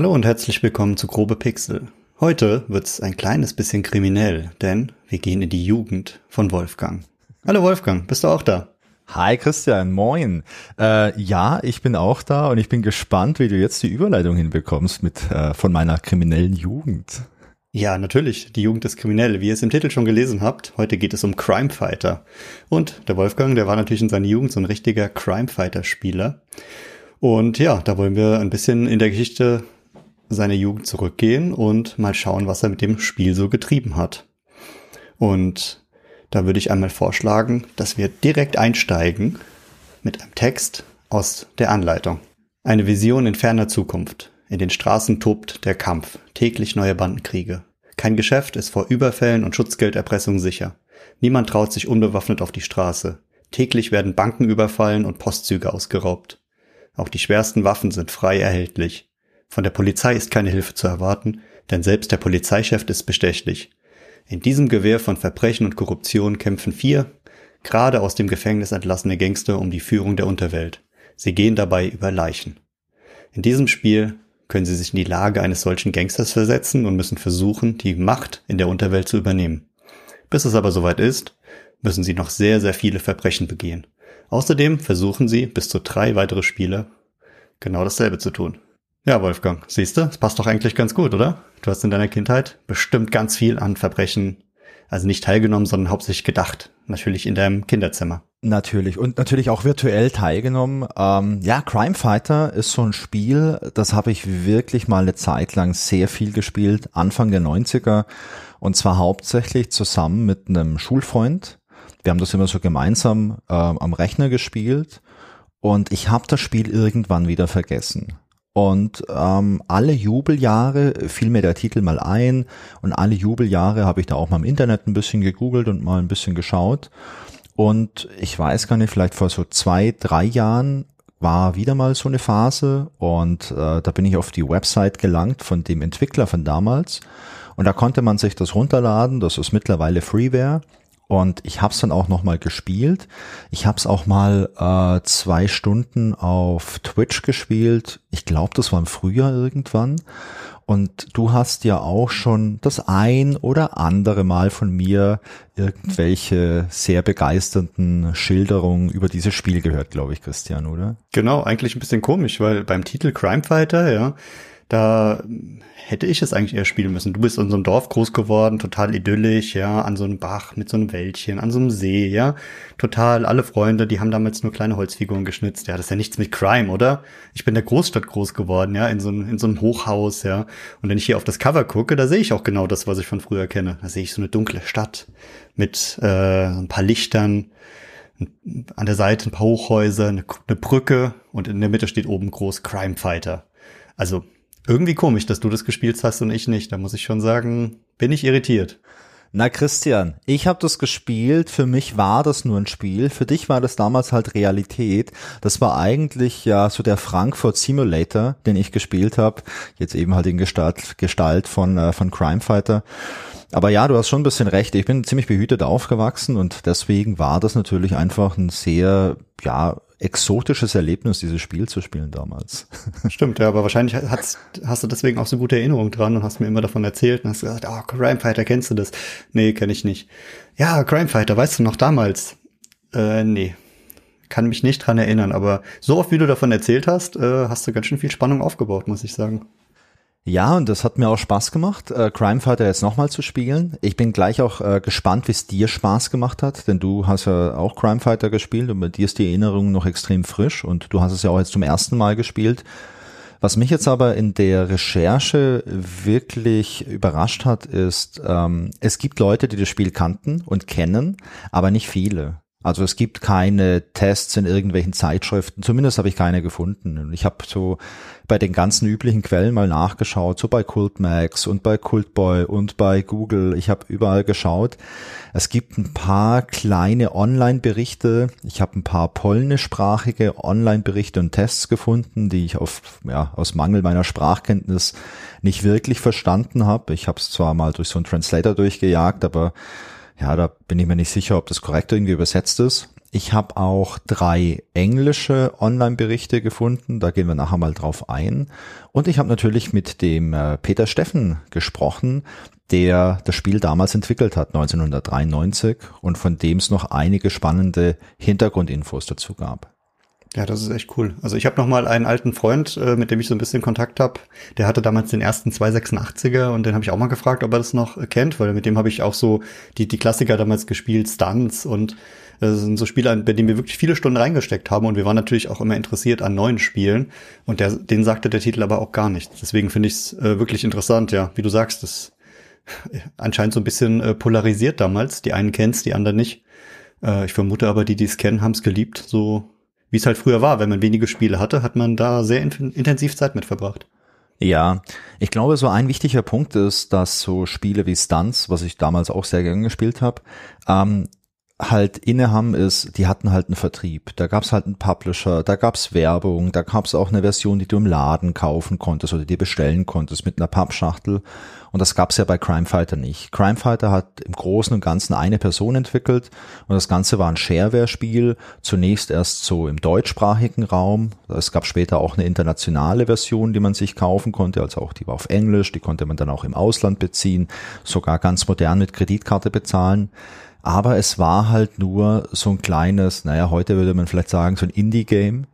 Hallo und herzlich willkommen zu Grobe Pixel. Heute wird's ein kleines bisschen kriminell, denn wir gehen in die Jugend von Wolfgang. Hallo Wolfgang, bist du auch da? Hi Christian, moin. Äh, ja, ich bin auch da und ich bin gespannt, wie du jetzt die Überleitung hinbekommst mit äh, von meiner kriminellen Jugend. Ja, natürlich, die Jugend ist kriminell. Wie ihr es im Titel schon gelesen habt, heute geht es um Crime Fighter. Und der Wolfgang, der war natürlich in seiner Jugend so ein richtiger Crime Fighter Spieler. Und ja, da wollen wir ein bisschen in der Geschichte seiner Jugend zurückgehen und mal schauen, was er mit dem Spiel so getrieben hat. Und da würde ich einmal vorschlagen, dass wir direkt einsteigen mit einem Text aus der Anleitung. Eine Vision in ferner Zukunft. In den Straßen tobt der Kampf, täglich neue Bandenkriege. Kein Geschäft ist vor Überfällen und Schutzgelderpressung sicher. Niemand traut sich unbewaffnet auf die Straße. Täglich werden Banken überfallen und Postzüge ausgeraubt. Auch die schwersten Waffen sind frei erhältlich. Von der Polizei ist keine Hilfe zu erwarten, denn selbst der Polizeichef ist bestechlich. In diesem Gewehr von Verbrechen und Korruption kämpfen vier, gerade aus dem Gefängnis entlassene Gangster um die Führung der Unterwelt. Sie gehen dabei über Leichen. In diesem Spiel können sie sich in die Lage eines solchen Gangsters versetzen und müssen versuchen, die Macht in der Unterwelt zu übernehmen. Bis es aber soweit ist, müssen sie noch sehr, sehr viele Verbrechen begehen. Außerdem versuchen sie, bis zu drei weitere Spieler genau dasselbe zu tun. Ja, Wolfgang, siehst du, es passt doch eigentlich ganz gut, oder? Du hast in deiner Kindheit bestimmt ganz viel an Verbrechen, also nicht teilgenommen, sondern hauptsächlich gedacht. Natürlich in deinem Kinderzimmer. Natürlich und natürlich auch virtuell teilgenommen. Ähm, ja, Crime Fighter ist so ein Spiel, das habe ich wirklich mal eine Zeit lang sehr viel gespielt, Anfang der 90er und zwar hauptsächlich zusammen mit einem Schulfreund. Wir haben das immer so gemeinsam äh, am Rechner gespielt und ich habe das Spiel irgendwann wieder vergessen. Und ähm, alle Jubeljahre fiel mir der Titel mal ein und alle Jubeljahre habe ich da auch mal im Internet ein bisschen gegoogelt und mal ein bisschen geschaut. Und ich weiß gar nicht, vielleicht vor so zwei, drei Jahren war wieder mal so eine Phase und äh, da bin ich auf die Website gelangt von dem Entwickler von damals und da konnte man sich das runterladen, das ist mittlerweile Freeware und ich habe es dann auch noch mal gespielt. Ich habe es auch mal äh, zwei Stunden auf Twitch gespielt. Ich glaube, das war im Frühjahr irgendwann. Und du hast ja auch schon das ein oder andere Mal von mir irgendwelche sehr begeisternden Schilderungen über dieses Spiel gehört, glaube ich, Christian, oder? Genau, eigentlich ein bisschen komisch, weil beim Titel Crime Fighter, ja, da hätte ich es eigentlich eher spielen müssen. Du bist in so einem Dorf groß geworden, total idyllisch, ja, an so einem Bach mit so einem Wäldchen, an so einem See, ja. Total, alle Freunde, die haben damals nur kleine Holzfiguren geschnitzt. Ja, das ist ja nichts mit Crime, oder? Ich bin in der Großstadt groß geworden, ja, in so, einem, in so einem Hochhaus, ja. Und wenn ich hier auf das Cover gucke, da sehe ich auch genau das, was ich von früher kenne. Da sehe ich so eine dunkle Stadt mit äh, ein paar Lichtern, an der Seite ein paar Hochhäuser, eine, eine Brücke und in der Mitte steht oben groß Crime Fighter. Also irgendwie komisch, dass du das gespielt hast und ich nicht. Da muss ich schon sagen, bin ich irritiert. Na Christian, ich habe das gespielt, für mich war das nur ein Spiel, für dich war das damals halt Realität. Das war eigentlich ja so der Frankfurt Simulator, den ich gespielt habe, jetzt eben halt in Gestalt, Gestalt von, äh, von Crime Fighter. Aber ja, du hast schon ein bisschen recht, ich bin ziemlich behütet aufgewachsen und deswegen war das natürlich einfach ein sehr, ja, exotisches Erlebnis, dieses Spiel zu spielen damals. Stimmt, ja, aber wahrscheinlich hast, hast du deswegen auch so gute Erinnerungen dran und hast mir immer davon erzählt und hast gesagt, oh, Crime Fighter, kennst du das? Nee, kenne ich nicht. Ja, Crime Fighter, weißt du noch damals? Äh, nee. Kann mich nicht dran erinnern, aber so oft wie du davon erzählt hast, äh, hast du ganz schön viel Spannung aufgebaut, muss ich sagen. Ja, und das hat mir auch Spaß gemacht, äh, Crime Fighter jetzt nochmal zu spielen. Ich bin gleich auch äh, gespannt, wie es dir Spaß gemacht hat, denn du hast ja auch Crime Fighter gespielt und bei dir ist die Erinnerung noch extrem frisch und du hast es ja auch jetzt zum ersten Mal gespielt. Was mich jetzt aber in der Recherche wirklich überrascht hat, ist, ähm, es gibt Leute, die das Spiel kannten und kennen, aber nicht viele. Also es gibt keine Tests in irgendwelchen Zeitschriften, zumindest habe ich keine gefunden. Ich habe so bei den ganzen üblichen Quellen mal nachgeschaut, so bei Cultmax und bei Cultboy und bei Google. Ich habe überall geschaut. Es gibt ein paar kleine Online-Berichte. Ich habe ein paar polnischsprachige Online-Berichte und Tests gefunden, die ich auf, ja, aus Mangel meiner Sprachkenntnis nicht wirklich verstanden habe. Ich habe es zwar mal durch so einen Translator durchgejagt, aber Ja, da bin ich mir nicht sicher, ob das korrekt irgendwie übersetzt ist. Ich habe auch drei englische Online-Berichte gefunden, da gehen wir nachher mal drauf ein. Und ich habe natürlich mit dem äh, Peter Steffen gesprochen, der das Spiel damals entwickelt hat, 1993, und von dem es noch einige spannende Hintergrundinfos dazu gab. Ja, das ist echt cool. Also ich habe noch mal einen alten Freund, äh, mit dem ich so ein bisschen Kontakt habe. Der hatte damals den ersten 286er und den habe ich auch mal gefragt, ob er das noch kennt, weil mit dem habe ich auch so die, die Klassiker damals gespielt, Stunts und das sind so Spiele, bei denen wir wirklich viele Stunden reingesteckt haben und wir waren natürlich auch immer interessiert an neuen Spielen und der, den sagte der Titel aber auch gar nichts. Deswegen finde ich es äh, wirklich interessant, ja, wie du sagst, das anscheinend so ein bisschen äh, polarisiert damals. Die einen kennen's, die anderen nicht. Äh, ich vermute aber, die, die es kennen, haben's geliebt, so wie es halt früher war. Wenn man wenige Spiele hatte, hat man da sehr in intensiv Zeit mit verbracht. Ja, ich glaube, so ein wichtiger Punkt ist, dass so Spiele wie Stunts, was ich damals auch sehr gerne gespielt habe, ähm, halt inne haben ist, die hatten halt einen Vertrieb. Da gab's halt einen Publisher, da gab's Werbung, da gab's auch eine Version, die du im Laden kaufen konntest oder dir bestellen konntest mit einer Pappschachtel. Und das gab's ja bei Crime Fighter nicht. Crime Fighter hat im Großen und Ganzen eine Person entwickelt und das Ganze war ein Shareware-Spiel. Zunächst erst so im deutschsprachigen Raum. Es gab später auch eine internationale Version, die man sich kaufen konnte, also auch die war auf Englisch, die konnte man dann auch im Ausland beziehen, sogar ganz modern mit Kreditkarte bezahlen. Aber es war halt nur so ein kleines, naja, heute würde man vielleicht sagen, so ein Indie-Game.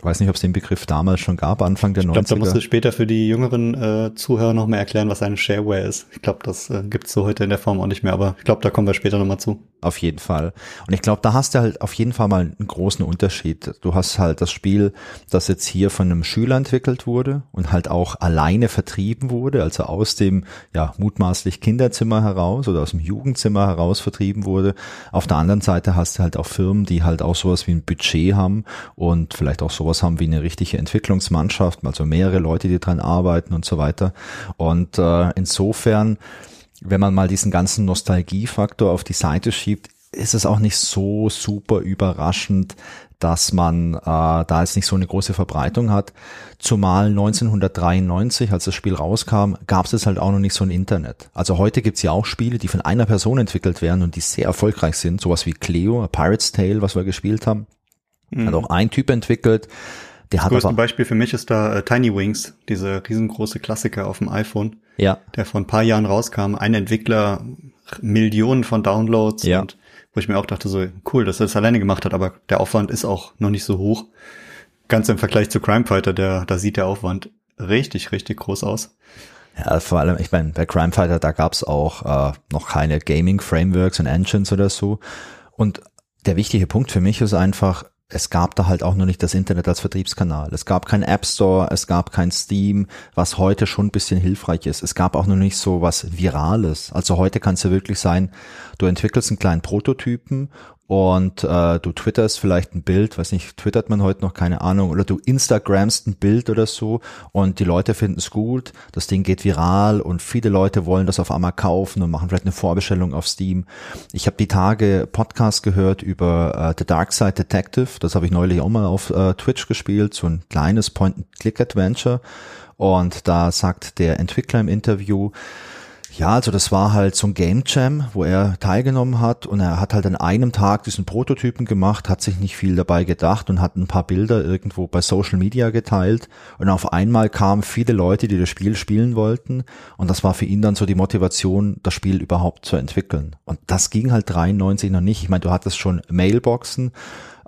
Ich weiß nicht, ob es den Begriff damals schon gab, Anfang der ich glaub, 90er. Ich glaube, da musst du später für die jüngeren äh, Zuhörer noch mal erklären, was eine Shareware ist. Ich glaube, das äh, gibt's so heute in der Form auch nicht mehr, aber ich glaube, da kommen wir später noch mal zu. Auf jeden Fall. Und ich glaube, da hast du halt auf jeden Fall mal einen großen Unterschied. Du hast halt das Spiel, das jetzt hier von einem Schüler entwickelt wurde und halt auch alleine vertrieben wurde, also aus dem ja mutmaßlich Kinderzimmer heraus oder aus dem Jugendzimmer heraus vertrieben wurde. Auf der anderen Seite hast du halt auch Firmen, die halt auch sowas wie ein Budget haben und vielleicht auch sowas haben wie eine richtige Entwicklungsmannschaft, also mehrere Leute, die dran arbeiten und so weiter. Und äh, insofern wenn man mal diesen ganzen Nostalgiefaktor auf die Seite schiebt, ist es auch nicht so super überraschend, dass man äh, da jetzt nicht so eine große Verbreitung hat. Zumal 1993, als das Spiel rauskam, gab es halt auch noch nicht so ein Internet. Also heute gibt's ja auch Spiele, die von einer Person entwickelt werden und die sehr erfolgreich sind. Sowas wie Cleo, Pirate's Tale, was wir gespielt haben. Mhm. Hat auch ein Typ entwickelt. Der das hat größte aber, Beispiel für mich ist da äh, Tiny Wings, diese riesengroße Klassiker auf dem iPhone. Ja. Der vor ein paar Jahren rauskam. Ein Entwickler, Millionen von Downloads ja. und wo ich mir auch dachte, so cool, dass er das alleine gemacht hat, aber der Aufwand ist auch noch nicht so hoch. Ganz im Vergleich zu Crime Fighter, der, da sieht der Aufwand richtig, richtig groß aus. Ja, vor allem, ich meine, bei Crime Fighter, da gab's auch äh, noch keine Gaming-Frameworks und Engines oder so. Und der wichtige Punkt für mich ist einfach, es gab da halt auch noch nicht das Internet als Vertriebskanal. Es gab kein App Store, es gab kein Steam, was heute schon ein bisschen hilfreich ist. Es gab auch noch nicht so was Virales. Also heute kann es ja wirklich sein, du entwickelst einen kleinen Prototypen und äh, du twitterst vielleicht ein Bild, weiß nicht, twittert man heute noch, keine Ahnung, oder du Instagramst ein Bild oder so und die Leute finden es gut, das Ding geht viral und viele Leute wollen das auf einmal kaufen und machen vielleicht eine Vorbestellung auf Steam. Ich habe die Tage Podcast gehört über äh, The Dark Side Detective, das habe ich neulich auch mal auf äh, Twitch gespielt, so ein kleines Point-and-Click-Adventure. Und da sagt der Entwickler im Interview, ja, also das war halt so ein Game Jam, wo er teilgenommen hat und er hat halt an einem Tag diesen Prototypen gemacht, hat sich nicht viel dabei gedacht und hat ein paar Bilder irgendwo bei Social Media geteilt und auf einmal kamen viele Leute, die das Spiel spielen wollten und das war für ihn dann so die Motivation, das Spiel überhaupt zu entwickeln. Und das ging halt 93 noch nicht. Ich meine, du hattest schon Mailboxen,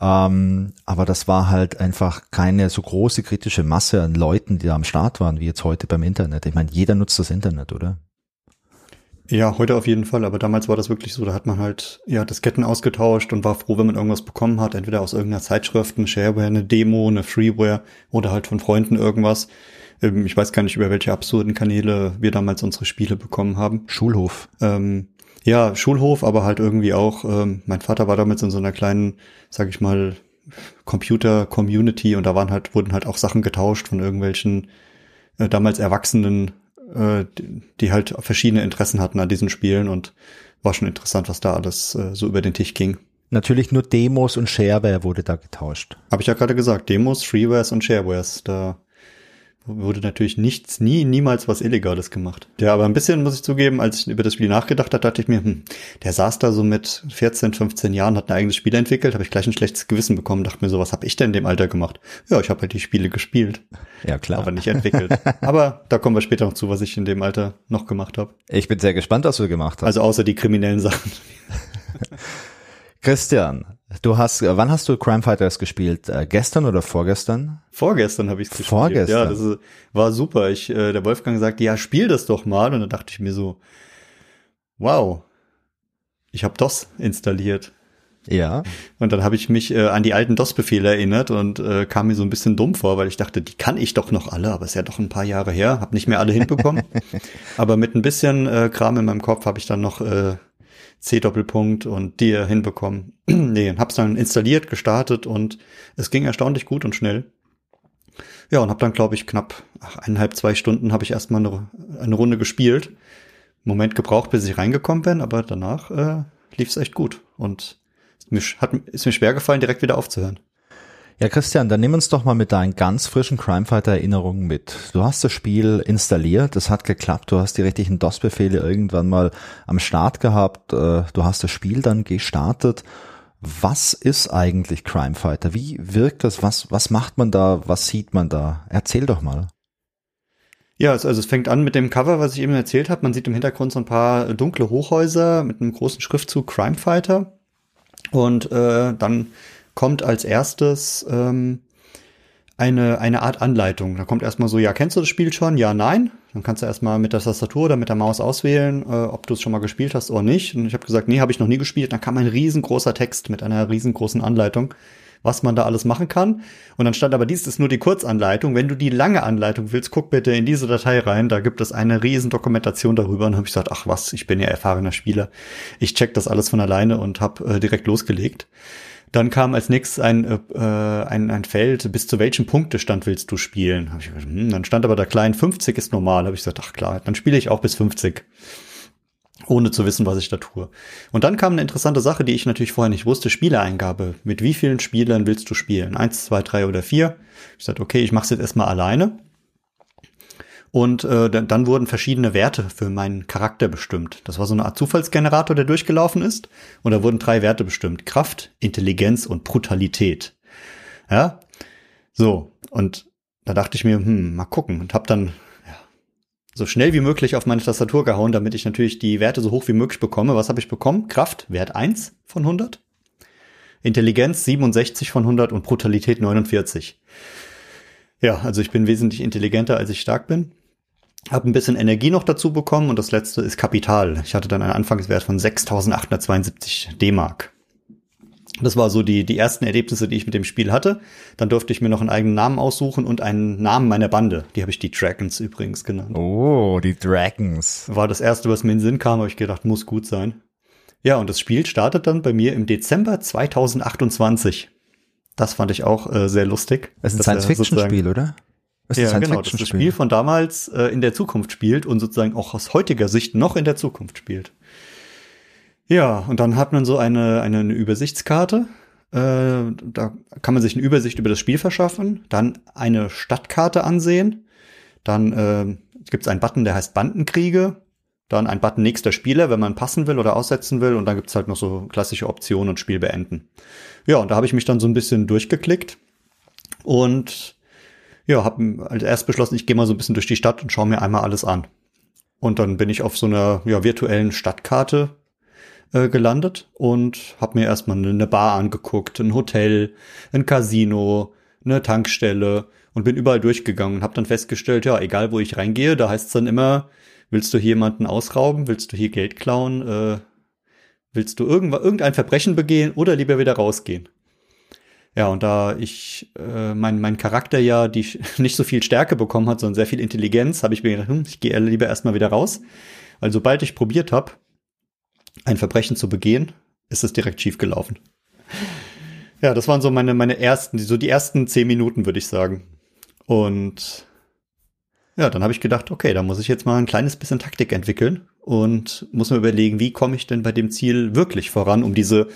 ähm, aber das war halt einfach keine so große kritische Masse an Leuten, die da am Start waren, wie jetzt heute beim Internet. Ich meine, jeder nutzt das Internet, oder? Ja, heute auf jeden Fall, aber damals war das wirklich so, da hat man halt ja Disketten ausgetauscht und war froh, wenn man irgendwas bekommen hat, entweder aus irgendeiner Zeitschrift, eine Shareware, eine Demo, eine Freeware oder halt von Freunden irgendwas. Ähm, ich weiß gar nicht, über welche absurden Kanäle wir damals unsere Spiele bekommen haben. Schulhof. Ähm, ja, Schulhof, aber halt irgendwie auch, ähm, mein Vater war damals in so einer kleinen, sag ich mal, Computer-Community und da waren halt, wurden halt auch Sachen getauscht von irgendwelchen äh, damals Erwachsenen äh, die halt verschiedene Interessen hatten an diesen Spielen und war schon interessant, was da alles äh, so über den Tisch ging. Natürlich nur Demos und Shareware wurde da getauscht. Habe ich ja gerade gesagt, Demos, Freewares und Sharewares. Da wurde natürlich nichts, nie, niemals was Illegales gemacht. Ja, aber ein bisschen muss ich zugeben, als ich über das Spiel nachgedacht habe, dachte ich mir, hm, der saß da so mit 14, 15 Jahren, hat ein eigenes Spiel entwickelt, habe ich gleich ein schlechtes Gewissen bekommen, dachte mir so, was habe ich denn in dem Alter gemacht? Ja, ich habe halt die Spiele gespielt. Ja, klar. Aber nicht entwickelt. aber da kommen wir später noch zu, was ich in dem Alter noch gemacht habe. Ich bin sehr gespannt, was du gemacht hast. Also außer die kriminellen Sachen. Christian, du hast, wann hast du Crime Fighters gespielt? Äh, gestern oder vorgestern? Vorgestern habe ich es gespielt. Vorgestern? Ja, das ist, war super. Ich, äh, der Wolfgang sagte, ja, spiel das doch mal. Und dann dachte ich mir so, wow, ich habe DOS installiert. Ja. Und dann habe ich mich äh, an die alten DOS-Befehle erinnert und äh, kam mir so ein bisschen dumm vor, weil ich dachte, die kann ich doch noch alle, aber ist ja doch ein paar Jahre her, habe nicht mehr alle hinbekommen. aber mit ein bisschen äh, Kram in meinem Kopf habe ich dann noch äh, C-Doppelpunkt und dir hinbekommen. nee, hab's dann installiert, gestartet und es ging erstaunlich gut und schnell. Ja, und hab dann, glaube ich, knapp ach, eineinhalb, zwei Stunden habe ich erstmal eine, eine Runde gespielt. Moment gebraucht, bis ich reingekommen bin, aber danach äh, lief's echt gut. Und es hat, ist mir schwer gefallen, direkt wieder aufzuhören. Ja, Christian, dann nimm uns doch mal mit deinen ganz frischen Crimefighter-Erinnerungen mit. Du hast das Spiel installiert, es hat geklappt, du hast die richtigen DOS-Befehle irgendwann mal am Start gehabt, äh, du hast das Spiel dann gestartet. Was ist eigentlich Crimefighter? Wie wirkt das? Was, was macht man da? Was sieht man da? Erzähl doch mal. Ja, also es fängt an mit dem Cover, was ich eben erzählt habe. Man sieht im Hintergrund so ein paar dunkle Hochhäuser mit einem großen Schriftzug Crimefighter. Und äh, dann kommt als erstes ähm, eine, eine Art Anleitung. Da kommt erstmal so, ja, kennst du das Spiel schon? Ja, nein. Dann kannst du erstmal mit der Tastatur oder mit der Maus auswählen, äh, ob du es schon mal gespielt hast oder nicht. Und ich habe gesagt, nee, habe ich noch nie gespielt. Dann kam ein riesengroßer Text mit einer riesengroßen Anleitung, was man da alles machen kann. Und dann stand aber, dies ist nur die Kurzanleitung. Wenn du die lange Anleitung willst, guck bitte in diese Datei rein. Da gibt es eine riesen Dokumentation darüber. Und habe ich gesagt, ach was, ich bin ja erfahrener Spieler. Ich check das alles von alleine und habe äh, direkt losgelegt. Dann kam als nächstes ein, äh, ein, ein Feld, bis zu welchem Punktestand willst du spielen? Hab ich gesagt, hm, dann stand aber da klein, 50 ist normal. Habe ich gesagt, ach klar, dann spiele ich auch bis 50. Ohne zu wissen, was ich da tue. Und dann kam eine interessante Sache, die ich natürlich vorher nicht wusste, Spieleeingabe. Mit wie vielen Spielern willst du spielen? Eins, zwei, drei oder vier? Ich sagte, okay, ich mache es jetzt erstmal alleine. Und äh, dann, wurden verschiedene Werte für meinen Charakter bestimmt. Das war so eine Art Zufallsgenerator, der durchgelaufen ist. Und da wurden drei Werte bestimmt. Kraft, Intelligenz und Brutalität. Ja, so. Und da dachte ich mir, hm, mal gucken. Und habe dann ja, so schnell wie möglich auf meine Tastatur gehauen, damit ich natürlich die Werte so hoch wie möglich bekomme. Was habe ich bekommen? Kraft, Wert 1 von 100. Intelligenz 67 von 100 und Brutalität 49. Ja, also ich bin wesentlich intelligenter, als ich stark bin. Habe ein bisschen Energie noch dazu bekommen und das letzte ist Kapital. Ich hatte dann einen Anfangswert von 6.872 D-Mark. Das war so die, die ersten Erlebnisse, die ich mit dem Spiel hatte. Dann durfte ich mir noch einen eigenen Namen aussuchen und einen Namen meiner Bande. Die habe ich die Dragons übrigens genannt. Oh, die Dragons. War das erste, was mir in den Sinn kam, habe ich gedacht, muss gut sein. Ja, und das Spiel startet dann bei mir im Dezember 2028. Das fand ich auch äh, sehr lustig. Das ist ein Science-Fiction-Spiel, oder? Das ja, genau, das, das Spiel von damals äh, in der Zukunft spielt und sozusagen auch aus heutiger Sicht noch in der Zukunft spielt. Ja, und dann hat man so eine, eine, eine Übersichtskarte. Äh, da kann man sich eine Übersicht über das Spiel verschaffen, dann eine Stadtkarte ansehen. Dann äh, gibt es einen Button, der heißt Bandenkriege. Dann ein Button nächster Spieler, wenn man passen will oder aussetzen will. Und dann gibt's halt noch so klassische Optionen und Spiel beenden. Ja, und da habe ich mich dann so ein bisschen durchgeklickt. Und ja, habe als erst beschlossen, ich gehe mal so ein bisschen durch die Stadt und schaue mir einmal alles an. Und dann bin ich auf so einer ja, virtuellen Stadtkarte äh, gelandet und habe mir erstmal eine Bar angeguckt, ein Hotel, ein Casino, eine Tankstelle und bin überall durchgegangen und habe dann festgestellt, ja, egal wo ich reingehe, da heißt es dann immer, willst du hier jemanden ausrauben, willst du hier Geld klauen, äh, willst du irgendein Verbrechen begehen oder lieber wieder rausgehen? Ja, und da ich äh, mein, mein Charakter ja die nicht so viel Stärke bekommen hat, sondern sehr viel Intelligenz, habe ich mir gedacht, hm, ich gehe lieber erstmal wieder raus. Weil sobald ich probiert habe, ein Verbrechen zu begehen, ist es direkt schief gelaufen. Ja, das waren so meine, meine ersten, so die ersten zehn Minuten, würde ich sagen. Und ja, dann habe ich gedacht, okay, da muss ich jetzt mal ein kleines bisschen Taktik entwickeln und muss mir überlegen, wie komme ich denn bei dem Ziel wirklich voran, um diese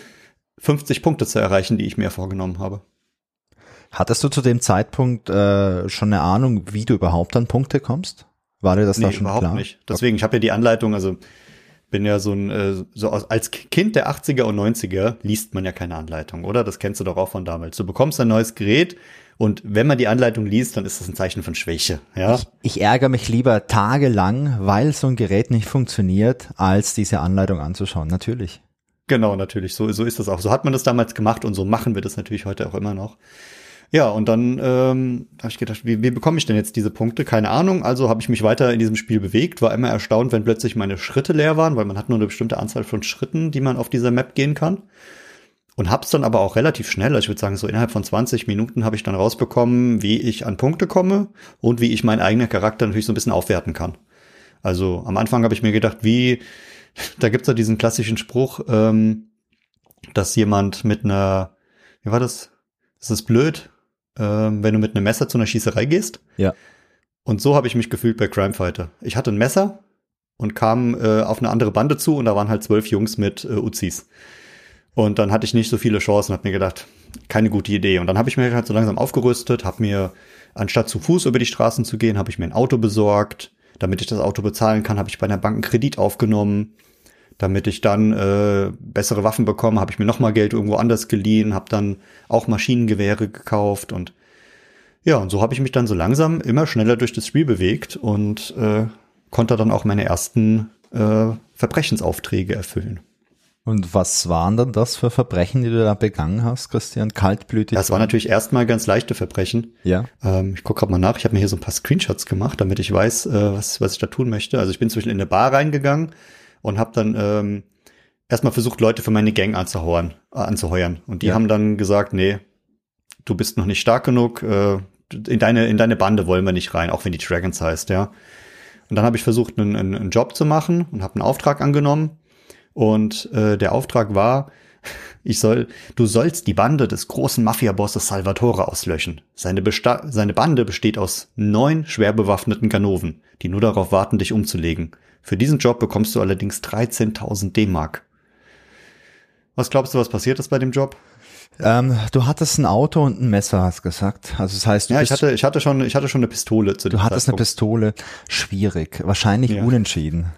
50 Punkte zu erreichen, die ich mir vorgenommen habe. Hattest du zu dem Zeitpunkt äh, schon eine Ahnung, wie du überhaupt an Punkte kommst? War dir das nee, da schon überhaupt klar? nicht. Deswegen, ich habe ja die Anleitung, also bin ja so ein, äh, so als Kind der 80er und 90er liest man ja keine Anleitung, oder? Das kennst du doch auch von damals. Du bekommst ein neues Gerät und wenn man die Anleitung liest, dann ist das ein Zeichen von Schwäche, ja? Ich, ich ärgere mich lieber tagelang, weil so ein Gerät nicht funktioniert, als diese Anleitung anzuschauen. Natürlich. Genau, natürlich. So, so ist das auch. So hat man das damals gemacht und so machen wir das natürlich heute auch immer noch. Ja, und dann ähm, habe ich gedacht, wie, wie bekomme ich denn jetzt diese Punkte? Keine Ahnung. Also habe ich mich weiter in diesem Spiel bewegt, war immer erstaunt, wenn plötzlich meine Schritte leer waren, weil man hat nur eine bestimmte Anzahl von Schritten, die man auf dieser Map gehen kann. Und hab's dann aber auch relativ schnell, also ich würde sagen, so innerhalb von 20 Minuten habe ich dann rausbekommen, wie ich an Punkte komme und wie ich meinen eigenen Charakter natürlich so ein bisschen aufwerten kann. Also am Anfang habe ich mir gedacht, wie, da gibt's ja diesen klassischen Spruch, ähm, dass jemand mit einer, wie war das? Das ist blöd, ähm, wenn du mit einem Messer zu einer Schießerei gehst. Ja. Und so habe ich mich gefühlt bei Crime Fighter. Ich hatte ein Messer und kam äh, auf eine andere Bande zu und da waren halt zwölf Jungs mit äh, Uzis. Und dann hatte ich nicht so viele Chancen, habe mir gedacht, keine gute Idee. Und dann habe ich mir halt so langsam aufgerüstet, habe mir, anstatt zu Fuß über die Straßen zu gehen, habe ich mir ein Auto besorgt. Damit ich das Auto bezahlen kann, habe ich bei einer Bank einen Kredit aufgenommen. Damit ich dann äh, bessere Waffen bekomme, habe ich mir nochmal Geld irgendwo anders geliehen, habe dann auch Maschinengewehre gekauft und ja, und so habe ich mich dann so langsam immer schneller durch das Spiel bewegt und äh, konnte dann auch meine ersten äh, Verbrechensaufträge erfüllen. Und was waren dann das für Verbrechen, die du da begangen hast, Christian? Kaltblütig? Das war natürlich erstmal ganz leichte Verbrechen. Ja. Ähm, ich gucke gerade mal nach. Ich habe mir hier so ein paar Screenshots gemacht, damit ich weiß, äh, was, was ich da tun möchte. Also ich bin zwischen in eine Bar reingegangen und habe dann ähm, erstmal versucht, Leute für meine Gang anzuheuern. Äh, anzuheuern. Und die Ja. haben dann gesagt, nee, du bist noch nicht stark genug. Äh, in deine in deine Bande wollen wir nicht rein, auch wenn die Dragons heißt, ja. Und dann habe ich versucht, einen, einen, Job zu machen und habe einen Auftrag angenommen. Und äh, der Auftrag war, ich soll, du sollst die Bande des großen Mafia-Bosses Salvatore auslöschen. Seine, Besta seine Bande besteht aus neun schwer bewaffneten Ganoven, die nur darauf warten, dich umzulegen. Für diesen Job bekommst du allerdings 13.000 D-Mark. Was glaubst du, was passiert ist bei dem Job? Ähm, du hattest ein Auto und ein Messer, hast gesagt. Also das heißt, du, Ja, ich hatte, ich hatte schon, ich hatte schon eine Pistole zu dem du hattest eine Zeitpunkt. Pistole. Schwierig. Wahrscheinlich Ja. unentschieden.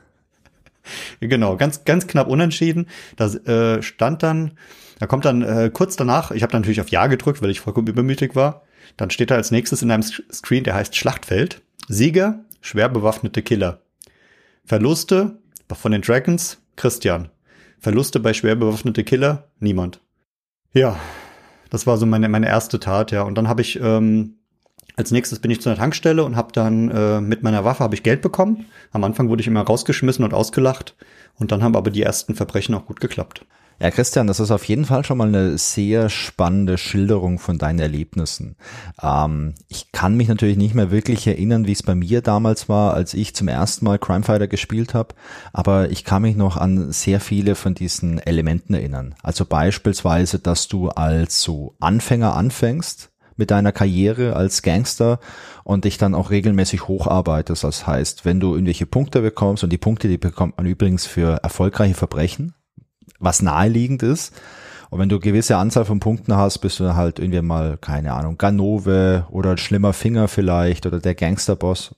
Genau, ganz, ganz knapp unentschieden. Da äh, stand dann, da kommt dann äh, kurz danach, ich habe natürlich auf Ja gedrückt, weil ich vollkommen übermütig war. Dann steht da als nächstes in einem Screen, der heißt Schlachtfeld. Sieger, schwer bewaffnete Killer. Verluste von den Dragons, Christian. Verluste bei schwer bewaffnete Killer, niemand. Ja, das war so meine, meine erste Tat, ja. Und dann habe ich ähm, als nächstes bin ich zu einer Tankstelle und habe dann äh, mit meiner Waffe habe ich Geld bekommen. Am Anfang wurde ich immer rausgeschmissen und ausgelacht und dann haben aber die ersten Verbrechen auch gut geklappt. Ja, Christian, das ist auf jeden Fall schon mal eine sehr spannende Schilderung von deinen Erlebnissen. Ähm, ich kann mich natürlich nicht mehr wirklich erinnern, wie es bei mir damals war, als ich zum ersten Mal Crimefighter gespielt habe, aber ich kann mich noch an sehr viele von diesen Elementen erinnern. Also beispielsweise, dass du als so Anfänger anfängst mit deiner Karriere als Gangster und dich dann auch regelmäßig hocharbeitest. Das heißt, wenn du irgendwelche Punkte bekommst und die Punkte, die bekommt man übrigens für erfolgreiche Verbrechen, was naheliegend ist. Und wenn du gewisse Anzahl von Punkten hast, bist du halt irgendwie mal, keine Ahnung, Ganove oder ein schlimmer Finger vielleicht oder der Gangsterboss.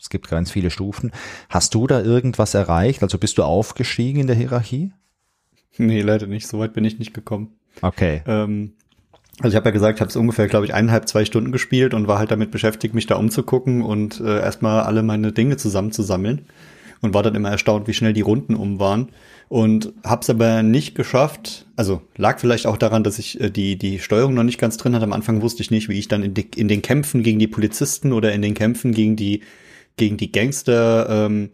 Es gibt ganz viele Stufen. Hast du da irgendwas erreicht? Also bist du aufgestiegen in der Hierarchie? Nee, leider nicht. So weit bin ich nicht gekommen. Okay. Ähm, also ich habe ja gesagt, ich habe es ungefähr, glaube ich, eineinhalb, zwei Stunden gespielt und war halt damit beschäftigt, mich da umzugucken und äh, erstmal alle meine Dinge zusammenzusammeln. Und war dann immer erstaunt, wie schnell die Runden um waren. Und hab's aber nicht geschafft. Also lag vielleicht auch daran, dass ich äh, die, die Steuerung noch nicht ganz drin hatte. Am Anfang wusste ich nicht, wie ich dann in, die, in den Kämpfen gegen die Polizisten oder in den Kämpfen gegen die, gegen die Gangster ähm,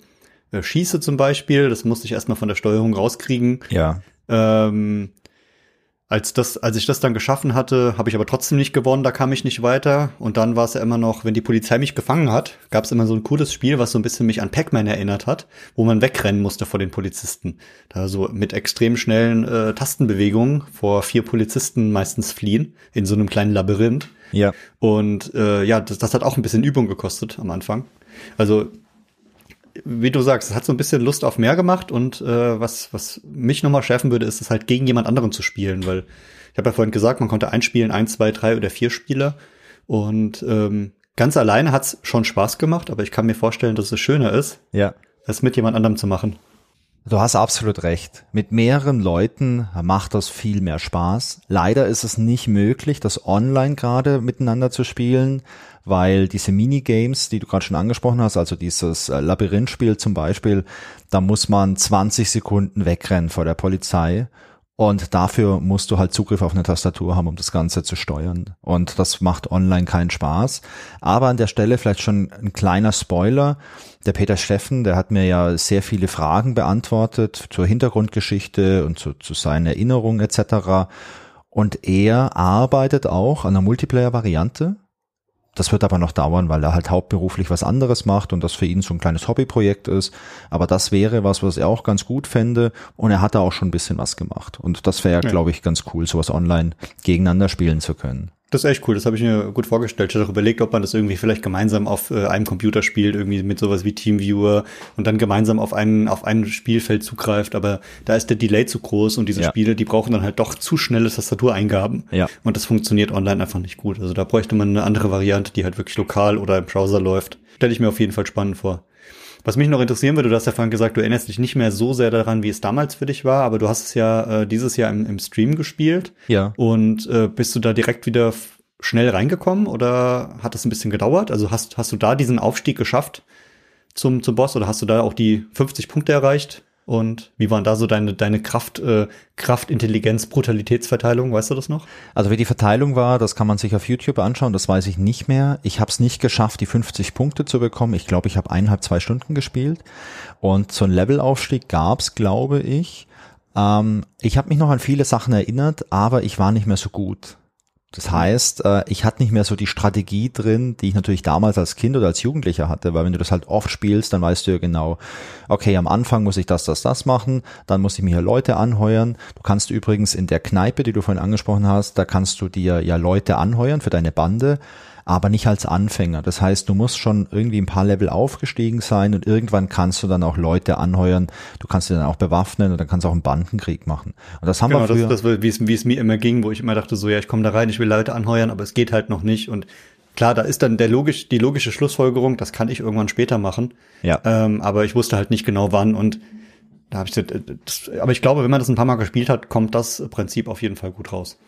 äh, schieße zum Beispiel. Das musste ich erstmal von der Steuerung rauskriegen. Ja. Ähm, als, das, als ich das dann geschaffen hatte, habe ich aber trotzdem nicht gewonnen, da kam ich nicht weiter. Und dann war es ja immer noch, wenn die Polizei mich gefangen hat, gab es immer so ein cooles Spiel, was so ein bisschen mich an Pac-Man erinnert hat, wo man wegrennen musste vor den Polizisten. Da so mit extrem schnellen äh, Tastenbewegungen vor vier Polizisten meistens fliehen, in so einem kleinen Labyrinth. Ja. Und äh, ja, das, das hat auch ein bisschen Übung gekostet am Anfang. Also wie du sagst, es hat so ein bisschen Lust auf mehr gemacht und äh, was, was mich nochmal schärfen würde, ist es halt gegen jemand anderen zu spielen, weil ich habe ja vorhin gesagt, man konnte einspielen, ein, zwei, drei oder vier Spieler und ähm, ganz alleine hat's schon Spaß gemacht, aber ich kann mir vorstellen, dass es schöner ist, ja. es mit jemand anderem zu machen. Du hast absolut recht. Mit mehreren Leuten macht das viel mehr Spaß. Leider ist es nicht möglich, das online gerade miteinander zu spielen, weil diese Minigames, die du gerade schon angesprochen hast, also dieses äh, Labyrinthspiel zum Beispiel, da muss man 20 Sekunden wegrennen vor der Polizei und dafür musst du halt Zugriff auf eine Tastatur haben, um das Ganze zu steuern. Und das macht online keinen Spaß. Aber an der Stelle vielleicht schon ein kleiner Spoiler. Der Peter Steffen, der hat mir ja sehr viele Fragen beantwortet zur Hintergrundgeschichte und zu, zu seinen Erinnerungen etc. Und er arbeitet auch an einer Multiplayer-Variante das wird aber noch dauern, weil er halt hauptberuflich was anderes macht und das für ihn so ein kleines Hobbyprojekt ist. Aber das wäre was, was er auch ganz gut fände. Und er hat da auch schon ein bisschen was gemacht. Und das wäre, ja. glaube ich, ganz cool, sowas online gegeneinander spielen zu können. Das ist echt cool, das habe ich mir gut vorgestellt. Ich habe auch überlegt, ob man das irgendwie vielleicht gemeinsam auf äh, einem Computer spielt, irgendwie mit sowas wie Teamviewer und dann gemeinsam auf einen, auf ein Spielfeld zugreift, aber da ist der Delay zu groß und diese ja. Spiele, die brauchen dann halt doch zu schnelle Tastatureingaben. Ja. Und das funktioniert online einfach nicht gut. Also da bräuchte man eine andere Variante, die halt wirklich lokal oder im Browser läuft. Stelle ich mir auf jeden Fall spannend vor. Was mich noch interessieren würde, du hast ja vorhin gesagt, du erinnerst dich nicht mehr so sehr daran, wie es damals für dich war, aber du hast es ja äh, dieses Jahr im, im Stream gespielt. Ja. Und äh, bist du da direkt wieder schnell reingekommen oder hat das ein bisschen gedauert? Also hast, hast du da diesen Aufstieg geschafft zum, zum Boss oder hast du da auch die 50 Punkte erreicht? Und wie waren da so deine, deine Kraft, äh, Kraft, Intelligenz, Brutalitätsverteilung? Weißt du das noch? Also wie die Verteilung war, das kann man sich auf YouTube anschauen, das weiß ich nicht mehr. Ich habe es nicht geschafft, die 50 Punkte zu bekommen. Ich glaube, ich habe eineinhalb, zwei Stunden gespielt. Und so ein Levelaufstieg gab's, glaube ich. Ähm, ich habe mich noch an viele Sachen erinnert, aber ich war nicht mehr so gut. Das heißt, äh, ich hatte nicht mehr so die Strategie drin, die ich natürlich damals als Kind oder als Jugendlicher hatte, weil wenn du das halt oft spielst, dann weißt du ja genau, okay, am Anfang muss ich das, das, das machen, dann muss ich mir hier Leute anheuern. Du kannst übrigens in der Kneipe, die du vorhin angesprochen hast, da kannst du dir ja Leute anheuern für deine Bande aber nicht als Anfänger. Das heißt, du musst schon irgendwie ein paar Level aufgestiegen sein und irgendwann kannst du dann auch Leute anheuern. Du kannst sie dann auch bewaffnen und dann kannst du auch einen Bandenkrieg machen. Und das haben genau, wir früher. Das, das wie, es, wie es mir immer ging, wo ich immer dachte, so ja, ich komme da rein, ich will Leute anheuern, aber es geht halt noch nicht. Und klar, da ist dann der logisch, die logische Schlussfolgerung, das kann ich irgendwann später machen. Ja. Ähm, aber ich wusste halt nicht genau wann und da habe ich das, aber ich glaube, wenn man das ein paar Mal gespielt hat, kommt das Prinzip auf jeden Fall gut raus.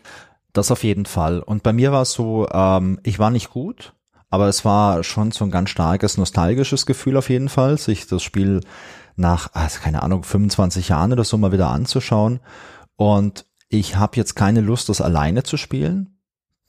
Das auf jeden Fall. Und bei mir war es so, ähm, ich war nicht gut, aber es war schon so ein ganz starkes nostalgisches Gefühl auf jeden Fall, sich das Spiel nach, also keine Ahnung, 25 Jahren oder so mal wieder anzuschauen. Und ich habe jetzt keine Lust, das alleine zu spielen.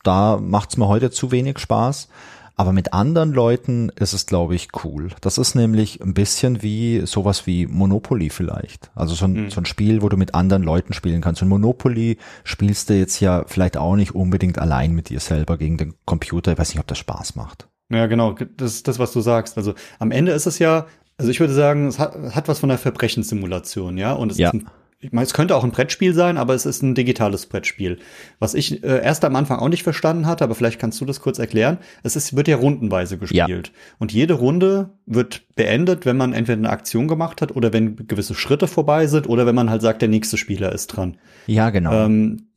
Da macht es mir heute zu wenig Spaß. Aber mit anderen Leuten ist es, glaube ich, cool. Das ist nämlich ein bisschen wie sowas wie Monopoly vielleicht. Also so ein, mhm. so ein Spiel, wo du mit anderen Leuten spielen kannst. Und Monopoly spielst du jetzt ja vielleicht auch nicht unbedingt allein mit dir selber gegen den Computer. Ich weiß nicht, ob das Spaß macht. Ja, genau. Das ist das, was du sagst. Also am Ende ist es ja, also ich würde sagen, es hat, hat was von einer Verbrechenssimulation, ja. Und es ja. ist ein ich meine, es könnte auch ein Brettspiel sein, aber es ist ein digitales Brettspiel. Was ich äh, erst am Anfang auch nicht verstanden hatte, aber vielleicht kannst du das kurz erklären. Es ist, wird ja rundenweise gespielt. Ja. Und jede Runde wird beendet, wenn man entweder eine Aktion gemacht hat oder wenn gewisse Schritte vorbei sind oder wenn man halt sagt, der nächste Spieler ist dran. Ja, genau. Ähm,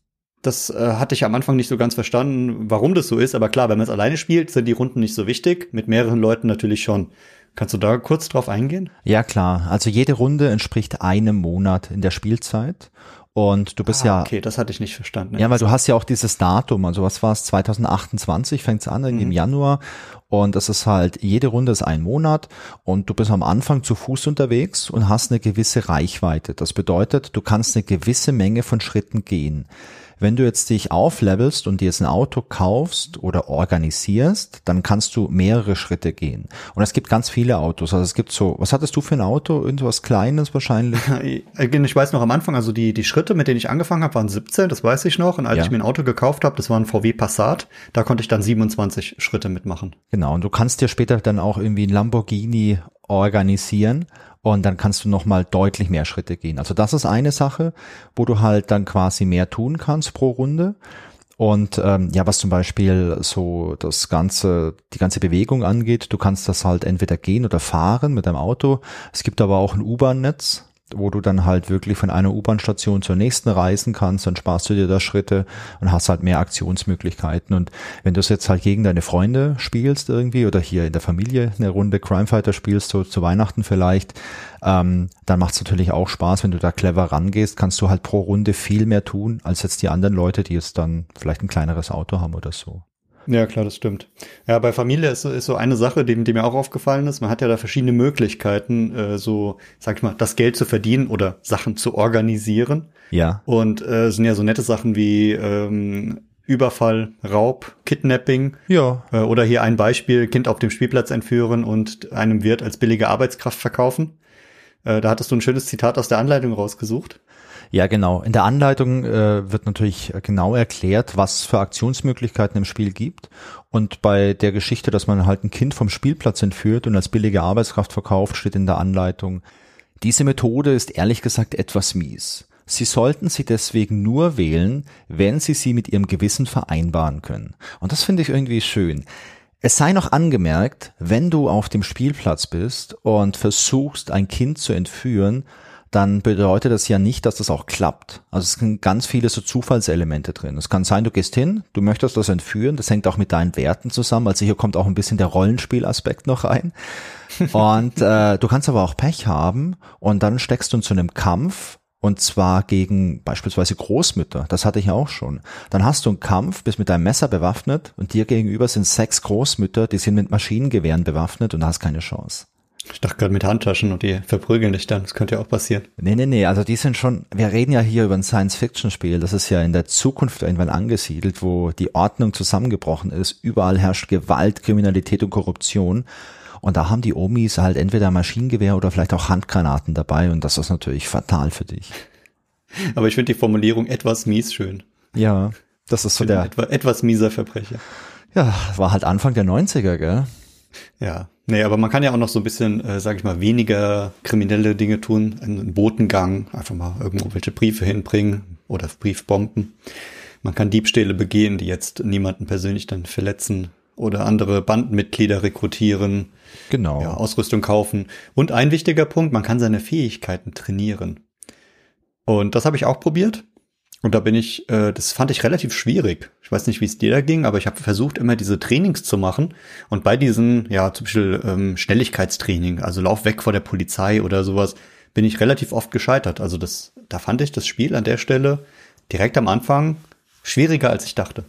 das äh, hatte ich am Anfang nicht so ganz verstanden, warum das so ist. Aber klar, wenn man es alleine spielt, sind die Runden nicht so wichtig. Mit mehreren Leuten natürlich schon. Kannst du da kurz drauf eingehen? Ja, klar. Also jede Runde entspricht einem Monat in der Spielzeit. Und du bist ah, ja. Okay, das hatte ich nicht verstanden. Ja, weil du hast ja auch dieses Datum. Also was war es? 2028 fängt es an, mhm. im Januar. Und das ist halt, jede Runde ist ein Monat und du bist am Anfang zu Fuß unterwegs und hast eine gewisse Reichweite. Das bedeutet, du kannst eine gewisse Menge von Schritten gehen. Wenn du jetzt dich auflevelst und dir jetzt ein Auto kaufst oder organisierst, dann kannst du mehrere Schritte gehen. Und es gibt ganz viele Autos. Also es gibt so, was hattest du für ein Auto? Irgendwas Kleines wahrscheinlich? Ich weiß noch am Anfang, also die, die Schritte, mit denen ich angefangen habe, waren 17, das weiß ich noch. Und als ja. ich mir ein Auto gekauft habe, das war ein VW Passat, da konnte ich dann 27 Schritte mitmachen. Genau, und du kannst dir später dann auch irgendwie ein Lamborghini organisieren und dann kannst du nochmal deutlich mehr Schritte gehen. Also das ist eine Sache, wo du halt dann quasi mehr tun kannst pro Runde. Und ähm, ja, was zum Beispiel so das ganze, die ganze Bewegung angeht, du kannst das halt entweder gehen oder fahren mit deinem Auto. Es gibt aber auch ein U-Bahn-Netz, wo du dann halt wirklich von einer U-Bahn-Station zur nächsten reisen kannst, dann sparst du dir da Schritte und hast halt mehr Aktionsmöglichkeiten. Und wenn du es jetzt halt gegen deine Freunde spielst irgendwie oder hier in der Familie eine Runde Crime Fighter spielst, so zu Weihnachten vielleicht, ähm, dann macht es natürlich auch Spaß, wenn du da clever rangehst, kannst du halt pro Runde viel mehr tun, als jetzt die anderen Leute, die jetzt dann vielleicht ein kleineres Auto haben oder so. Ja, klar, das stimmt. Ja, bei Familie ist, ist so eine Sache, die, die mir auch aufgefallen ist. Man hat ja da verschiedene Möglichkeiten, äh, so, sag ich mal, das Geld zu verdienen oder Sachen zu organisieren. Ja. Und äh, sind ja so nette Sachen wie ähm, Überfall, Raub, Kidnapping. Ja. Äh, oder hier ein Beispiel, Kind auf dem Spielplatz entführen und einem Wirt als billige Arbeitskraft verkaufen. Äh, da hattest du ein schönes Zitat aus der Anleitung rausgesucht. Ja, genau. In der Anleitung äh, wird natürlich genau erklärt, was für Aktionsmöglichkeiten im Spiel gibt. Und bei der Geschichte, dass man halt ein Kind vom Spielplatz entführt und als billige Arbeitskraft verkauft, steht in der Anleitung, diese Methode ist ehrlich gesagt etwas mies. Sie sollten sie deswegen nur wählen, wenn Sie sie mit Ihrem Gewissen vereinbaren können. Und das finde ich irgendwie schön. Es sei noch angemerkt, wenn du auf dem Spielplatz bist und versuchst, ein Kind zu entführen, dann bedeutet das ja nicht, dass das auch klappt. Also es sind ganz viele so Zufallselemente drin. Es kann sein, du gehst hin, du möchtest das entführen, das hängt auch mit deinen Werten zusammen. Also hier kommt auch ein bisschen der Rollenspielaspekt noch rein. Und äh, du kannst aber auch Pech haben und dann steckst du in so einem Kampf und zwar gegen beispielsweise Großmütter. Das hatte ich auch schon. Dann hast du einen Kampf, bist mit deinem Messer bewaffnet und dir gegenüber sind sechs Großmütter, die sind mit Maschinengewehren bewaffnet und hast keine Chance. Ich dachte gerade mit Handtaschen und die verprügeln dich dann. Das könnte ja auch passieren. Nee, nee, nee. Also die sind schon, wir reden ja hier über ein Science-Fiction-Spiel. Das ist ja in der Zukunft irgendwann angesiedelt, wo die Ordnung zusammengebrochen ist. Überall herrscht Gewalt, Kriminalität und Korruption. Und da haben die Omis halt entweder Maschinengewehr oder vielleicht auch Handgranaten dabei. Und das ist natürlich fatal für dich. Aber ich finde die Formulierung etwas mies schön. Ja, das ist so der. Etwa, etwas mieser Verbrecher. Ja, war halt Anfang der 90er, gell? Ja, nee, aber man kann ja auch noch so ein bisschen, äh, sag ich mal, weniger kriminelle Dinge tun. Einen Botengang, einfach mal irgendwo welche Briefe hinbringen oder Briefbomben. Man kann Diebstähle begehen, die jetzt niemanden persönlich dann verletzen oder andere Bandenmitglieder rekrutieren. Genau. Ja, Ausrüstung kaufen. Und ein wichtiger Punkt, man kann seine Fähigkeiten trainieren. Und das habe ich auch probiert. Und da bin ich, äh, das fand ich relativ schwierig. Ich weiß nicht, wie es dir da ging, aber ich habe versucht, immer diese Trainings zu machen. Und bei diesen, ja, zum Beispiel ähm, Schnelligkeitstraining, also Lauf weg vor der Polizei oder sowas, bin ich relativ oft gescheitert. Also das, da fand ich das Spiel an der Stelle direkt am Anfang schwieriger, als ich dachte.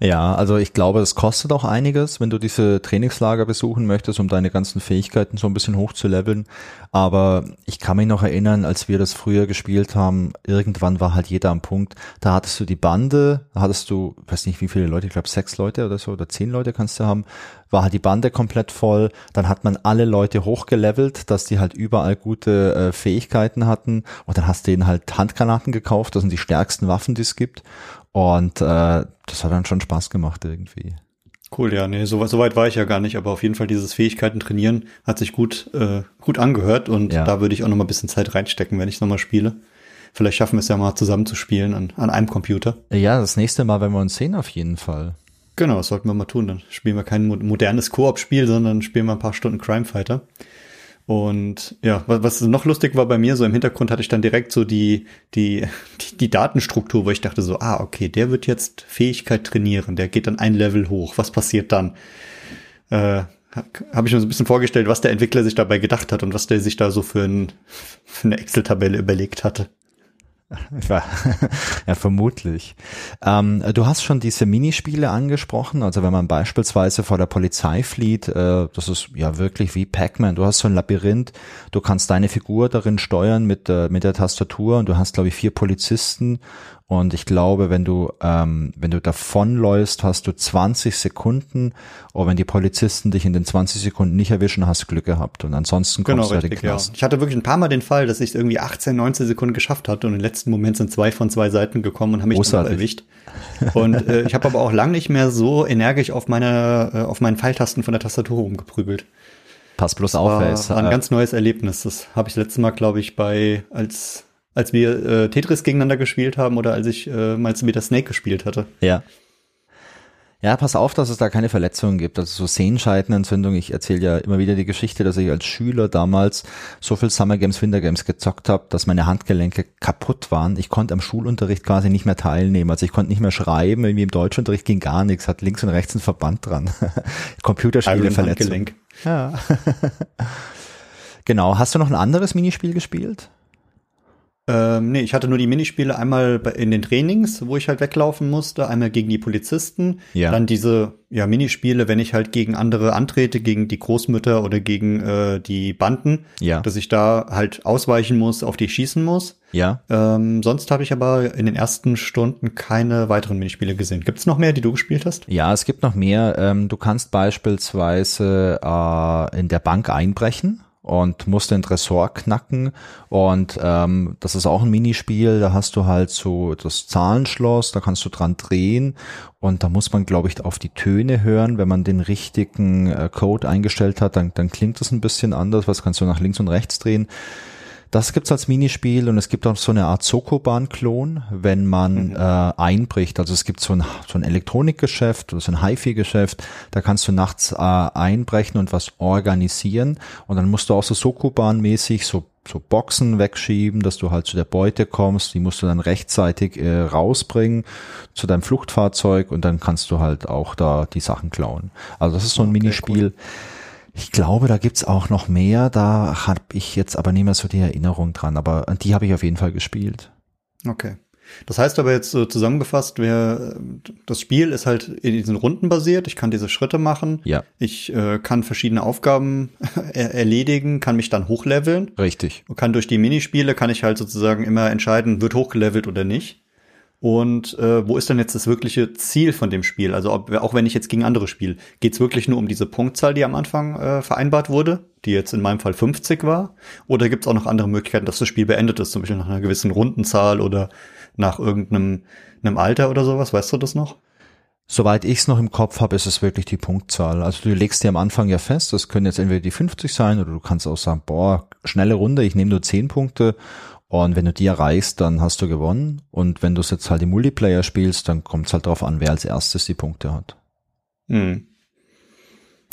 Ja, also ich glaube, es kostet auch einiges, wenn du diese Trainingslager besuchen möchtest, um deine ganzen Fähigkeiten so ein bisschen hochzuleveln. Aber ich kann mich noch erinnern, als wir das früher gespielt haben, irgendwann war halt jeder am Punkt, da hattest du die Bande, da hattest du, weiß nicht wie viele Leute, ich glaube sechs Leute oder so, oder zehn Leute kannst du haben, war halt die Bande komplett voll, dann hat man alle Leute hochgelevelt, dass die halt überall gute äh, Fähigkeiten hatten. Und dann hast du denen halt Handgranaten gekauft, das sind die stärksten Waffen, die es gibt und äh, das hat dann schon Spaß gemacht irgendwie. Cool, ja, nee, so, so weit war ich ja gar nicht, aber auf jeden Fall dieses Fähigkeiten trainieren hat sich gut, äh, gut angehört und ja. da würde ich auch noch mal ein bisschen Zeit reinstecken, wenn ich noch mal spiele. Vielleicht schaffen wir es ja mal zusammen zu spielen an, an einem Computer. Ja, das nächste Mal, wenn wir uns sehen, auf jeden Fall. Genau, das sollten wir mal tun. Dann spielen wir kein modernes Koop-Spiel, sondern spielen wir ein paar Stunden Crime Fighter. Und ja, was noch lustig war bei mir, so im Hintergrund hatte ich dann direkt so die, die, die, die Datenstruktur, wo ich dachte so, ah, okay, der wird jetzt Fähigkeit trainieren, der geht dann ein Level hoch. Was passiert dann? Äh, habe ich mir so ein bisschen vorgestellt, was der Entwickler sich dabei gedacht hat und was der sich da so für, ein, für eine Excel-Tabelle überlegt hatte. ja, vermutlich. Ähm, du hast schon diese Minispiele angesprochen. Also wenn man beispielsweise vor der Polizei flieht, äh, das ist ja wirklich wie Pac-Man. Du hast so ein Labyrinth, du kannst deine Figur darin steuern mit, äh, mit der Tastatur und du hast, glaube ich, vier Polizisten und ich glaube, wenn du, ähm, wenn du davonläufst, hast du 20 Sekunden. Und wenn die Polizisten dich in den 20 Sekunden nicht erwischen, hast du Glück gehabt. Und ansonsten kommst genau, du richtig, ja. Ich hatte wirklich ein paar Mal den Fall, dass ich irgendwie 18, 19 Sekunden geschafft hatte und im letzten Moment sind zwei von zwei Seiten gekommen und haben mich dann erwischt. Und äh, ich habe aber auch lang nicht mehr so energisch auf meiner, äh, auf meinen Pfeiltasten von der Tastatur rumgeprügelt. Pass bloß auf, war, war ein ganz neues Erlebnis. Das habe ich letztes Mal, glaube ich, bei als Als wir äh, Tetris gegeneinander gespielt haben oder als ich äh, mal wieder Snake gespielt hatte. Ja. Ja, pass auf, dass es da keine Verletzungen gibt. Also so Sehenscheidenentzündung. Ich erzähle ja immer wieder die Geschichte, dass ich als Schüler damals so viel Summer Games, Winter Games gezockt habe, dass meine Handgelenke kaputt waren. Ich konnte am Schulunterricht quasi nicht mehr teilnehmen. Also ich konnte nicht mehr schreiben. Irgendwie im Deutschunterricht ging gar nichts. Hat links und rechts ein Verband dran. Computerspiele Verletzung. Ja. genau. Hast du noch ein anderes Minispiel gespielt? Ähm, nee, ich hatte nur die Minispiele einmal in den Trainings, wo ich halt weglaufen musste, einmal gegen die Polizisten, ja. dann diese ja, Minispiele, wenn ich halt gegen andere antrete, gegen die Großmütter oder gegen äh, die Banden, ja. dass ich da halt ausweichen muss, auf die schießen muss. Ja. Ähm, sonst habe ich aber in den ersten Stunden keine weiteren Minispiele gesehen. Gibt es noch mehr, die du gespielt hast? Ja, es gibt noch mehr. Ähm, du kannst beispielsweise äh, in der Bank einbrechen und musst den Tresor knacken. Und ähm, das ist auch ein Minispiel, da hast du halt so das Zahlenschloss, da kannst du dran drehen. Und da muss man glaube ich auf die Töne hören, wenn man den richtigen äh, Code eingestellt hat, dann, dann klingt das ein bisschen anders, was kannst du nach links und rechts drehen. Das gibt's als Minispiel und es gibt auch so eine Art Sokoban-Klon, wenn man mhm. äh, einbricht. Also es gibt so ein, so ein Elektronikgeschäft oder so ein HiFi-Geschäft, da kannst du nachts äh, einbrechen und was organisieren und dann musst du auch so Sokoban-mäßig so so Boxen wegschieben, dass du halt zu der Beute kommst. Die musst du dann rechtzeitig äh, rausbringen zu deinem Fluchtfahrzeug und dann kannst du halt auch da die Sachen klauen. Also das ist so ein okay, Minispiel. Cool ich glaube, da gibt's auch noch mehr. Da habe ich jetzt aber nicht mehr so die Erinnerung dran. Aber die habe ich auf jeden Fall gespielt. Okay. Das heißt aber jetzt so zusammengefasst, wer, das Spiel ist halt in diesen Runden basiert. Ich kann diese Schritte machen. Ja. Ich äh, kann verschiedene Aufgaben er erledigen, kann mich dann hochleveln. Richtig. Und kann durch die Minispiele kann ich halt sozusagen immer entscheiden, wird hochgelevelt oder nicht. Und äh, wo ist denn jetzt das wirkliche Ziel von dem Spiel? Also ob, auch wenn ich jetzt gegen andere spiele, geht es wirklich nur um diese Punktzahl, die am Anfang äh, vereinbart wurde, die jetzt in meinem Fall 50 war? Oder gibt es auch noch andere Möglichkeiten, dass das Spiel beendet ist, zum Beispiel nach einer gewissen Rundenzahl oder nach irgendeinem einem Alter oder sowas? Weißt du das noch? Soweit ich es noch im Kopf habe, ist es wirklich die Punktzahl. Also du legst dir am Anfang ja fest, das können jetzt entweder die 50 sein oder du kannst auch sagen, boah, schnelle Runde, ich nehme nur 10 Punkte und wenn du die erreichst, dann hast du gewonnen. Und wenn du es jetzt halt im Multiplayer spielst, dann kommt es halt darauf an, wer als erstes die Punkte hat. Hm.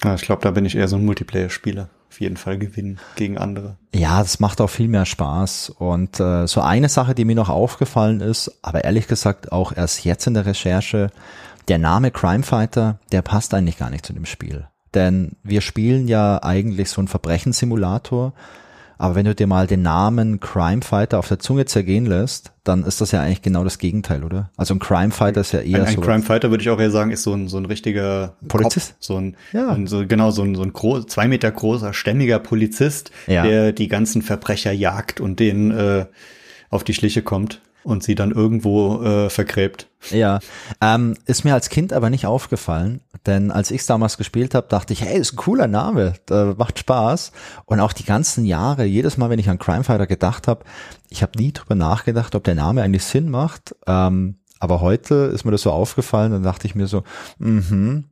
Ja, ich glaube, da bin ich eher so ein Multiplayer-Spieler. Auf jeden Fall gewinnen gegen andere. Ja, das macht auch viel mehr Spaß. Und äh, so eine Sache, die mir noch aufgefallen ist, aber ehrlich gesagt auch erst jetzt in der Recherche, der Name Crime Fighter, der passt eigentlich gar nicht zu dem Spiel. Denn wir spielen ja eigentlich so einen Verbrechenssimulator, aber wenn du dir mal den Namen Crime Fighter auf der Zunge zergehen lässt, dann ist das ja eigentlich genau das Gegenteil, oder? Also ein Crime Fighter ist ja eher ein, ein so. Crime Fighter würde ich auch eher sagen, ist so ein, so ein richtiger Polizist. Kopf, so ein, ja. ein, so, genau, so ein, so ein groß, zwei Meter großer, stämmiger Polizist, ja. der die ganzen Verbrecher jagt und denen äh, auf die Schliche kommt und sie dann irgendwo äh, vergräbt. Ja, ähm, ist mir als Kind aber nicht aufgefallen, denn als ich es damals gespielt habe, dachte ich, hey, ist ein cooler Name, der macht Spaß. Und auch die ganzen Jahre, jedes Mal, wenn ich an Crime Fighter gedacht habe, ich habe nie drüber nachgedacht, ob der Name eigentlich Sinn macht. Ähm, aber heute ist mir das so aufgefallen, dann dachte ich mir so, mhm,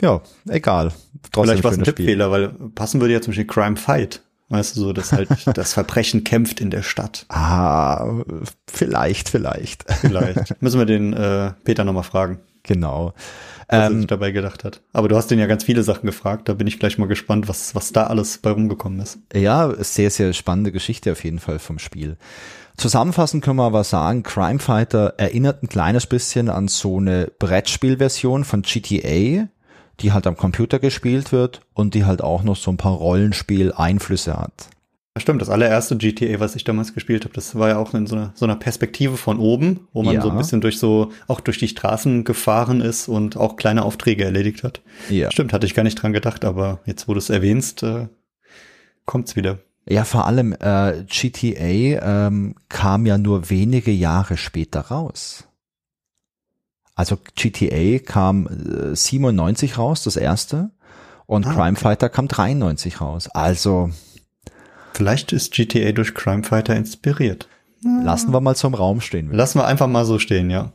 ja, egal. Trotzdem Vielleicht war es ein Tippfehler, weil passen würde ja zum Beispiel Crime Fight. Weißt du, so, dass halt das Verbrechen kämpft in der Stadt. Ah, vielleicht, vielleicht. Vielleicht. Müssen wir den äh, Peter nochmal fragen. Genau. Was ähm, er dabei gedacht hat. Aber du hast den ja ganz viele Sachen gefragt. Da bin ich gleich mal gespannt, was, was da alles bei rumgekommen ist. Ja, sehr, sehr spannende Geschichte auf jeden Fall vom Spiel. Zusammenfassend können wir aber sagen, Crime Fighter erinnert ein kleines bisschen an so eine Brettspielversion von GTA, die halt am Computer gespielt wird und die halt auch noch so ein paar Rollenspiel-Einflüsse hat. Stimmt, das allererste GTA, was ich damals gespielt habe, das war ja auch in so einer, so einer Perspektive von oben, wo man ja. so ein bisschen durch so, auch durch die Straßen gefahren ist und auch kleine Aufträge erledigt hat. Ja. Stimmt, hatte ich gar nicht dran gedacht, aber jetzt, wo du es erwähnst, äh, kommt's wieder. Ja, vor allem äh, GTA ähm, kam ja nur wenige Jahre später raus. Also GTA kam äh, 97 raus, das erste, und ah, Crime Fighter kam 93 raus. Also vielleicht ist GTA durch Crime Fighter inspiriert. Lassen wir mal zum Raum stehen. Lassen wir einfach mal so stehen, ja.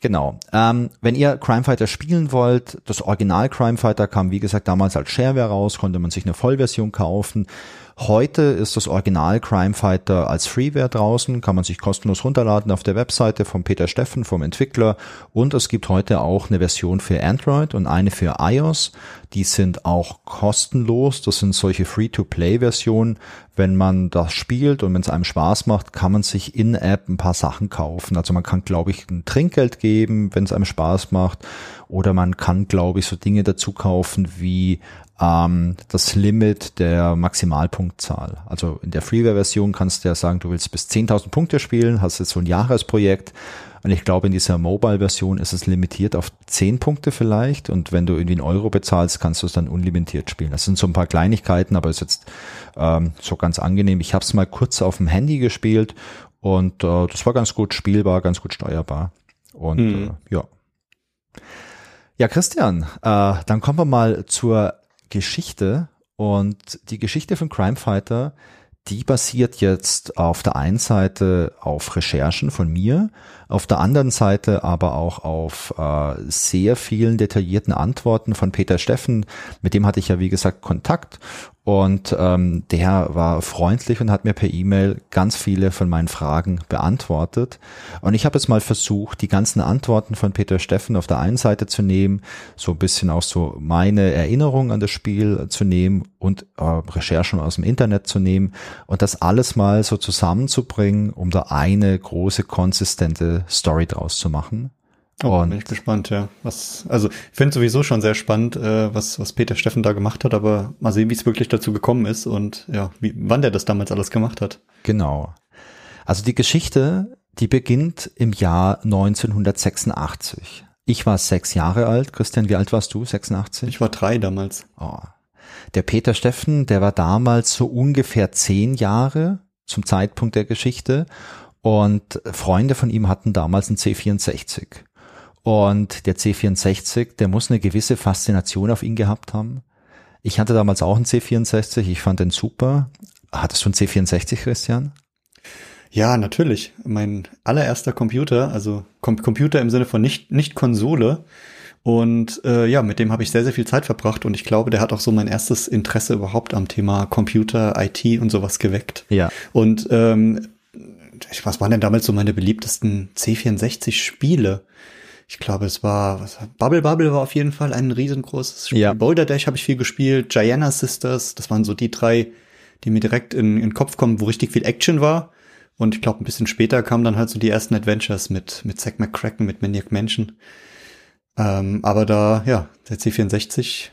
Genau. Ähm, wenn ihr Crime Fighter spielen wollt, das Original Crime Fighter kam wie gesagt damals als Shareware raus, konnte man sich eine Vollversion kaufen. Heute ist das Original Crime Fighter als Freeware draußen, kann man sich kostenlos runterladen auf der Webseite von Peter Steffen, vom Entwickler. Und es gibt heute auch eine Version für Android und eine für iOS. Die sind auch kostenlos. Das sind solche Free-to-Play-Versionen. Wenn man das spielt und wenn es einem Spaß macht, kann man sich in-App ein paar Sachen kaufen. Also man kann, glaube ich, ein Trinkgeld geben, wenn es einem Spaß macht. Oder man kann, glaube ich, so Dinge dazu kaufen wie ähm, das Limit der Maximalpunktzahl. Also in der Freeware-Version kannst du ja sagen, du willst bis 10.000 Punkte spielen, hast jetzt so ein Jahresprojekt. Und ich glaube, in dieser Mobile-Version ist es limitiert auf 10 Punkte vielleicht. Und wenn du irgendwie einen Euro bezahlst, kannst du es dann unlimitiert spielen. Das sind so ein paar Kleinigkeiten, aber ist jetzt ähm, so ganz angenehm. Ich habe es mal kurz auf dem Handy gespielt und äh, das war ganz gut spielbar, ganz gut steuerbar. Und mhm. äh, ja. Ja, Christian, äh, dann kommen wir mal zur Geschichte und die Geschichte von Crime Fighter, die basiert jetzt auf der einen Seite auf Recherchen von mir, auf der anderen Seite aber auch auf äh, sehr vielen detaillierten Antworten von Peter Steffen, mit dem hatte ich ja wie gesagt Kontakt und ähm, der war freundlich und hat mir per E-Mail ganz viele von meinen Fragen beantwortet. Und ich habe jetzt mal versucht, die ganzen Antworten von Peter Steffen auf der einen Seite zu nehmen, so ein bisschen auch so meine Erinnerung an das Spiel zu nehmen und äh, Recherchen aus dem Internet zu nehmen und das alles mal so zusammenzubringen, um da eine große, konsistente Story draus zu machen. Oh, und bin ich gespannt, ja. Was, also ich finde sowieso schon sehr spannend, äh, was, was Peter Steffen da gemacht hat, aber mal sehen, wie es wirklich dazu gekommen ist und ja, wie, wann der das damals alles gemacht hat. Genau. Also die Geschichte, die beginnt im Jahr 1986. Ich war sechs Jahre alt. Christian, wie alt warst du? 86? Ich war drei damals. Oh. Der Peter Steffen, der war damals so ungefähr zehn Jahre zum Zeitpunkt der Geschichte und Freunde von ihm hatten damals einen C64. Und der C64, der muss eine gewisse Faszination auf ihn gehabt haben. Ich hatte damals auch einen C64, ich fand den super. Hattest du einen C64, Christian? Ja, natürlich. Mein allererster Computer, also Com Computer im Sinne von nicht, nicht Konsole. Und äh, ja, mit dem habe ich sehr, sehr viel Zeit verbracht und ich glaube, der hat auch so mein erstes Interesse überhaupt am Thema Computer, IT und sowas geweckt. Ja. Und ähm, was waren denn damals so meine beliebtesten C64-Spiele? Ich glaube, es war, was, Bubble Bubble war auf jeden Fall ein riesengroßes Spiel. Ja. Boulder Dash habe ich viel gespielt, Gianna Sisters, das waren so die drei, die mir direkt in, in den Kopf kommen, wo richtig viel Action war. Und ich glaube, ein bisschen später kamen dann halt so die ersten Adventures mit, mit Zack McCracken, mit Maniac Mansion. Ähm, aber da, ja, der C64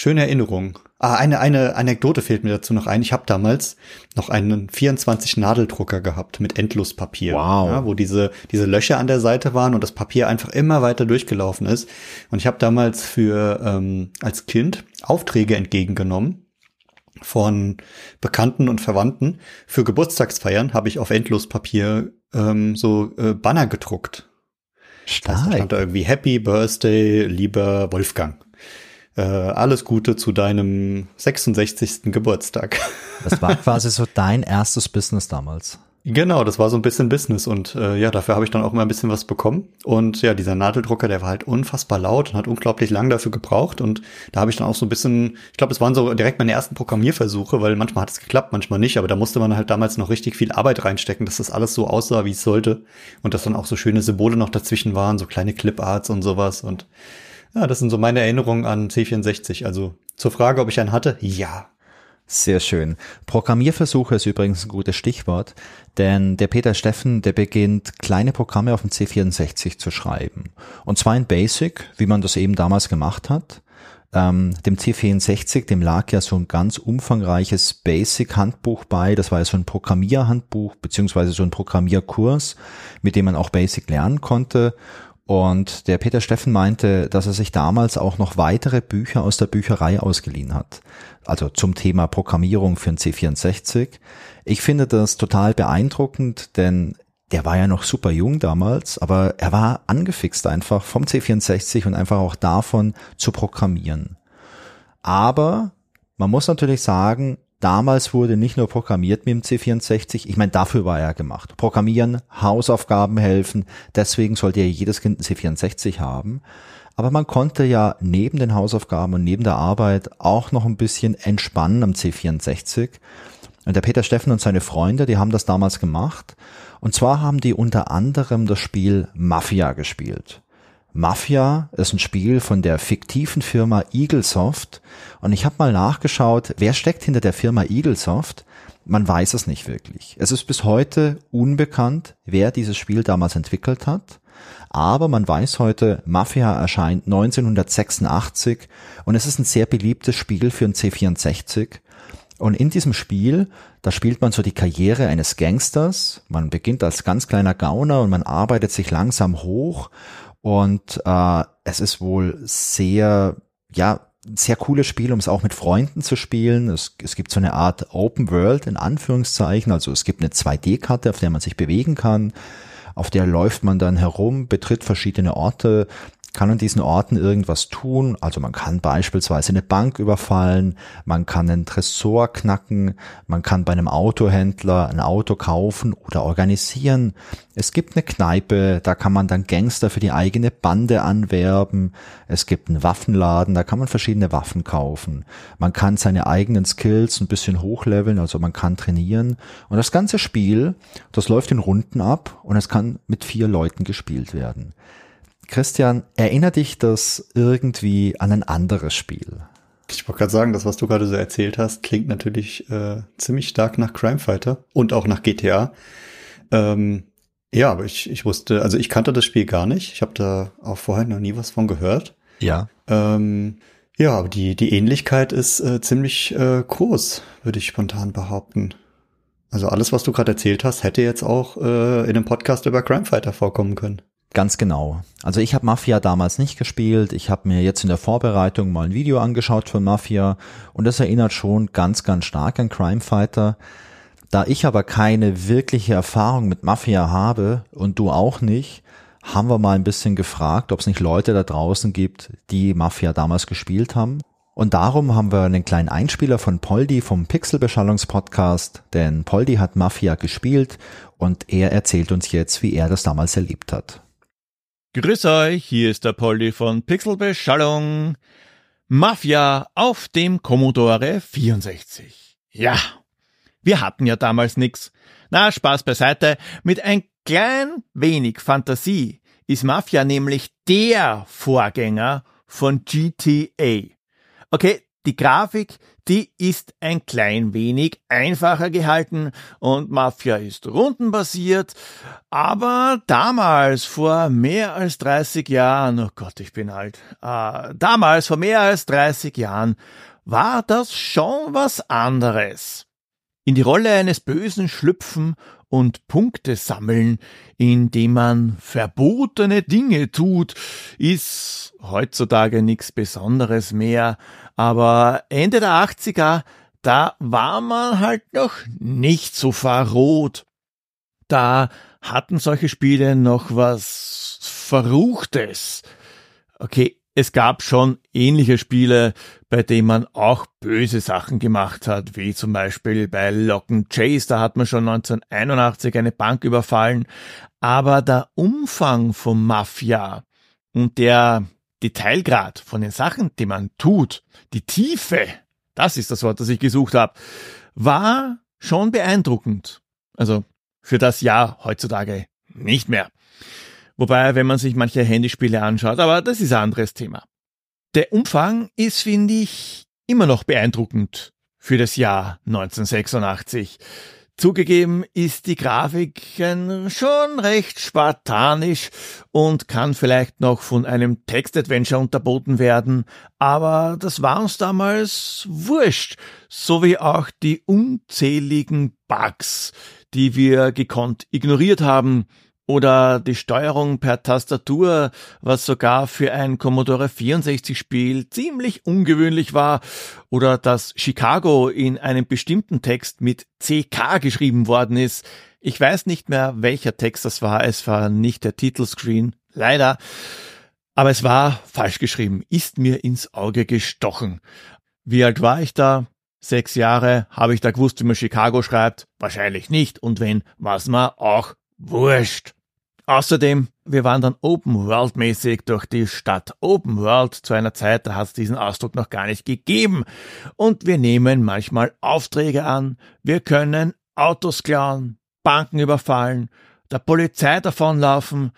Schöne Erinnerung. Ah, eine, eine Anekdote fehlt mir dazu noch ein. Ich habe damals noch einen 24-Nadeldrucker gehabt mit Endlospapier. Wow. Ja, wo diese, diese Löcher an der Seite waren und das Papier einfach immer weiter durchgelaufen ist. Und ich habe damals für ähm, als Kind Aufträge entgegengenommen von Bekannten und Verwandten. Für Geburtstagsfeiern habe ich auf Endlospapier ähm, so äh, Banner gedruckt. Stark. Da stand da irgendwie Happy Birthday, lieber Wolfgang äh, alles Gute zu deinem 66. Geburtstag. Das war quasi so dein erstes Business damals. Genau, das war so ein bisschen Business und äh, ja, dafür habe ich dann auch immer ein bisschen was bekommen. Und ja, dieser Nadeldrucker, der war halt unfassbar laut und hat unglaublich lang dafür gebraucht. Und da habe ich dann auch so ein bisschen, ich glaube, es waren so direkt meine ersten Programmierversuche, weil manchmal hat es geklappt, manchmal nicht. Aber da musste man halt damals noch richtig viel Arbeit reinstecken, dass das alles so aussah, wie es sollte. Und dass dann auch so schöne Symbole noch dazwischen waren, so kleine Cliparts und sowas. Und ja, das sind so meine Erinnerungen an C64. Also zur Frage, ob ich einen hatte, ja. Sehr schön. Programmierversuche ist übrigens ein gutes Stichwort, denn der Peter Steffen, der beginnt kleine Programme auf dem C64 zu schreiben. Und zwar in Basic, wie man das eben damals gemacht hat. Ähm, dem C64, dem lag ja so ein ganz umfangreiches Basic-Handbuch bei. Das war ja so ein Programmierhandbuch beziehungsweise so ein Programmierkurs, mit dem man auch Basic lernen konnte. Und der Peter Steffen meinte, dass er sich damals auch noch weitere Bücher aus der Bücherei ausgeliehen hat. Also zum Thema Programmierung für ein C64. Ich finde das total beeindruckend, denn der war ja noch super jung damals, aber er war angefixt einfach vom C64 und einfach auch davon zu programmieren. Aber man muss natürlich sagen, Damals wurde nicht nur programmiert mit dem C64, ich meine, dafür war er gemacht. Programmieren, Hausaufgaben helfen, deswegen sollte ja jedes Kind ein C64 haben. aber man konnte ja neben den Hausaufgaben und neben der Arbeit auch noch ein bisschen entspannen am C64. Und der Peter Steffen und seine Freunde, die haben das damals gemacht. Und zwar haben die unter anderem das Spiel Mafia gespielt. Mafia ist ein Spiel von der fiktiven Firma Eaglesoft und ich habe mal nachgeschaut, wer steckt hinter der Firma Eaglesoft. Man weiß es nicht wirklich. Es ist bis heute unbekannt, wer dieses Spiel damals entwickelt hat. Aber man weiß heute, Mafia erscheint 1986 und es ist ein sehr beliebtes Spiel für ein C64. Und in diesem Spiel, da spielt man so die Karriere eines Gangsters. Man beginnt als ganz kleiner Gauner und man arbeitet sich langsam hoch. Und äh, es ist wohl sehr, ja, sehr cooles Spiel, um es auch mit Freunden zu spielen. Es, es gibt so eine Art Open World in Anführungszeichen. Also es gibt eine 2D-Karte, auf der man sich bewegen kann. Auf der läuft man dann herum, betritt verschiedene Orte, kann an diesen Orten irgendwas tun. Also man kann beispielsweise eine Bank überfallen, man kann einen Tresor knacken, man kann bei einem Autohändler ein Auto kaufen oder organisieren. Es gibt eine Kneipe, da kann man dann Gangster für die eigene Bande anwerben. Es gibt einen Waffenladen, da kann man verschiedene Waffen kaufen. Man kann seine eigenen Skills ein bisschen hochleveln, also man kann trainieren. Und das ganze Spiel, das läuft in Runden ab und es kann mit vier Leuten gespielt werden. Christian, erinnert dich das irgendwie an ein anderes Spiel? Ich wollte gerade sagen, das, was du gerade so erzählt hast, klingt natürlich äh, ziemlich stark nach Crime Fighter und auch nach GTA. Ähm, ja, aber ich, ich wusste, also ich kannte das Spiel gar nicht. Ich habe da auch vorher noch nie was von gehört. Ja. Ähm, ja, aber die, die Ähnlichkeit ist äh, ziemlich äh, groß, würde ich spontan behaupten. Also alles, was du gerade erzählt hast, hätte jetzt auch äh, in einem Podcast über Crime Fighter vorkommen können. Ganz genau. Also ich habe Mafia damals nicht gespielt. Ich habe mir jetzt in der Vorbereitung mal ein Video angeschaut von Mafia und das erinnert schon ganz, ganz stark an Crime Fighter. Da ich aber keine wirkliche Erfahrung mit Mafia habe und du auch nicht, haben wir mal ein bisschen gefragt, ob es nicht Leute da draußen gibt, die Mafia damals gespielt haben. Und darum haben wir einen kleinen Einspieler von Poldi vom Pixelbeschallungspodcast, denn Poldi hat Mafia gespielt und er erzählt uns jetzt, wie er das damals erlebt hat. Grüß euch, hier ist der Polly von Pixelbeschallung. Mafia auf dem Commodore 64. Ja, wir hatten ja damals nix. Na, Spaß beiseite. Mit ein klein wenig Fantasie ist Mafia nämlich der Vorgänger von GTA. Okay, die Grafik, die ist ein klein wenig einfacher gehalten und Mafia ist rundenbasiert, aber damals vor mehr als 30 Jahren, oh Gott, ich bin alt, äh, damals vor mehr als 30 Jahren war das schon was anderes. In die Rolle eines Bösen schlüpfen und Punkte sammeln, indem man verbotene Dinge tut, ist heutzutage nichts Besonderes mehr, aber Ende der 80er, da war man halt noch nicht so verrot. Da hatten solche Spiele noch was Verruchtes. Okay, es gab schon ähnliche Spiele, bei denen man auch böse Sachen gemacht hat, wie zum Beispiel bei Lock and Chase, da hat man schon 1981 eine Bank überfallen. Aber der Umfang von Mafia und der Detailgrad von den Sachen, die man tut, die Tiefe, das ist das Wort, das ich gesucht habe, war schon beeindruckend. Also für das Jahr heutzutage nicht mehr. Wobei, wenn man sich manche Handyspiele anschaut, aber das ist ein anderes Thema. Der Umfang ist, finde ich, immer noch beeindruckend für das Jahr 1986. Zugegeben ist die Grafik schon recht spartanisch und kann vielleicht noch von einem Textadventure unterboten werden, aber das war uns damals wurscht, so wie auch die unzähligen Bugs, die wir gekonnt ignoriert haben, oder die Steuerung per Tastatur, was sogar für ein Commodore 64 Spiel ziemlich ungewöhnlich war, oder dass Chicago in einem bestimmten Text mit CK geschrieben worden ist. Ich weiß nicht mehr, welcher Text das war, es war nicht der Titelscreen, leider. Aber es war falsch geschrieben, ist mir ins Auge gestochen. Wie alt war ich da? Sechs Jahre. Habe ich da gewusst, wie man Chicago schreibt? Wahrscheinlich nicht. Und wenn, was man auch wurscht. Außerdem, wir waren dann Open World mäßig durch die Stadt. Open World zu einer Zeit, da hat es diesen Ausdruck noch gar nicht gegeben. Und wir nehmen manchmal Aufträge an. Wir können Autos klauen, Banken überfallen, der Polizei davonlaufen.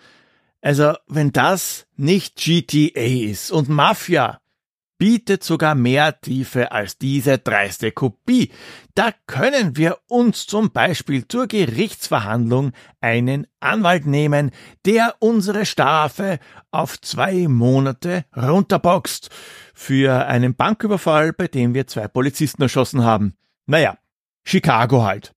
Also, wenn das nicht GTA ist und Mafia, bietet sogar mehr Tiefe als diese dreiste Kopie. Da können wir uns zum Beispiel zur Gerichtsverhandlung einen Anwalt nehmen, der unsere Strafe auf zwei Monate runterboxt für einen Banküberfall, bei dem wir zwei Polizisten erschossen haben. Naja, Chicago halt.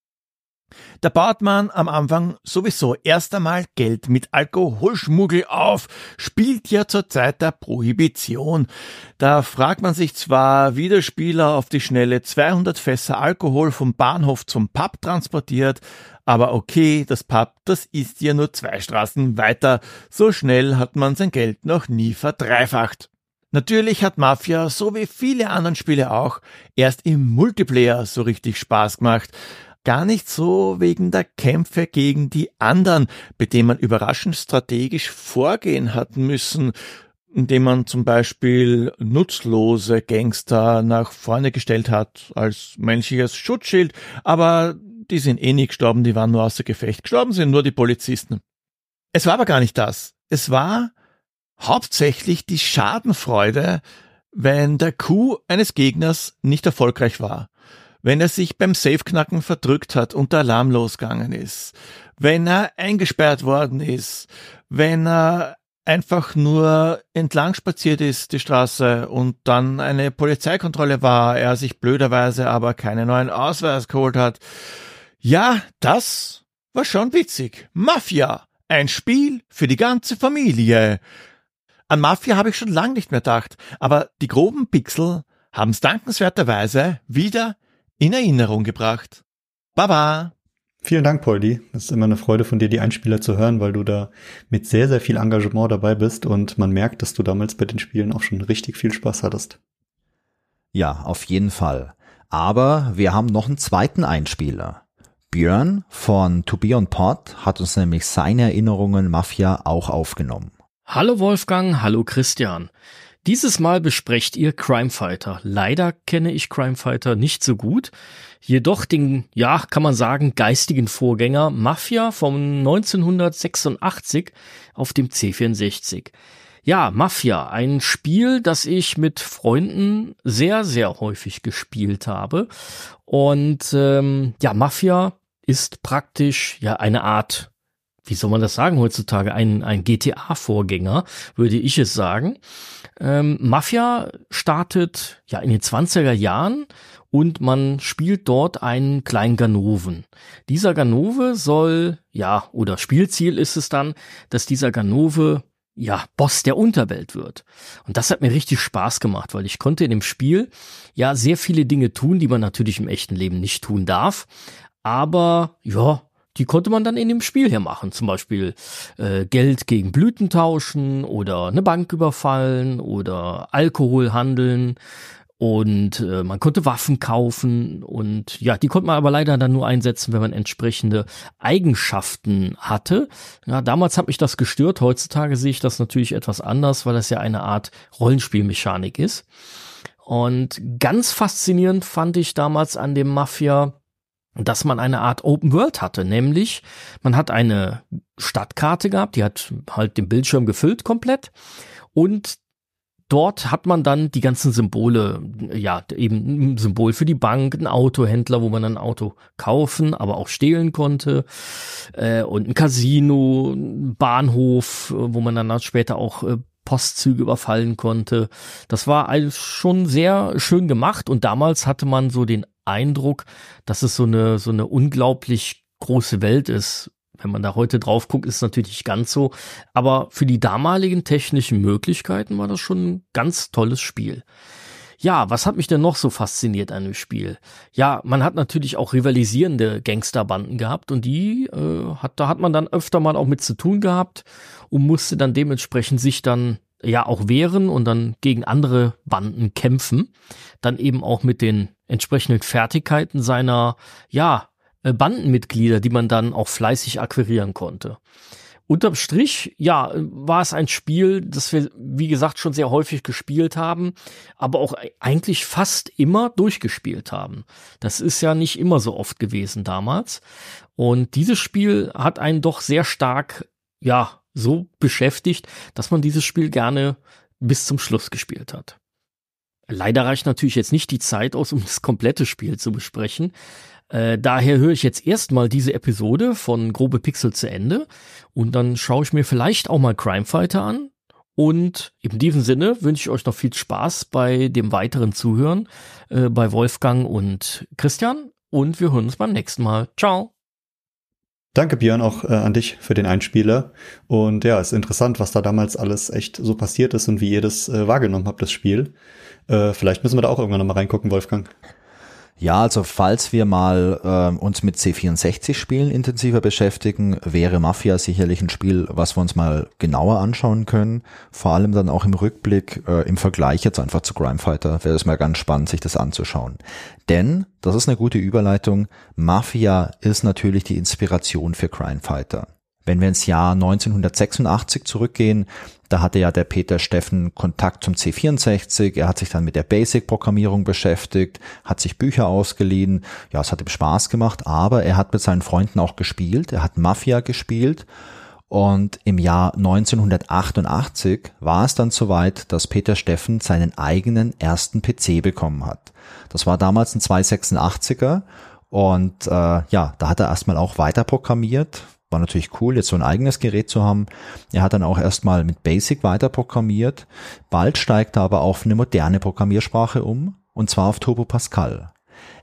Da baut man am Anfang sowieso erst einmal Geld mit Alkoholschmuggel auf, spielt ja zur Zeit der Prohibition. Da fragt man sich zwar, wie der Spieler auf die Schnelle 200 Fässer Alkohol vom Bahnhof zum Pub transportiert, aber okay, das Pub, das ist ja nur zwei Straßen weiter, so schnell hat man sein Geld noch nie verdreifacht. Natürlich hat Mafia, so wie viele anderen Spiele auch, erst im Multiplayer so richtig Spaß gemacht, gar nicht so wegen der Kämpfe gegen die anderen, bei denen man überraschend strategisch vorgehen hat müssen, indem man zum Beispiel nutzlose Gangster nach vorne gestellt hat als menschliches Schutzschild, aber die sind eh nie gestorben, die waren nur außer Gefecht. Gestorben sind nur die Polizisten. Es war aber gar nicht das. Es war hauptsächlich die Schadenfreude, wenn der Coup eines Gegners nicht erfolgreich war wenn er sich beim Safeknacken verdrückt hat und der Alarm losgegangen ist, wenn er eingesperrt worden ist, wenn er einfach nur entlang spaziert ist, die Straße, und dann eine Polizeikontrolle war, er sich blöderweise aber keinen neuen Ausweis geholt hat. Ja, das war schon witzig. Mafia. Ein Spiel für die ganze Familie. An Mafia habe ich schon lang nicht mehr gedacht, aber die groben Pixel haben es dankenswerterweise wieder in Erinnerung gebracht. Baba! Vielen Dank, Poldi. Es ist immer eine Freude von dir, die Einspieler zu hören, weil du da mit sehr, sehr viel Engagement dabei bist und man merkt, dass du damals bei den Spielen auch schon richtig viel Spaß hattest. Ja, auf jeden Fall. Aber wir haben noch einen zweiten Einspieler. Björn von To Be On Pod hat uns nämlich seine Erinnerungen Mafia auch aufgenommen. Hallo Wolfgang, hallo Christian. Dieses Mal besprecht ihr Crime Fighter. Leider kenne ich Crime Fighter nicht so gut. Jedoch den, ja, kann man sagen, geistigen Vorgänger Mafia von 1986 auf dem C64. Ja, Mafia, ein Spiel, das ich mit Freunden sehr, sehr häufig gespielt habe. Und ähm, ja, Mafia ist praktisch ja eine Art wie soll man das sagen heutzutage, ein, ein GTA-Vorgänger, würde ich es sagen. Ähm, Mafia startet ja in den 20er Jahren und man spielt dort einen kleinen Ganoven. Dieser Ganove soll, ja, oder Spielziel ist es dann, dass dieser Ganove ja, Boss der Unterwelt wird. Und das hat mir richtig Spaß gemacht, weil ich konnte in dem Spiel ja sehr viele Dinge tun, die man natürlich im echten Leben nicht tun darf. Aber ja, die konnte man dann in dem Spiel hier machen. Zum Beispiel äh, Geld gegen Blüten tauschen oder eine Bank überfallen oder Alkohol handeln. Und äh, man konnte Waffen kaufen und ja, die konnte man aber leider dann nur einsetzen, wenn man entsprechende Eigenschaften hatte. Ja, damals hat mich das gestört. Heutzutage sehe ich das natürlich etwas anders, weil das ja eine Art Rollenspielmechanik ist. Und ganz faszinierend fand ich damals an dem Mafia, dass man eine Art Open World hatte, nämlich man hat eine Stadtkarte gehabt, die hat halt den Bildschirm gefüllt komplett und dort hat man dann die ganzen Symbole, ja, eben ein Symbol für die Bank, ein Autohändler, wo man ein Auto kaufen, aber auch stehlen konnte, äh, und ein Casino, ein Bahnhof, wo man dann später auch äh, Postzüge überfallen konnte. Das war alles schon sehr schön gemacht und damals hatte man so den Eindruck, dass es so eine, so eine unglaublich große Welt ist. Wenn man da heute drauf guckt, ist es natürlich nicht ganz so. Aber für die damaligen technischen Möglichkeiten war das schon ein ganz tolles Spiel. Ja, was hat mich denn noch so fasziniert an dem Spiel? Ja, man hat natürlich auch rivalisierende Gangsterbanden gehabt und die äh, hat, da hat man dann öfter mal auch mit zu tun gehabt und musste dann dementsprechend sich dann ja auch wehren und dann gegen andere Banden kämpfen. Dann eben auch mit den entsprechenden Fertigkeiten seiner, ja, äh, Bandenmitglieder, die man dann auch fleißig akquirieren konnte. Unterm Strich, ja, war es ein Spiel, das wir, wie gesagt, schon sehr häufig gespielt haben, aber auch eigentlich fast immer durchgespielt haben. Das ist ja nicht immer so oft gewesen damals. Und dieses Spiel hat einen doch sehr stark, ja, so beschäftigt, dass man dieses Spiel gerne bis zum Schluss gespielt hat. Leider reicht natürlich jetzt nicht die Zeit aus, um das komplette Spiel zu besprechen. Äh, daher höre ich jetzt erstmal diese Episode von Grobe Pixel zu Ende und dann schaue ich mir vielleicht auch mal Crime Fighter an. Und in diesem Sinne wünsche ich euch noch viel Spaß bei dem weiteren Zuhören äh, bei Wolfgang und Christian und wir hören uns beim nächsten Mal. Ciao. Danke, Björn, auch äh, an dich für den Einspieler. Und ja, ist interessant, was da damals alles echt so passiert ist und wie ihr das äh, wahrgenommen habt, das Spiel. Äh, vielleicht müssen wir da auch irgendwann nochmal reingucken, Wolfgang. Ja, also falls wir mal äh, uns mit C64-Spielen intensiver beschäftigen, wäre Mafia sicherlich ein Spiel, was wir uns mal genauer anschauen können. Vor allem dann auch im Rückblick, äh, im Vergleich jetzt einfach zu Crime Fighter, wäre es mal ganz spannend, sich das anzuschauen. Denn, das ist eine gute Überleitung, Mafia ist natürlich die Inspiration für Crime Fighter. Wenn wir ins Jahr 1986 zurückgehen, da hatte ja der Peter Steffen Kontakt zum C64. Er hat sich dann mit der Basic-Programmierung beschäftigt, hat sich Bücher ausgeliehen. Ja, es hat ihm Spaß gemacht, aber er hat mit seinen Freunden auch gespielt. Er hat Mafia gespielt. Und im Jahr 1988 war es dann soweit, dass Peter Steffen seinen eigenen ersten PC bekommen hat. Das war damals ein 286er und äh, ja, da hat er erstmal auch weiter programmiert, war natürlich cool, jetzt so ein eigenes Gerät zu haben. Er hat dann auch erstmal mit Basic weiter programmiert. Bald steigt er aber auf eine moderne Programmiersprache um, und zwar auf Turbo Pascal.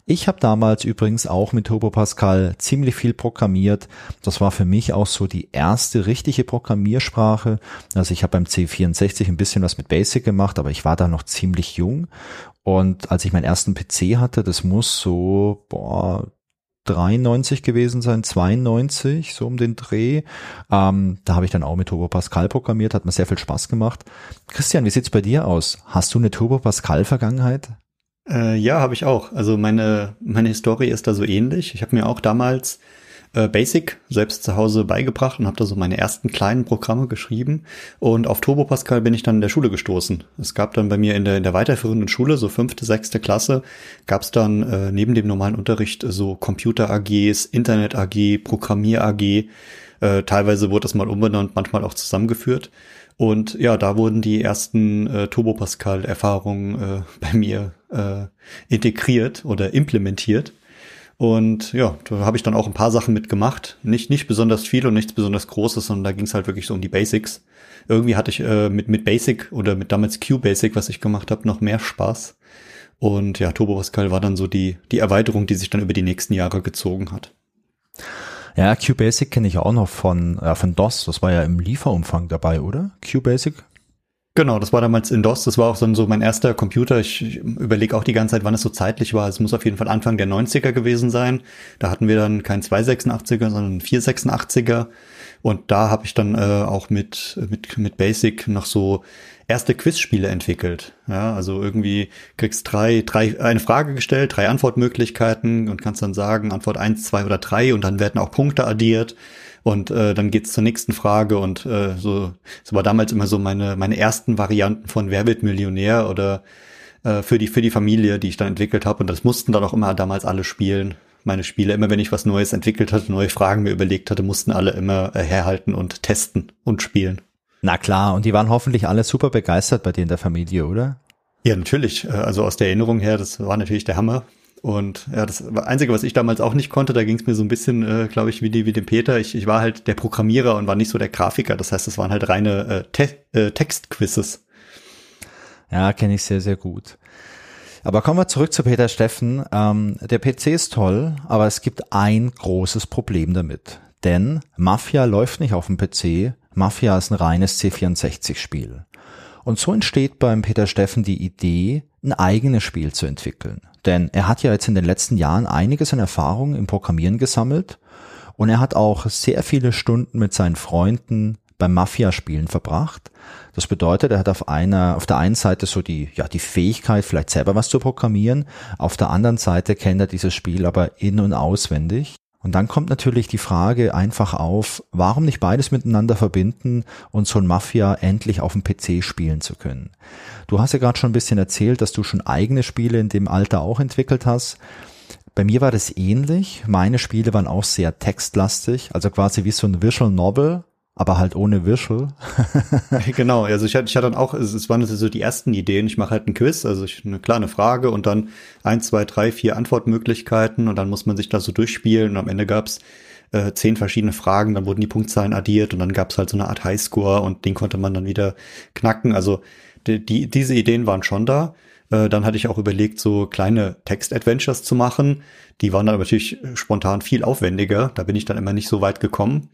Ich habe damals übrigens auch mit Turbo Pascal ziemlich viel programmiert. Das war für mich auch so die erste richtige Programmiersprache. Also ich habe beim C64 ein bisschen was mit Basic gemacht, aber ich war da noch ziemlich jung. Und als ich meinen ersten PC hatte, das muss so boah, 93 gewesen sein, 92, so um den Dreh. Ähm, da habe ich dann auch mit Turbo Pascal programmiert, hat mir sehr viel Spaß gemacht. Christian, wie sieht's bei dir aus? Hast du eine Turbo Pascal Vergangenheit? Äh, ja, habe ich auch. Also meine meine Historie ist da so ähnlich. Ich habe mir auch damals äh, Basic selbst zu Hause beigebracht und habe da so meine ersten kleinen Programme geschrieben. Und auf Turbo Pascal bin ich dann in der Schule gestoßen. Es gab dann bei mir in der, in der weiterführenden Schule, so fünfte, sechste Klasse, gab es dann äh, neben dem normalen Unterricht so Computer AGs, Internet AG, Programmier AG. Äh, teilweise wurde das mal umbenannt, manchmal auch zusammengeführt. Und ja, da wurden die ersten äh, Turbo Pascal Erfahrungen äh, bei mir äh, integriert oder implementiert. Und ja, da habe ich dann auch ein paar Sachen mitgemacht. Nicht, nicht besonders viel und nichts besonders Großes, sondern da ging es halt wirklich so um die Basics. Irgendwie hatte ich äh, mit, mit Basic oder mit damals Q-Basic, was ich gemacht habe, noch mehr Spaß. Und ja, Turbo Pascal war dann so die, die Erweiterung, die sich dann über die nächsten Jahre gezogen hat. Ja, QBasic kenne ich auch noch von, äh, von DOS. Das war ja im Lieferumfang dabei, oder? QBasic? Genau, das war damals in DOS. Das war auch so, so mein erster Computer. Ich, überlege auch die ganze Zeit, wann es so zeitlich war. Es muss auf jeden Fall Anfang der 90er gewesen sein. Da hatten wir dann kein 286er, sondern 486er. Und da habe ich dann äh, auch mit, mit, mit Basic noch so erste Quizspiele entwickelt. Ja, also irgendwie kriegst drei, drei, eine Frage gestellt, drei Antwortmöglichkeiten und kannst dann sagen, Antwort eins, zwei oder drei und dann werden auch Punkte addiert. Und äh, dann geht's zur nächsten Frage und äh, so, das war damals immer so meine, meine ersten Varianten von Wer wird Millionär oder äh, für die, für die Familie, die ich dann entwickelt habe. Und das mussten dann auch immer damals alle spielen. Meine Spiele, immer wenn ich was Neues entwickelt hatte, neue Fragen mir überlegt hatte, mussten alle immer äh, herhalten und testen und spielen. Na klar, und die waren hoffentlich alle super begeistert bei dir in der Familie, oder? Ja, natürlich. Äh, also aus der Erinnerung her, das war natürlich der Hammer. Und ja, das Einzige, was ich damals auch nicht konnte, da ging es mir so ein bisschen, äh, glaube ich, wie, die, wie dem Peter. Ich, ich war halt der Programmierer und war nicht so der Grafiker. Das heißt, es waren halt reine äh, Te äh, Textquizzes. Ja, kenne ich sehr, sehr gut. Aber kommen wir zurück zu Peter Steffen. Ähm, der PC ist toll, aber es gibt ein großes Problem damit. Denn Mafia läuft nicht auf dem PC. Mafia ist ein reines C64-Spiel. Und so entsteht beim Peter Steffen die Idee, ein eigenes Spiel zu entwickeln. Denn er hat ja jetzt in den letzten Jahren einiges an Erfahrung im Programmieren gesammelt und er hat auch sehr viele Stunden mit seinen Freunden beim Mafia-Spielen verbracht. Das bedeutet, er hat auf einer, auf der einen Seite so die, ja, die Fähigkeit, vielleicht selber was zu programmieren. Auf der anderen Seite kennt er dieses Spiel aber in- und auswendig. Und dann kommt natürlich die Frage einfach auf, warum nicht beides miteinander verbinden und so ein Mafia endlich auf dem PC spielen zu können. Du hast ja gerade schon ein bisschen erzählt, dass du schon eigene Spiele in dem Alter auch entwickelt hast. Bei mir war das ähnlich. Meine Spiele waren auch sehr textlastig, also quasi wie so ein Visual Novel, aber halt ohne Visual. genau, also ich hatte, ich hatte dann auch, es waren so die ersten Ideen. Ich mache halt ein Quiz, also ich, eine kleine Frage und dann ein, zwei, drei, vier Antwortmöglichkeiten und dann muss man sich da so durchspielen und am Ende gab's äh, zehn verschiedene Fragen, dann wurden die Punktzahlen addiert und dann gab's halt so eine Art Highscore und den konnte man dann wieder knacken. Also die, die, diese Ideen waren schon da. Äh, dann hatte ich auch überlegt, so kleine Text-Adventures zu machen. Die waren dann natürlich spontan viel aufwendiger. Da bin ich dann immer nicht so weit gekommen.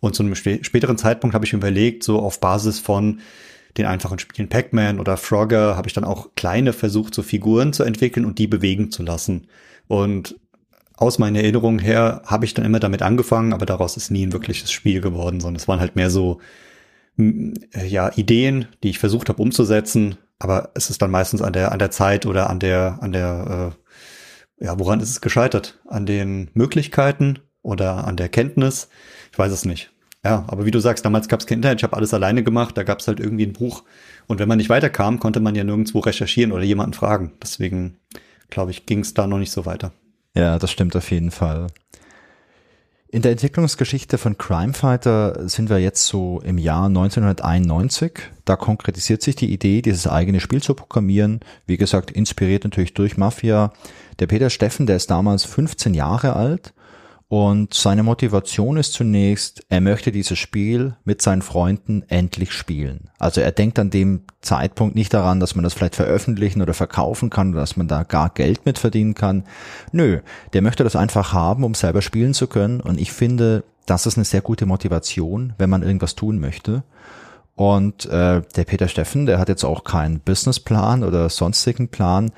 Und zu einem späteren Zeitpunkt habe ich überlegt, so auf Basis von den einfachen Spielen Pac-Man oder Frogger habe ich dann auch kleine versucht, so Figuren zu entwickeln und die bewegen zu lassen. Und aus meiner Erinnerung her habe ich dann immer damit angefangen, aber daraus ist nie ein wirkliches Spiel geworden, sondern es waren halt mehr so ja Ideen, die ich versucht habe umzusetzen, aber es ist dann meistens an der an der Zeit oder an der an der äh, ja woran ist es gescheitert? An den Möglichkeiten oder an der Kenntnis? Ich weiß es nicht. Ja, aber wie du sagst, damals gab es kein Internet, ich habe alles alleine gemacht, da gab es halt irgendwie ein Buch. Und wenn man nicht weiterkam, konnte man ja nirgendwo recherchieren oder jemanden fragen. Deswegen, glaube ich, ging es da noch nicht so weiter. Ja, das stimmt auf jeden Fall. In der Entwicklungsgeschichte von Crime Fighter sind wir jetzt so im Jahr 1991. Da konkretisiert sich die Idee, dieses eigene Spiel zu programmieren. Wie gesagt, inspiriert natürlich durch Mafia. Der Peter Steffen, der ist damals 15 Jahre alt und seine Motivation ist zunächst, er möchte dieses Spiel mit seinen Freunden endlich spielen. Also er denkt an dem Zeitpunkt nicht daran, dass man das vielleicht veröffentlichen oder verkaufen kann oder dass man da gar Geld mit verdienen kann. Nö, der möchte das einfach haben, um selber spielen zu können. Und ich finde, das ist eine sehr gute Motivation, wenn man irgendwas tun möchte. Und äh, der Peter Steffen, der hat jetzt auch keinen Businessplan oder sonstigen Plan.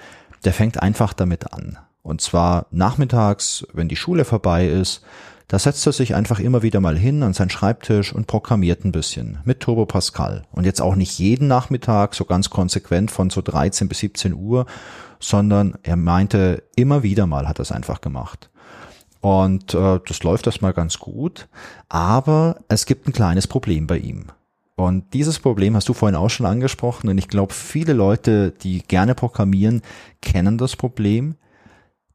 Der fängt einfach damit an. Und zwar nachmittags, wenn die Schule vorbei ist, da setzt er sich einfach immer wieder mal hin an seinen Schreibtisch und programmiert ein bisschen mit Turbo Pascal. Und jetzt auch nicht jeden Nachmittag so ganz konsequent von so 13 bis 17 Uhr, sondern er meinte, immer wieder mal hat er es einfach gemacht. Und äh, das läuft erstmal ganz gut, aber es gibt ein kleines Problem bei ihm. Und dieses Problem hast du vorhin auch schon angesprochen und ich glaube, viele Leute, die gerne programmieren, kennen das Problem.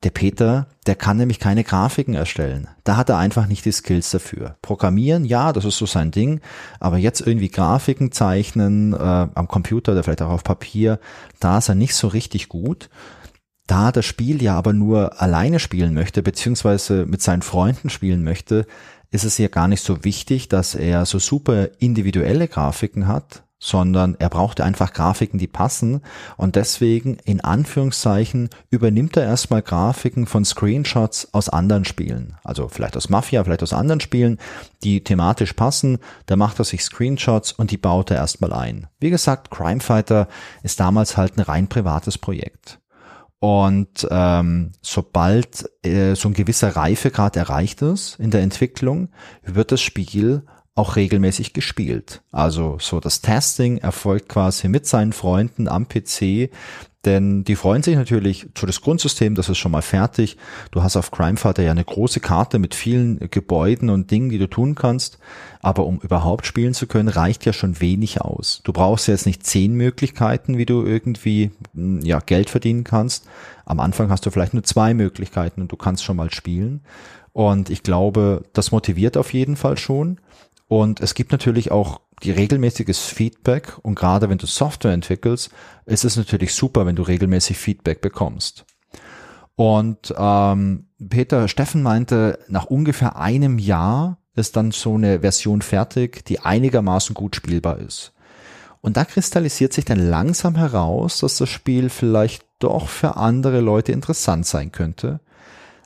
Der Peter, der kann nämlich keine Grafiken erstellen. Da hat er einfach nicht die Skills dafür. Programmieren, ja, das ist so sein Ding, aber jetzt irgendwie Grafiken zeichnen äh, am Computer oder vielleicht auch auf Papier, da ist er nicht so richtig gut. Da das Spiel ja aber nur alleine spielen möchte, beziehungsweise mit seinen Freunden spielen möchte, ist es ja gar nicht so wichtig, dass er so super individuelle Grafiken hat, sondern er brauchte einfach Grafiken, die passen und deswegen in Anführungszeichen übernimmt er erstmal Grafiken von Screenshots aus anderen Spielen, also vielleicht aus Mafia, vielleicht aus anderen Spielen, die thematisch passen, da macht er sich Screenshots und die baut er erstmal ein. Wie gesagt, Crime Fighter ist damals halt ein rein privates Projekt. Und ähm, sobald äh, so ein gewisser Reifegrad erreicht ist in der Entwicklung, wird das Spiel auch regelmäßig gespielt. Also so das Testing erfolgt quasi mit seinen Freunden am PC, denn die freuen sich natürlich zu das Grundsystem, das ist schon mal fertig. Du hast auf Crimefighter ja eine große Karte mit vielen Gebäuden und Dingen, die du tun kannst. Aber um überhaupt spielen zu können, reicht ja schon wenig aus. Du brauchst jetzt nicht zehn Möglichkeiten, wie du irgendwie hm, ja Geld verdienen kannst. Am Anfang hast du vielleicht nur zwei Möglichkeiten und du kannst schon mal spielen. Und ich glaube, das motiviert auf jeden Fall schon. Und es gibt natürlich auch die regelmäßiges Feedback und gerade wenn du Software entwickelst, ist es natürlich super, wenn du regelmäßig Feedback bekommst. Und ähm, Peter Steffen meinte, nach ungefähr einem Jahr ist dann so eine Version fertig, die einigermaßen gut spielbar ist. Und da kristallisiert sich dann langsam heraus, dass das Spiel vielleicht doch für andere Leute interessant sein könnte.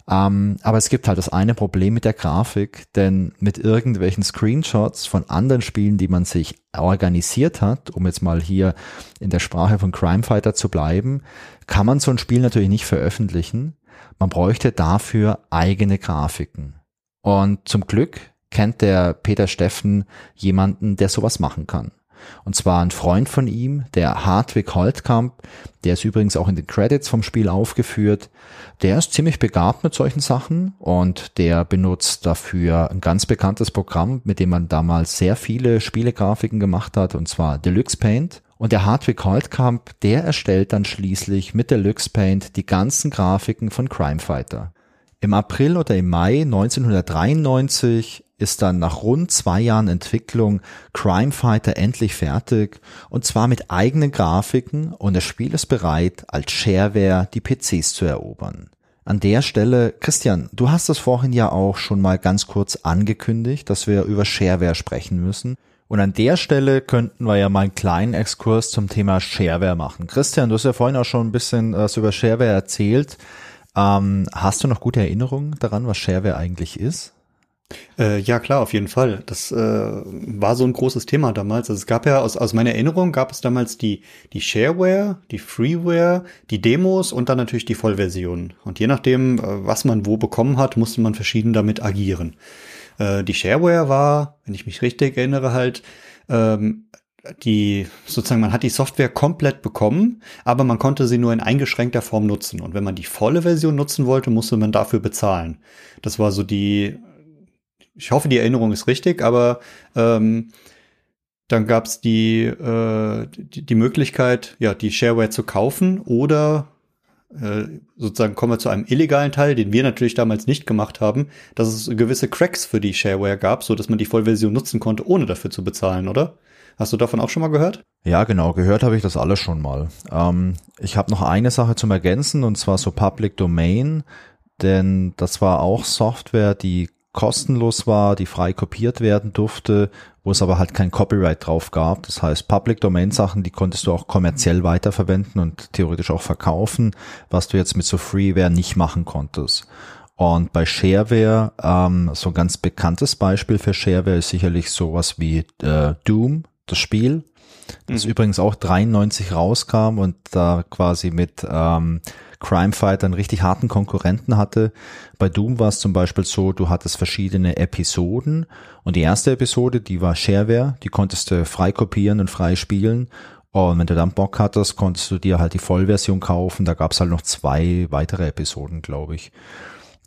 Ähm, aber es gibt halt das eine Problem mit der Grafik, denn mit irgendwelchen Screenshots von anderen Spielen, die man sich organisiert hat, um jetzt mal hier in der Sprache von Crime Fighter zu bleiben, kann man so ein Spiel natürlich nicht veröffentlichen. Man bräuchte dafür eigene Grafiken. Und zum Glück kennt der Peter Steffen jemanden, der sowas machen kann. Und zwar ein Freund von ihm, der Hartwig Holtkamp, der ist übrigens auch in den Credits vom Spiel aufgeführt. Der ist ziemlich begabt mit solchen Sachen und der benutzt dafür ein ganz bekanntes Programm, mit dem man damals sehr viele Spielegrafiken gemacht hat, und zwar Deluxe Paint. Und der Hartwig Holtkamp, der erstellt dann schließlich mit Deluxe Paint die ganzen Grafiken von Crime Fighter. Im April oder im Mai 1993 ist dann nach rund zwei Jahren Entwicklung Crime Fighter endlich fertig und zwar mit eigenen Grafiken und das Spiel ist bereit, als Shareware die PCs zu erobern. An der Stelle, Christian, du hast das vorhin ja auch schon mal ganz kurz angekündigt, dass wir über Shareware sprechen müssen. Und an der Stelle könnten wir ja mal einen kleinen Exkurs zum Thema Shareware machen. Christian, du hast ja vorhin auch schon ein bisschen was über Shareware erzählt. Ähm, hast du noch gute Erinnerungen daran, was Shareware eigentlich ist? Äh, ja, klar, auf jeden Fall. Das äh, war so ein großes Thema damals. Also es gab ja, aus, aus meiner Erinnerung gab es damals die, die Shareware, die Freeware, die Demos und dann natürlich die Vollversion. Und je nachdem, äh, was man wo bekommen hat, musste man verschieden damit agieren. Äh, die Shareware war, wenn ich mich richtig erinnere, halt ähm, die sozusagen man hat die Software komplett bekommen, aber man konnte sie nur in eingeschränkter Form nutzen. Und wenn man die volle Version nutzen wollte, musste man dafür bezahlen. Das war so die, ich hoffe, die Erinnerung ist richtig, aber ähm, dann gab es die, äh, die, die Möglichkeit, ja, die Shareware zu kaufen oder äh, sozusagen kommen wir zu einem illegalen Teil, den wir natürlich damals nicht gemacht haben, dass es gewisse Cracks für die Shareware gab, so dass man die Vollversion nutzen konnte, ohne dafür zu bezahlen, oder? Hast du davon auch schon mal gehört? Ja, genau, gehört habe ich das alles schon mal. Ähm, ich habe noch eine Sache zum Ergänzen und zwar so Public Domain, denn das war auch Software, die kostenlos war, die frei kopiert werden durfte, wo es aber halt kein Copyright drauf gab. Das heißt, Public Domain Sachen, die konntest du auch kommerziell weiterverwenden und theoretisch auch verkaufen, was du jetzt mit so Freeware nicht machen konntest. Und bei Shareware, ähm, so ein ganz bekanntes Beispiel für Shareware ist sicherlich sowas wie äh, Doom, das Spiel, das mhm. übrigens auch 93 rauskam und da quasi mit ähm, Crime Fighter einen richtig harten Konkurrenten hatte. Bei Doom war es zum Beispiel so, du hattest verschiedene Episoden und die erste Episode, die war Shareware, die konntest du frei kopieren und frei spielen. Und wenn du dann Bock hattest, konntest du dir halt die Vollversion kaufen. Da gab es halt noch zwei weitere Episoden, glaube ich.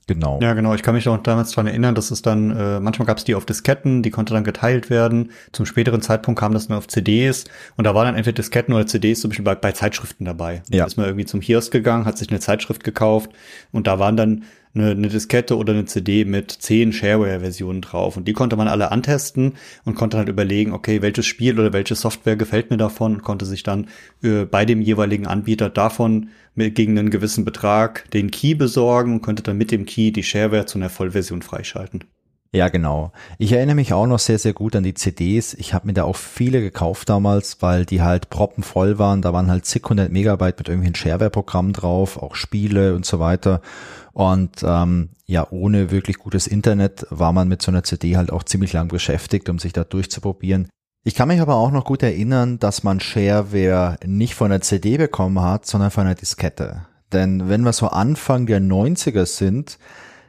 Genau. Ja, genau. Ich kann mich auch damals daran erinnern, dass es dann, äh, manchmal gab es die auf Disketten, die konnte dann geteilt werden. Zum späteren Zeitpunkt kam das nur auf CDs und da waren dann entweder Disketten oder CDs zum Beispiel bei, bei Zeitschriften dabei. Ja. Da ist man irgendwie zum Kiosk gegangen, hat sich eine Zeitschrift gekauft und da waren dann eine, eine Diskette oder eine CD mit zehn Shareware-Versionen drauf. Und die konnte man alle antesten und konnte halt überlegen, okay, welches Spiel oder welche Software gefällt mir davon und konnte sich dann äh, bei dem jeweiligen Anbieter davon mit, gegen einen gewissen Betrag den Key besorgen und konnte dann mit dem Key die Shareware zu einer Vollversion freischalten. Ja, genau. Ich erinnere mich auch noch sehr, sehr gut an die CDs. Ich habe mir da auch viele gekauft damals, weil die halt proppenvoll waren. Da waren halt zig hundert Megabyte mit irgendwelchen Shareware-Programmen drauf, auch Spiele und so weiter. Und ähm, ja, ohne wirklich gutes Internet war man mit so einer CD halt auch ziemlich lang beschäftigt, um sich da durchzuprobieren. Ich kann mich aber auch noch gut erinnern, dass man Shareware nicht von einer CD bekommen hat, sondern von einer Diskette. Denn wenn wir so Anfang der 90er sind,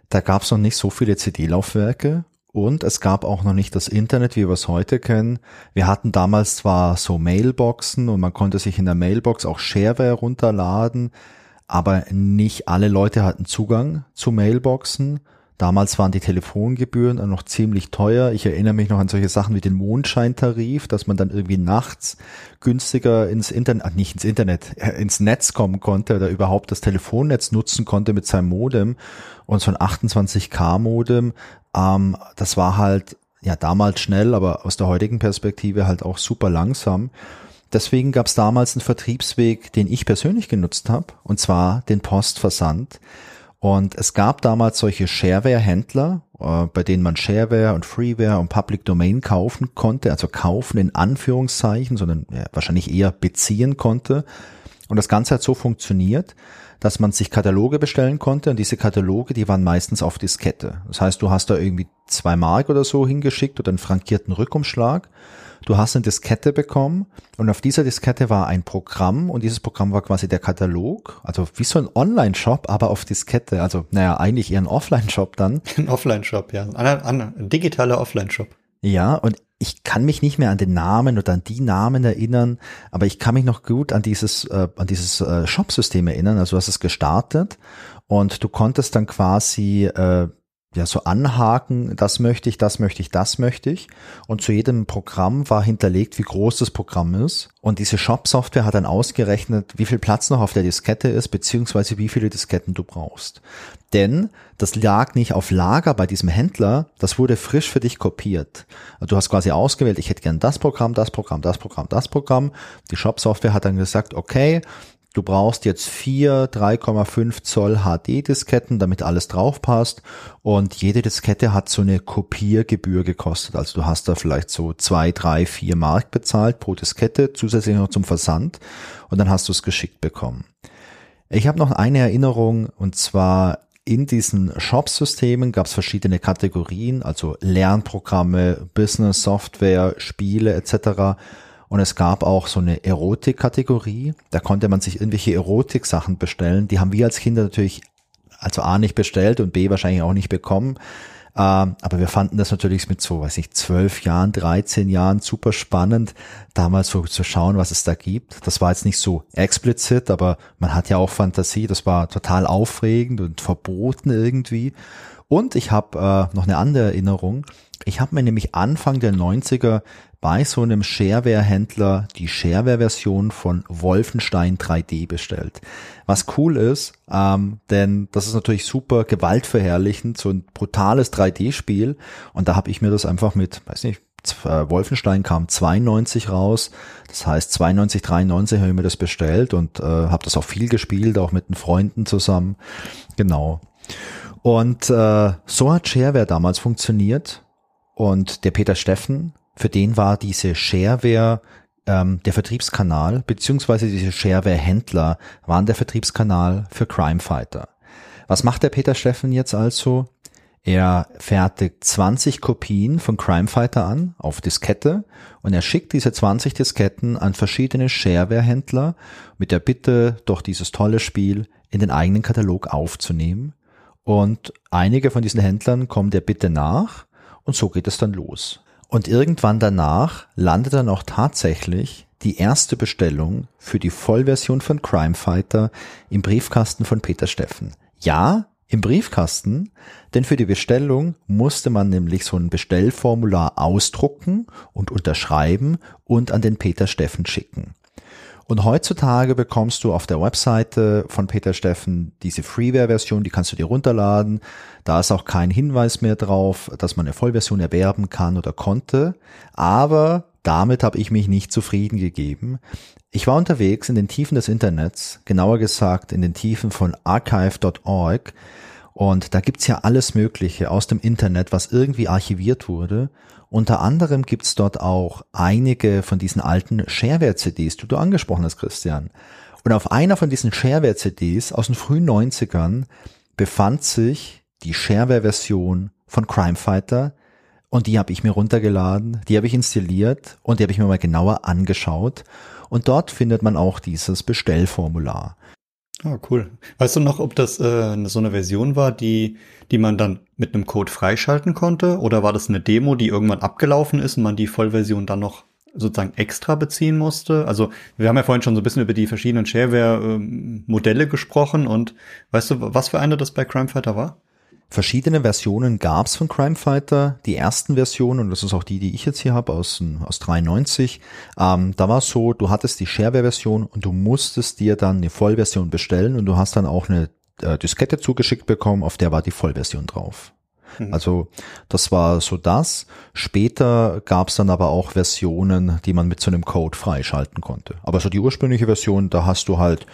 da gab es noch nicht so viele CD-Laufwerke und es gab auch noch nicht das Internet, wie wir es heute kennen. Wir hatten damals zwar so Mailboxen und man konnte sich in der Mailbox auch Shareware runterladen, aber nicht alle Leute hatten Zugang zu Mailboxen. Damals waren die Telefongebühren noch ziemlich teuer. Ich erinnere mich noch an solche Sachen wie den Mondscheintarif, dass man dann irgendwie nachts günstiger ins Internet, ach nicht ins Internet, äh, ins Netz kommen konnte oder überhaupt das Telefonnetz nutzen konnte mit seinem Modem. Und so ein 28K Modem, ähm, das war halt ja damals schnell, aber aus der heutigen Perspektive halt auch super langsam. Deswegen gab es damals einen Vertriebsweg, den ich persönlich genutzt habe, und zwar den Postversand. Und es gab damals solche Shareware-Händler, äh, bei denen man Shareware und Freeware und Public Domain kaufen konnte, also kaufen in Anführungszeichen, sondern wahrscheinlich eher beziehen konnte. Und das Ganze hat so funktioniert, dass man sich Kataloge bestellen konnte und diese Kataloge, die waren meistens auf Diskette. Das heißt, du hast da irgendwie zwei Mark oder so hingeschickt oder einen frankierten Rückumschlag Du hast eine Diskette bekommen und auf dieser Diskette war ein Programm und dieses Programm war quasi der Katalog, also wie so ein Online-Shop, aber auf Diskette. Also naja, eigentlich eher ein Offline-Shop dann. Ein Offline-Shop, ja. Ein, ein, ein digitaler Offline-Shop. Ja, und ich kann mich nicht mehr an den Namen oder an die Namen erinnern, aber ich kann mich noch gut an dieses, äh, an dieses äh, Shop-System erinnern. Also du hast es gestartet und du konntest dann quasi äh, ja so anhaken, das möchte ich, das möchte ich, das möchte ich. Und zu jedem Programm war hinterlegt, wie groß das Programm ist. Und diese Shop-Software hat dann ausgerechnet, wie viel Platz noch auf der Diskette ist, beziehungsweise wie viele Disketten du brauchst. Denn das lag nicht auf Lager bei diesem Händler, das wurde frisch für dich kopiert. Du hast quasi ausgewählt, ich hätte gern das Programm, das Programm, das Programm, das Programm. Die Shop-Software hat dann gesagt, okay, Du brauchst jetzt vier 3,5 Zoll HD-Disketten, damit alles drauf passt. Und jede Diskette hat so eine Kopiergebühr gekostet. Also du hast da vielleicht so zwei, drei, vier Mark bezahlt pro Diskette, zusätzlich noch zum Versand. Und dann hast du es geschickt bekommen. Ich habe noch eine Erinnerung und zwar in diesen Shop-Systemen gab es verschiedene Kategorien, also Lernprogramme, Business Software, Spiele etc. Und es gab auch so eine Erotik-Kategorie. Da konnte man sich irgendwelche Erotik-Sachen bestellen. Die haben wir als Kinder natürlich also A nicht bestellt und B wahrscheinlich auch nicht bekommen. Ähm, aber wir fanden das natürlich mit so, weiß ich, zwölf Jahren, 13 Jahren super spannend, damals so zu schauen, was es da gibt. Das war jetzt nicht so explizit, aber man hat ja auch Fantasie. Das war total aufregend und verboten irgendwie. Und ich habe äh, noch eine andere Erinnerung. Ich habe mir nämlich Anfang der 90er bei so einem Shareware-Händler die Shareware-Version von Wolfenstein 3D bestellt. Was cool ist, ähm, denn das ist natürlich super gewaltverherrlichend, so ein brutales 3D-Spiel. Und da habe ich mir das einfach mit, weiß nicht, äh, Wolfenstein kam 92 raus. Das heißt 92, 93 habe ich mir das bestellt und äh, habe das auch viel gespielt, auch mit den Freunden zusammen. Genau. Und äh, so hat Shareware damals funktioniert. Und der Peter Steffen, für den war diese Shareware ähm, der Vertriebskanal, beziehungsweise diese Shareware-Händler waren der Vertriebskanal für Crimefighter. Was macht der Peter Steffen jetzt also? Er fertigt 20 Kopien von Crimefighter an auf Diskette und er schickt diese 20 Disketten an verschiedene Shareware-Händler mit der Bitte, doch dieses tolle Spiel in den eigenen Katalog aufzunehmen. Und einige von diesen Händlern kommen der Bitte nach und so geht es dann los. Und irgendwann danach landet dann auch tatsächlich die erste Bestellung für die Vollversion von Crime Fighter im Briefkasten von Peter Steffen. Ja, im Briefkasten, denn für die Bestellung musste man nämlich so ein Bestellformular ausdrucken und unterschreiben und an den Peter Steffen schicken. Und heutzutage bekommst du auf der Webseite von Peter Steffen diese Freeware-Version, die kannst du dir runterladen. Da ist auch kein Hinweis mehr drauf, dass man eine Vollversion erwerben kann oder konnte. Aber damit habe ich mich nicht zufrieden gegeben. Ich war unterwegs in den Tiefen des Internets, genauer gesagt in den Tiefen von archive.org. Und da gibt's ja alles Mögliche aus dem Internet, was irgendwie archiviert wurde. Unter anderem gibt's dort auch einige von diesen alten Shareware-CDs, die du angesprochen hast, Christian. Und auf einer von diesen Shareware-CDs aus den frühen 90ern befand sich die Shareware-Version von Crime Fighter und die habe ich mir runtergeladen, die habe ich installiert und die habe ich mir mal genauer angeschaut und dort findet man auch dieses Bestellformular. Ah, cool. Weißt du noch, ob das äh, so eine Version war, die, die man dann mit einem Code freischalten konnte? Oder war das eine Demo, die irgendwann abgelaufen ist und man die Vollversion dann noch sozusagen extra beziehen musste? Also wir haben ja vorhin schon so ein bisschen über die verschiedenen Shareware-Modelle ähm, gesprochen und weißt du, was für eine das bei Crimefighter war? Verschiedene Versionen gab's von Crime Fighter. Die ersten Versionen, und das ist auch die, die ich jetzt hier habe aus, aus 93, ähm, da war es so, du hattest die Shareware-Version und du musstest dir dann eine Vollversion bestellen und du hast dann auch eine äh, Diskette zugeschickt bekommen, auf der war die Vollversion drauf. Mhm. Also das war so das. Später gab es dann aber auch Versionen, die man mit so einem Code freischalten konnte. Aber so die ursprüngliche Version, da hast du halt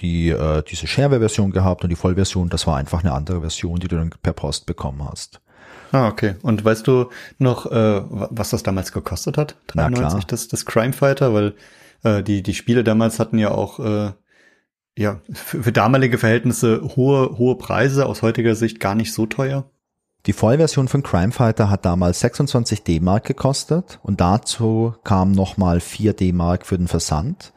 die äh, diese Shareware-Version gehabt und die Vollversion, das war einfach eine andere Version, die du dann per Post bekommen hast. Ah, okay. Und weißt du noch, äh, was das damals gekostet hat? 93, das, das Crime Fighter, weil äh, die, die Spiele damals hatten ja auch äh, ja, für, für damalige Verhältnisse hohe, hohe Preise, aus heutiger Sicht gar nicht so teuer. Die Vollversion von Crimefighter hat damals 26 D-Mark gekostet und dazu kam nochmal 4 D-Mark für den Versand.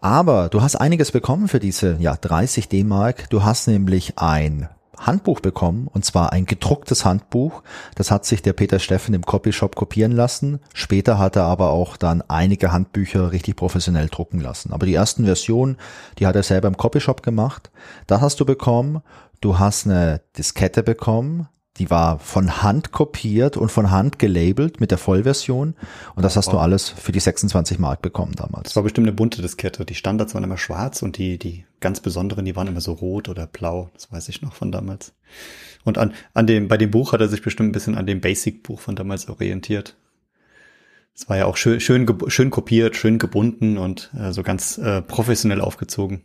Aber du hast einiges bekommen für diese ja, 30 D-Mark. Du hast nämlich ein Handbuch bekommen, und zwar ein gedrucktes Handbuch. Das hat sich der Peter Steffen im Copyshop kopieren lassen. Später hat er aber auch dann einige Handbücher richtig professionell drucken lassen. Aber die ersten Versionen, die hat er selber im Copyshop gemacht. Da hast du bekommen. Du hast eine Diskette bekommen, die war von Hand kopiert und von Hand gelabelt mit der Vollversion. Und das hast wow. du alles für die 26 Mark bekommen damals. Das war bestimmt eine bunte Diskette. Die Standards waren immer schwarz und die, die ganz besonderen, die waren immer so rot oder blau. Das weiß ich noch von damals. Und an, an dem, bei dem Buch hat er sich bestimmt ein bisschen an dem Basic-Buch von damals orientiert. Es war ja auch schön, schön, schön kopiert, schön gebunden und äh, so ganz äh, professionell aufgezogen.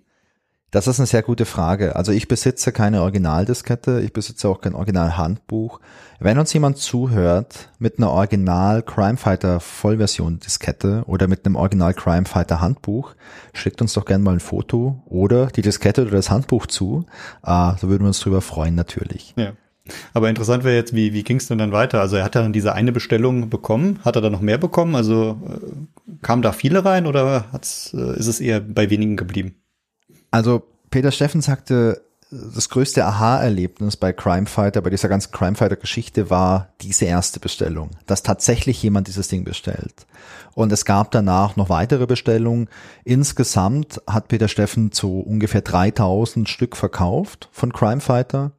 Das ist eine sehr gute Frage. Also ich besitze keine Originaldiskette, ich besitze auch kein Originalhandbuch. Wenn uns jemand zuhört mit einer Original Crime Fighter Vollversion Diskette oder mit einem Original Crime Fighter Handbuch, schickt uns doch gerne mal ein Foto oder die Diskette oder das Handbuch zu. Äh, so würden wir uns drüber freuen natürlich. Ja. Aber interessant wäre jetzt, wie, wie ging es denn dann weiter? Also er hat dann diese eine Bestellung bekommen. Hat er da noch mehr bekommen? Also äh, kamen da viele rein oder hat's, äh, ist es eher bei wenigen geblieben? Also Peter Steffen sagte, das größte Aha-Erlebnis bei Crimefighter, bei dieser ganzen Crimefighter-Geschichte war diese erste Bestellung, dass tatsächlich jemand dieses Ding bestellt. Und es gab danach noch weitere Bestellungen. Insgesamt hat Peter Steffen zu ungefähr 3000 Stück verkauft von Crimefighter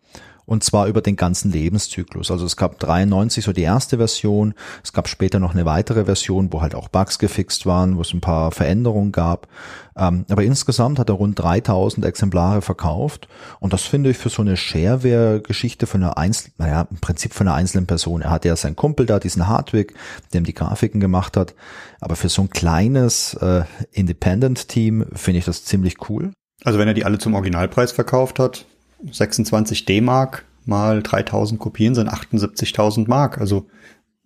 und zwar über den ganzen Lebenszyklus. Also es gab 93 so die erste Version, es gab später noch eine weitere Version, wo halt auch Bugs gefixt waren, wo es ein paar Veränderungen gab. Ähm, aber insgesamt hat er rund 3000 Exemplare verkauft und das finde ich für so eine Shareware-Geschichte von einer einzelnen, naja, im Prinzip von einer einzelnen Person. Er hatte ja seinen Kumpel da, diesen Hardwick, dem die Grafiken gemacht hat. Aber für so ein kleines äh, Independent-Team finde ich das ziemlich cool. Also wenn er die alle zum Originalpreis verkauft hat, 26 D-Mark mal 3000 Kopien sind 78.000 Mark. Also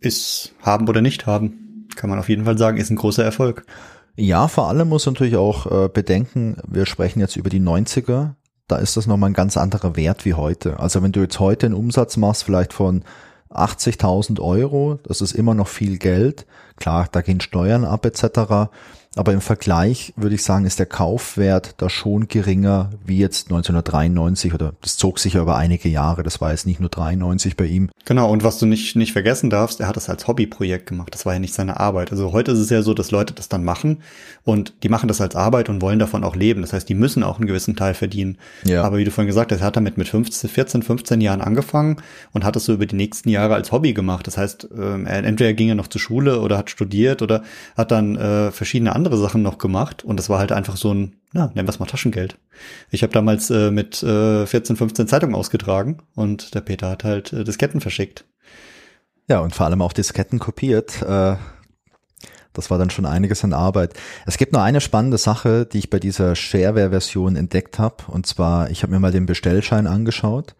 ist haben oder nicht haben, kann man auf jeden Fall sagen, ist ein großer Erfolg. Ja, vor allem muss natürlich auch äh, bedenken, wir sprechen jetzt über die 90er, da ist das nochmal ein ganz anderer Wert wie heute. Also wenn du jetzt heute einen Umsatz machst, vielleicht von 80.000 Euro, das ist immer noch viel Geld. Klar, da gehen Steuern ab etc. Aber im Vergleich würde ich sagen, ist der Kaufwert da schon geringer wie jetzt 1993 oder das zog sich ja über einige Jahre. Das war jetzt nicht nur 93 bei ihm. Genau. Und was du nicht, nicht vergessen darfst, er hat das als Hobbyprojekt gemacht. Das war ja nicht seine Arbeit. Also heute ist es ja so, dass Leute das dann machen und die machen das als Arbeit und wollen davon auch leben. Das heißt, die müssen auch einen gewissen Teil verdienen. Ja. Aber wie du vorhin gesagt hast, er hat damit mit 15, 14, 15 Jahren angefangen und hat es so über die nächsten Jahre als Hobby gemacht. Das heißt, er, entweder ging er noch zur Schule oder hat studiert oder hat dann äh, verschiedene andere andere Sachen noch gemacht und das war halt einfach so ein, na, nennen wir es mal Taschengeld. Ich habe damals äh, mit äh, 14, 15 Zeitungen ausgetragen und der Peter hat halt äh, Disketten verschickt. Ja, und vor allem auch Disketten kopiert. Äh, das war dann schon einiges an Arbeit. Es gibt nur eine spannende Sache, die ich bei dieser Shareware-Version entdeckt habe. Und zwar, ich habe mir mal den Bestellschein angeschaut.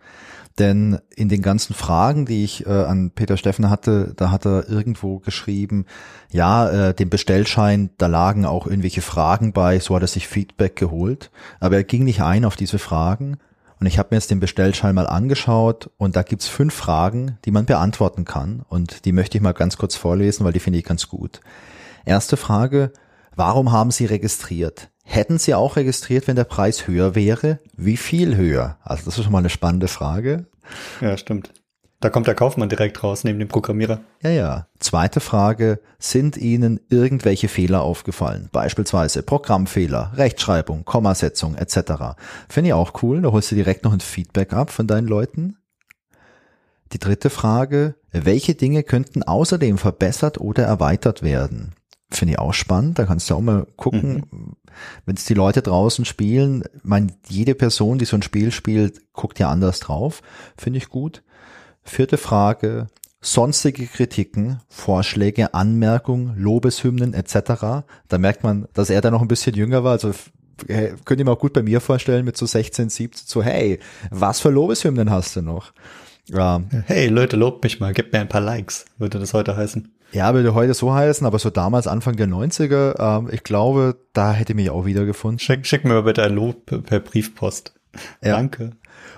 Denn in den ganzen Fragen, die ich äh, an Peter Steffen hatte, da hat er irgendwo geschrieben, ja, äh, dem Bestellschein, da lagen auch irgendwelche Fragen bei, so hat er sich Feedback geholt. Aber er ging nicht ein auf diese Fragen. Und ich habe mir jetzt den Bestellschein mal angeschaut und da gibt's fünf Fragen, die man beantworten kann. Und die möchte ich mal ganz kurz vorlesen, weil die finde ich ganz gut. Erste Frage, warum haben Sie registriert? Hätten Sie auch registriert, wenn der Preis höher wäre? Wie viel höher? Also das ist schon mal eine spannende Frage. Ja, stimmt. Da kommt der Kaufmann direkt raus neben dem Programmierer. Ja, ja. Zweite Frage. Sind Ihnen irgendwelche Fehler aufgefallen? Beispielsweise Programmfehler, Rechtschreibung, Kommasetzung etc. Finde ich auch cool. Da holst du direkt noch ein Feedback ab von deinen Leuten. Die dritte Frage. Welche Dinge könnten außerdem verbessert oder erweitert werden? Finde ich auch spannend. Da kannst du auch mal gucken, mhm. wenn es die Leute draußen spielen. Ich meine, jede Person, die so ein Spiel spielt, guckt ja anders drauf. Finde ich gut. Vierte Frage. Sonstige Kritiken, Vorschläge, Anmerkungen, Lobeshymnen etc. Da merkt man, dass er da noch ein bisschen jünger war. Also könnte ich mir auch gut bei mir vorstellen mit so 16, 17, so hey, was für Lobeshymnen hast du noch? Ja. Hey Leute, lobt mich mal, gebt mir ein paar Likes, würde das heute heißen. Ja, würde heute so heißen, aber so damals Anfang der 90er, ähm, ich glaube, da hätte mich auch wiedergefunden. Schick, schick mir bitte ein Lob per Briefpost. Ja. Danke.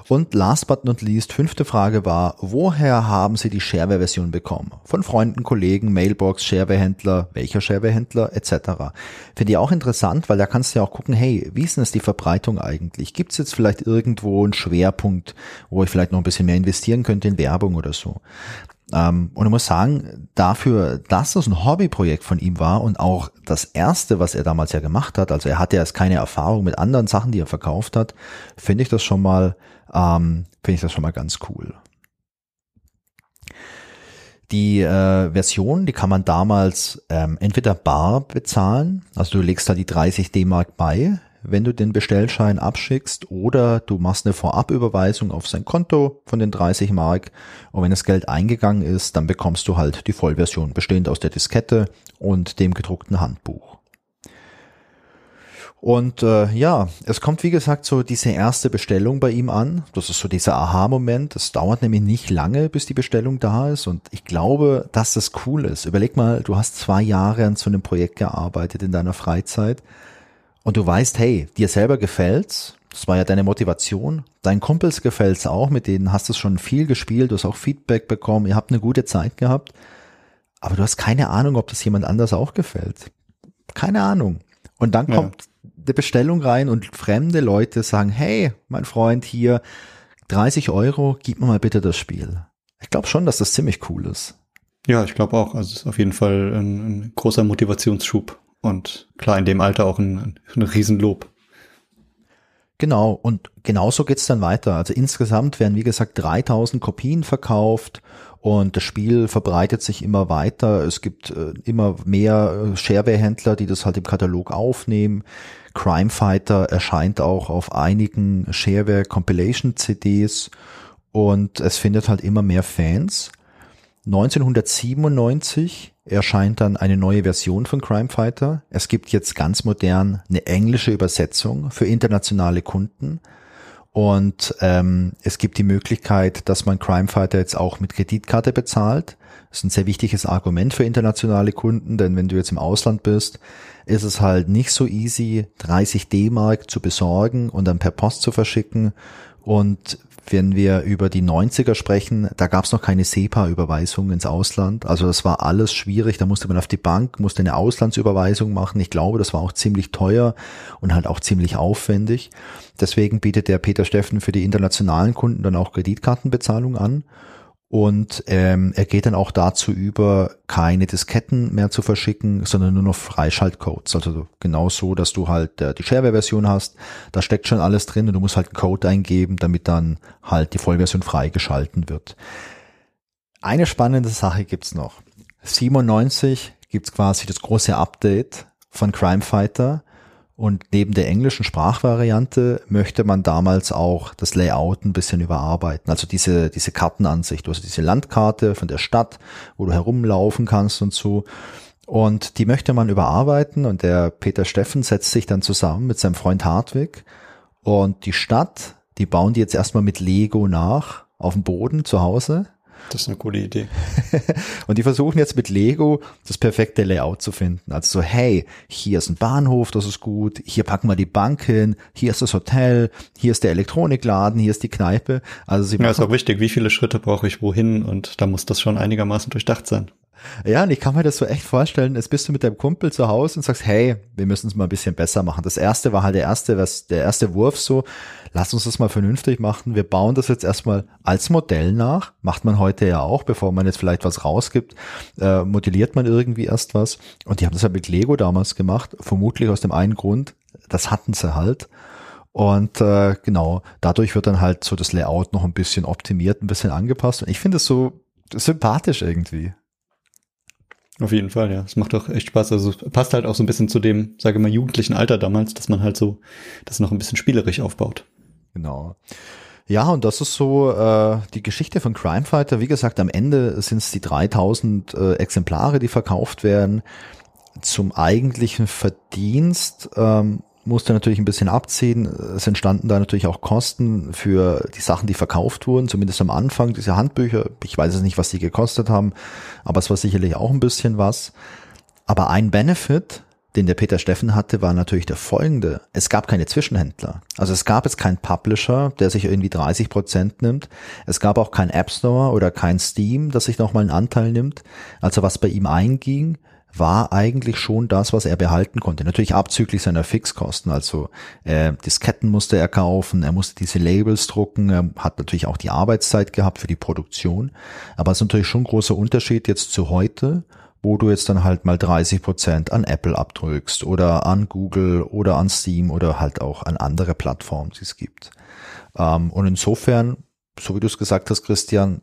Und last but not least, fünfte Frage war, woher haben Sie die Shareware-Version bekommen? Von Freunden, Kollegen, Mailbox, Shareware-Händler, welcher Shareware-Händler etc. Finde ich auch interessant, weil da kannst du ja auch gucken, hey, wie ist denn das die Verbreitung eigentlich? Gibt es jetzt vielleicht irgendwo einen Schwerpunkt, wo ich vielleicht noch ein bisschen mehr investieren könnte in Werbung oder so? Ähm, und ich muss sagen, dafür, dass das ein Hobbyprojekt von ihm war und auch das erste, was er damals ja gemacht hat, also er hatte erst keine Erfahrung mit anderen Sachen, die er verkauft hat, finde ich das schon mal ähm, finde ich das schon mal ganz cool. Die äh, Version, die kann man damals ähm, entweder bar bezahlen, also du legst da die 30 D-Mark bei, wenn du den Bestellschein abschickst, oder du machst eine Vorabüberweisung auf sein Konto von den 30 Mark und wenn das Geld eingegangen ist, dann bekommst du halt die Vollversion, bestehend aus der Diskette und dem gedruckten Handbuch. Und äh, ja, es kommt wie gesagt so diese erste Bestellung bei ihm an. Das ist so dieser Aha-Moment. Es dauert nämlich nicht lange, bis die Bestellung da ist. Und ich glaube, dass das cool ist. Überleg mal, du hast zwei Jahre an so einem Projekt gearbeitet in deiner Freizeit und du weißt, hey, dir selber gefällt's. Das war ja deine Motivation. Deinen Kumpels gefällt's auch, mit denen hast du schon viel gespielt, du hast auch Feedback bekommen, ihr habt eine gute Zeit gehabt. Aber du hast keine Ahnung, ob das jemand anders auch gefällt. Keine Ahnung. Und dann kommt eine Bestellung rein und fremde Leute sagen, hey, mein Freund hier, 30 Euro, gib mir mal bitte das Spiel. Ich glaube schon, dass das ziemlich cool ist. Ja, ich glaube auch. Also es ist auf jeden Fall ein, ein, großer Motivationsschub und klar in dem Alter auch ein, ein Riesenlob. Genau, und genauso geht's dann weiter. Also insgesamt werden, wie gesagt, 3000 Kopien verkauft und das Spiel verbreitet sich immer weiter. Es gibt äh, immer mehr äh, Shareware-Händler, die das halt im Katalog aufnehmen. Crime Fighter erscheint auch auf einigen Shareware Compilation CDs und es findet halt immer mehr Fans. 1997 erscheint dann eine neue Version von Crime Fighter. Es gibt jetzt ganz modern eine englische Übersetzung für internationale Kunden. Und ähm, es gibt die Möglichkeit, dass man Crime Fighter jetzt auch mit Kreditkarte bezahlt. Das ist ein sehr wichtiges Argument für internationale Kunden, denn wenn du jetzt im Ausland bist, ist es halt nicht so easy, 30 D-Mark zu besorgen und dann per Post zu verschicken. Und wenn wir über die 90er sprechen, da gab es noch keine SEPA-Überweisung ins Ausland. Also das war alles schwierig. Da musste man auf die Bank, musste eine Auslandsüberweisung machen. Ich glaube, das war auch ziemlich teuer und halt auch ziemlich aufwendig. Deswegen bietet der Peter Steffen für die internationalen Kunden dann auch Kreditkartenbezahlung an. Und ähm, er geht dann auch dazu über, keine Disketten mehr zu verschicken, sondern nur noch Freischaltcodes. Also genau so, dass du halt äh, die Shareware-Version hast, da steckt schon alles drin und du musst halt einen Code eingeben, damit dann halt die Vollversion freigeschalten wird. Eine spannende Sache gibt's noch. 97 gibt's quasi das große Update von Crime Fighter und neben der englischen Sprachvariante möchte man damals auch das Layout ein bisschen überarbeiten. Also diese, diese Kartenansicht, also diese Landkarte von der Stadt, wo du herumlaufen kannst und so. Und die möchte man überarbeiten und der Peter Steffen setzt sich dann zusammen mit seinem Freund Hartwig und die Stadt, die bauen die jetzt erstmal mit Lego nach auf dem Boden zu Hause das ist eine coole Idee. und die versuchen jetzt mit Lego das perfekte Layout zu finden. Also so, hey, hier ist ein Bahnhof, das ist gut, hier packen wir die Bank hin, hier ist das Hotel, hier ist der Elektronikladen, hier ist die Kneipe. Also sie ja, ist auch wichtig, wie viele Schritte brauche ich wohin und da muss das schon einigermaßen durchdacht sein. Ja, und ich kann mir das so echt vorstellen, jetzt bist du mit deinem Kumpel zu Hause und sagst, hey, wir müssen es mal ein bisschen besser machen. Das erste war halt der erste, was, der erste Wurf so, lass uns das mal vernünftig machen. Wir bauen das jetzt erstmal als Modell nach. Macht man heute ja auch, bevor man jetzt vielleicht was rausgibt, äh, modelliert man irgendwie erst was. Und die haben das ja mit Lego damals gemacht, vermutlich aus dem einen Grund, das hatten sie halt. Und äh, genau, dadurch wird dann halt so das Layout noch ein bisschen optimiert, ein bisschen angepasst. Und ich finde es so sympathisch irgendwie. Auf jeden Fall, ja. Es macht doch echt Spaß. Also passt halt auch so ein bisschen zu dem, sage ich mal, jugendlichen Alter damals, dass man halt so das noch ein bisschen spielerisch aufbaut. Genau. Ja, und das ist so äh, die Geschichte von Crime Fighter. Wie gesagt, am Ende sind es die 3000 äh, Exemplare, die verkauft werden. Zum eigentlichen Verdienst ähm, musste natürlich ein bisschen abziehen. Es entstanden da natürlich auch Kosten für die Sachen, die verkauft wurden, zumindest am Anfang. Diese Handbücher, ich weiß es nicht, was die gekostet haben, aber es war sicherlich auch ein bisschen was. Aber ein Benefit, den der Peter Steffen hatte, war natürlich der folgende. Es gab keine Zwischenhändler. Also es gab jetzt keinen Publisher, der sich irgendwie 30 Prozent nimmt. Es gab auch keinen App Store oder kein Steam, das sich nochmal einen Anteil nimmt. Also was bei ihm einging, war eigentlich schon das, was er behalten konnte. Natürlich abzüglich seiner Fixkosten. Also äh, Disketten musste er kaufen, er musste diese Labels drucken, er hat natürlich auch die Arbeitszeit gehabt für die Produktion. Aber es ist natürlich schon ein großer Unterschied jetzt zu heute, wo du jetzt dann halt mal 30 Prozent an Apple abdrückst oder an Google oder an Steam oder halt auch an andere Plattformen, die es gibt. Ähm, und insofern, so wie du es gesagt hast, Christian,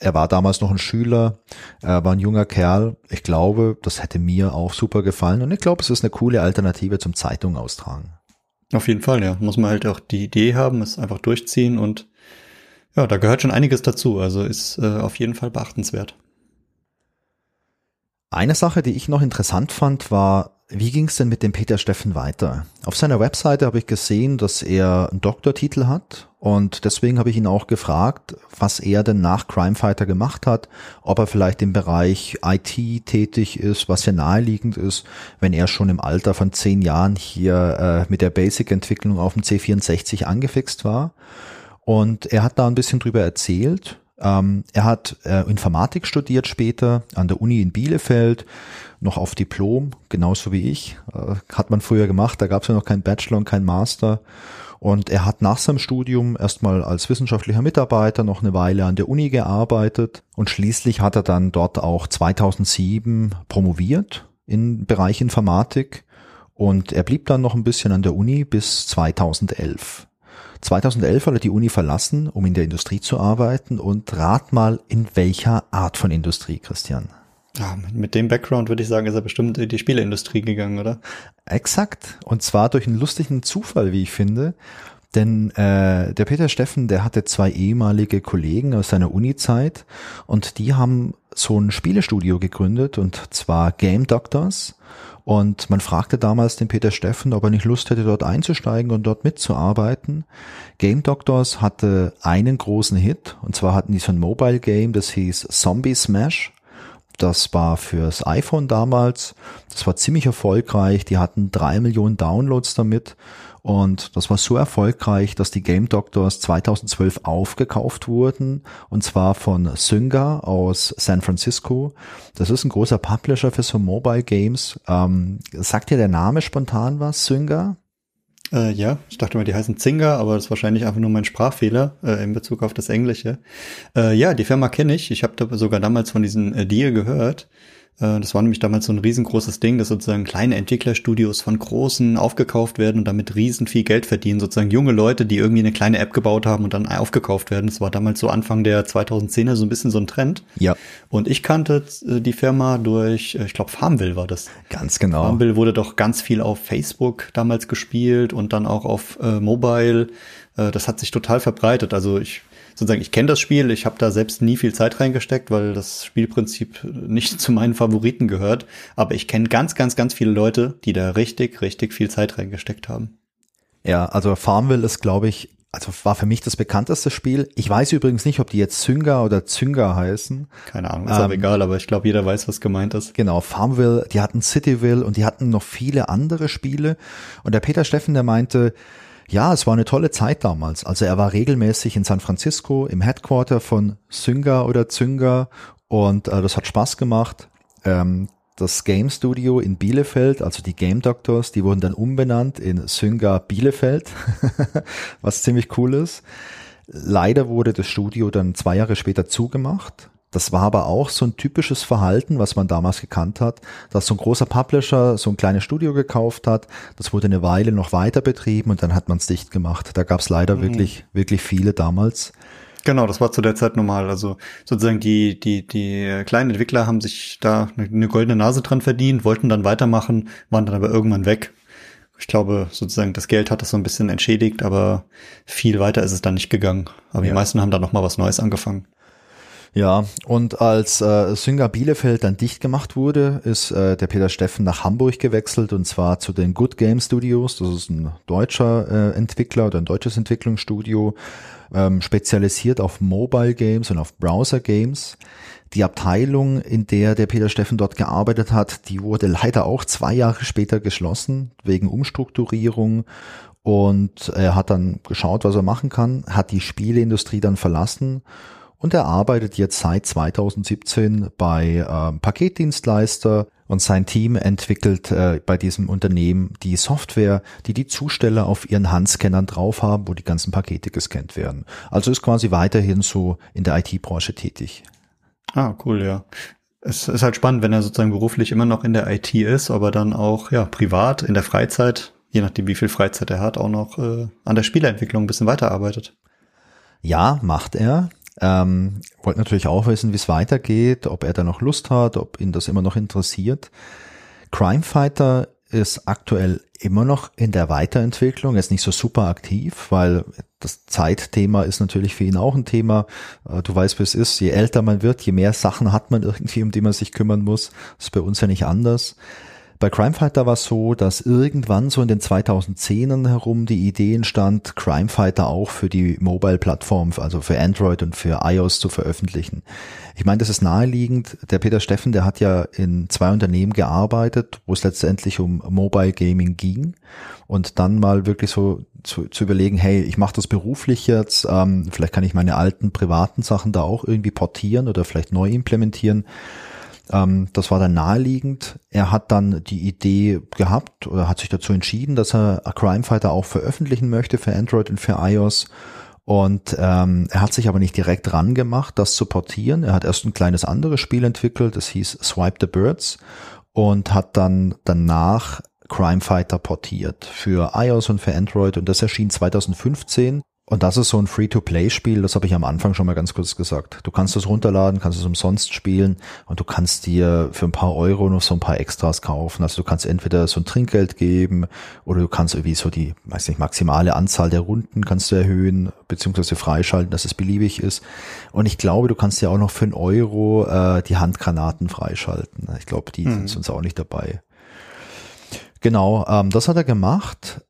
er war damals noch ein Schüler, er war ein junger Kerl. Ich glaube, das hätte mir auch super gefallen und ich glaube, es ist eine coole Alternative zum Zeitung austragen. Auf jeden Fall, ja. Muss man halt auch die Idee haben, es einfach durchziehen und ja, da gehört schon einiges dazu. Also ist äh, auf jeden Fall beachtenswert. Eine Sache, die ich noch interessant fand, war, wie ging es denn mit dem Peter Steffen weiter? Auf seiner Webseite habe ich gesehen, dass er einen Doktortitel hat und deswegen habe ich ihn auch gefragt, was er denn nach Crimefighter gemacht hat, ob er vielleicht im Bereich IT tätig ist, was ja naheliegend ist, wenn er schon im Alter von zehn Jahren hier äh, mit der Basic-Entwicklung auf dem C64 angefixt war. Und er hat da ein bisschen drüber erzählt ähm, er hat äh, Informatik studiert später an der Uni in Bielefeld, noch auf Diplom, genauso wie ich. Äh, hat man früher gemacht, da gab es ja noch keinen Bachelor und keinen Master. Und er hat nach seinem Studium erstmal als wissenschaftlicher Mitarbeiter noch eine Weile an der Uni gearbeitet und schließlich hat er dann dort auch 2007 promoviert im Bereich Informatik und er blieb dann noch ein bisschen an der Uni bis 2011. 2011 hat er die Uni verlassen, um in der Industrie zu arbeiten und rat mal, in welcher Art von Industrie, Christian? Ja, mit dem Background würde ich sagen, ist er bestimmt in die Spieleindustrie gegangen, oder? Exakt. Und zwar durch einen lustigen Zufall, wie ich finde. Denn äh, der Peter Steffen, der hatte zwei ehemalige Kollegen aus seiner Uni-Zeit und die haben so ein Spielestudio gegründet und zwar Game Doctors. Und man fragte damals den Peter Steffen, ob er nicht Lust hätte, dort einzusteigen und dort mitzuarbeiten. Game Doctors hatte einen großen Hit, und zwar hatten die so ein Mobile Game, das hieß Zombie Smash. Das war fürs iPhone damals. Das war ziemlich erfolgreich. Die hatten drei Millionen Downloads damit. Und das war so erfolgreich, dass die Game Doctors 2012 aufgekauft wurden. Und zwar von Synga aus San Francisco. Das ist ein großer Publisher für so Mobile Games. Ähm, sagt dir der Name spontan was, Synga? Äh, ja, ich dachte mal, die heißen Zinger, aber das ist wahrscheinlich einfach nur mein Sprachfehler äh, in Bezug auf das Englische. Äh, ja, die Firma kenne ich. Ich habe sogar damals von diesem äh, Deal gehört. Äh, das war nämlich damals so ein riesengroßes Ding, dass sozusagen kleine Entwicklerstudios von großen aufgekauft werden und damit riesen viel Geld verdienen. Sozusagen junge Leute, die irgendwie eine kleine App gebaut haben und dann aufgekauft werden. Das war damals so Anfang der 2010er so ein bisschen so ein Trend. Ja. Und ich kannte äh, die Firma durch, äh, ich glaube Farmville war das. Ganz genau. Farmville wurde doch ganz viel auf Facebook damals gespielt und dann auch auf äh, Mobile. Äh, das hat sich total verbreitet. Also ich sozusagen, ich kenne das Spiel, ich habe da selbst nie viel Zeit reingesteckt, weil das Spielprinzip nicht zu meinen Favoriten gehört. Aber ich kenne ganz, ganz, ganz viele Leute, die da richtig, richtig viel Zeit reingesteckt haben. Ja, also Farmville ist, glaube ich, also war für mich das bekannteste Spiel. Ich weiß übrigens nicht, ob die jetzt Zynga oder Zynga heißen. Keine Ahnung, ist ähm, auch egal, aber ich glaube, jeder weiß, was gemeint ist. Genau, Farmville, die hatten Cityville und die hatten noch viele andere Spiele. Und der Peter Steffen, der meinte, ja, es war eine tolle Zeit damals. Also er war regelmäßig in San Francisco im Headquarter von Synga oder Zynga und äh, das hat Spaß gemacht. Ähm, das Game Studio in Bielefeld, also die Game Doctors, die wurden dann umbenannt in Synga Bielefeld, was ziemlich cool ist. Leider wurde das Studio dann zwei Jahre später zugemacht das war aber auch so ein typisches Verhalten, was man damals gekannt hat, dass so ein großer Publisher so ein kleines Studio gekauft hat, das wurde eine Weile noch weiter betrieben und dann hat man es dicht gemacht. Da gab es leider mhm. wirklich, wirklich viele damals. Genau, das war zu der Zeit normal. Also sozusagen die, die, die kleinen Entwickler haben sich da eine goldene Nase dran verdient, wollten dann weitermachen, waren dann aber irgendwann weg. Ich glaube, sozusagen das Geld hat das so ein bisschen entschädigt, aber viel weiter ist es dann nicht gegangen. Aber ja. die meisten haben dann noch mal was Neues angefangen. Ja, und als äh, Synger Bielefeld dann dicht gemacht wurde, ist äh, der Peter Steffen nach Hamburg gewechselt und zwar zu den Good Game Studios. Das ist ein deutscher äh, Entwickler oder ein deutsches Entwicklungsstudio, ähm, spezialisiert auf Mobile Games und auf Browser Games. Die Abteilung, in der der Peter Steffen dort gearbeitet hat, die wurde leider auch zwei Jahre später geschlossen wegen Umstrukturierung und er hat dann geschaut, was er machen kann, hat die Spieleindustrie dann verlassen und er arbeitet jetzt seit 2017 bei äh, Paketdienstleister und sein Team entwickelt äh, bei diesem Unternehmen die Software, die die Zusteller auf ihren Handscannern drauf haben, wo die ganzen Pakete gescannt werden. Also ist quasi weiterhin so in der IT-Branche tätig. Ah, cool, ja. Es ist halt spannend, wenn er sozusagen beruflich immer noch in der IT ist, aber dann auch ja privat in der Freizeit, je nachdem wie viel Freizeit er hat, auch noch äh, an der Spieleentwicklung ein bisschen weiterarbeitet. Ja, macht er. Ähm, wollte natürlich auch wissen, wie es weitergeht, ob er da noch Lust hat, ob ihn das immer noch interessiert. Crime Fighter ist aktuell immer noch in der Weiterentwicklung, er ist nicht so super aktiv, weil das Zeitthema ist natürlich für ihn auch ein Thema. Äh, du weißt, wie es ist. Je älter man wird, je mehr Sachen hat man irgendwie, um die man sich kümmern muss. Das ist bei uns ja nicht anders. Bei Crimefighter war es so, dass irgendwann so in den 2010ern herum die Idee entstand, Crimefighter auch für die Mobile-Plattform, also für Android und für iOS zu veröffentlichen. Ich meine, das ist naheliegend. Der Peter Steffen, der hat ja in zwei Unternehmen gearbeitet, wo es letztendlich um Mobile Gaming ging. Und dann mal wirklich so zu, zu überlegen, hey, ich mache das beruflich jetzt, ähm, vielleicht kann ich meine alten privaten Sachen da auch irgendwie portieren oder vielleicht neu implementieren. Ähm, das war dann naheliegend. Er hat dann die Idee gehabt oder hat sich dazu entschieden, dass er A Crime Fighter auch veröffentlichen möchte für Android und für iOS. Und ähm, er hat sich aber nicht direkt dran gemacht, das zu portieren. Er hat erst ein kleines anderes Spiel entwickelt, das hieß Swipe the Birds und hat dann danach Crime Fighter portiert für iOS und für Android und das erschien 2015 und das ist so ein Free-to-Play-Spiel, das habe ich am Anfang schon mal ganz kurz gesagt. Du kannst es runterladen, kannst es umsonst spielen und du kannst dir für ein paar Euro noch so ein paar Extras kaufen. Also du kannst entweder so ein Trinkgeld geben oder du kannst irgendwie so die, weiß nicht, maximale Anzahl der Runden kannst du erhöhen, beziehungsweise freischalten, dass es beliebig ist. Und ich glaube, du kannst ja auch noch für einen Euro äh, die Handgranaten freischalten. Ich glaube, die hm. sind sonst auch nicht dabei. Genau, ähm, das hat er gemacht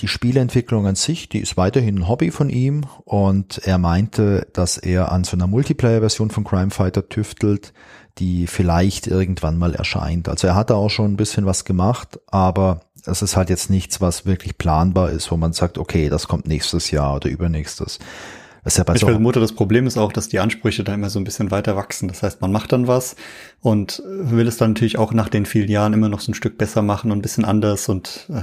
die Spieleentwicklung an sich, die ist weiterhin ein Hobby von ihm und er meinte, dass er an so einer Multiplayer-Version von Crime Fighter tüftelt, die vielleicht irgendwann mal erscheint. Also er hat da auch schon ein bisschen was gemacht, aber es ist halt jetzt nichts, was wirklich planbar ist, wo man sagt, okay, das kommt nächstes Jahr oder übernächstes. Das ist ja bei ich so vermute, das Problem ist auch, dass die Ansprüche da immer so ein bisschen weiter wachsen. Das heißt, man macht dann was und will es dann natürlich auch nach den vielen Jahren immer noch so ein Stück besser machen und ein bisschen anders und äh,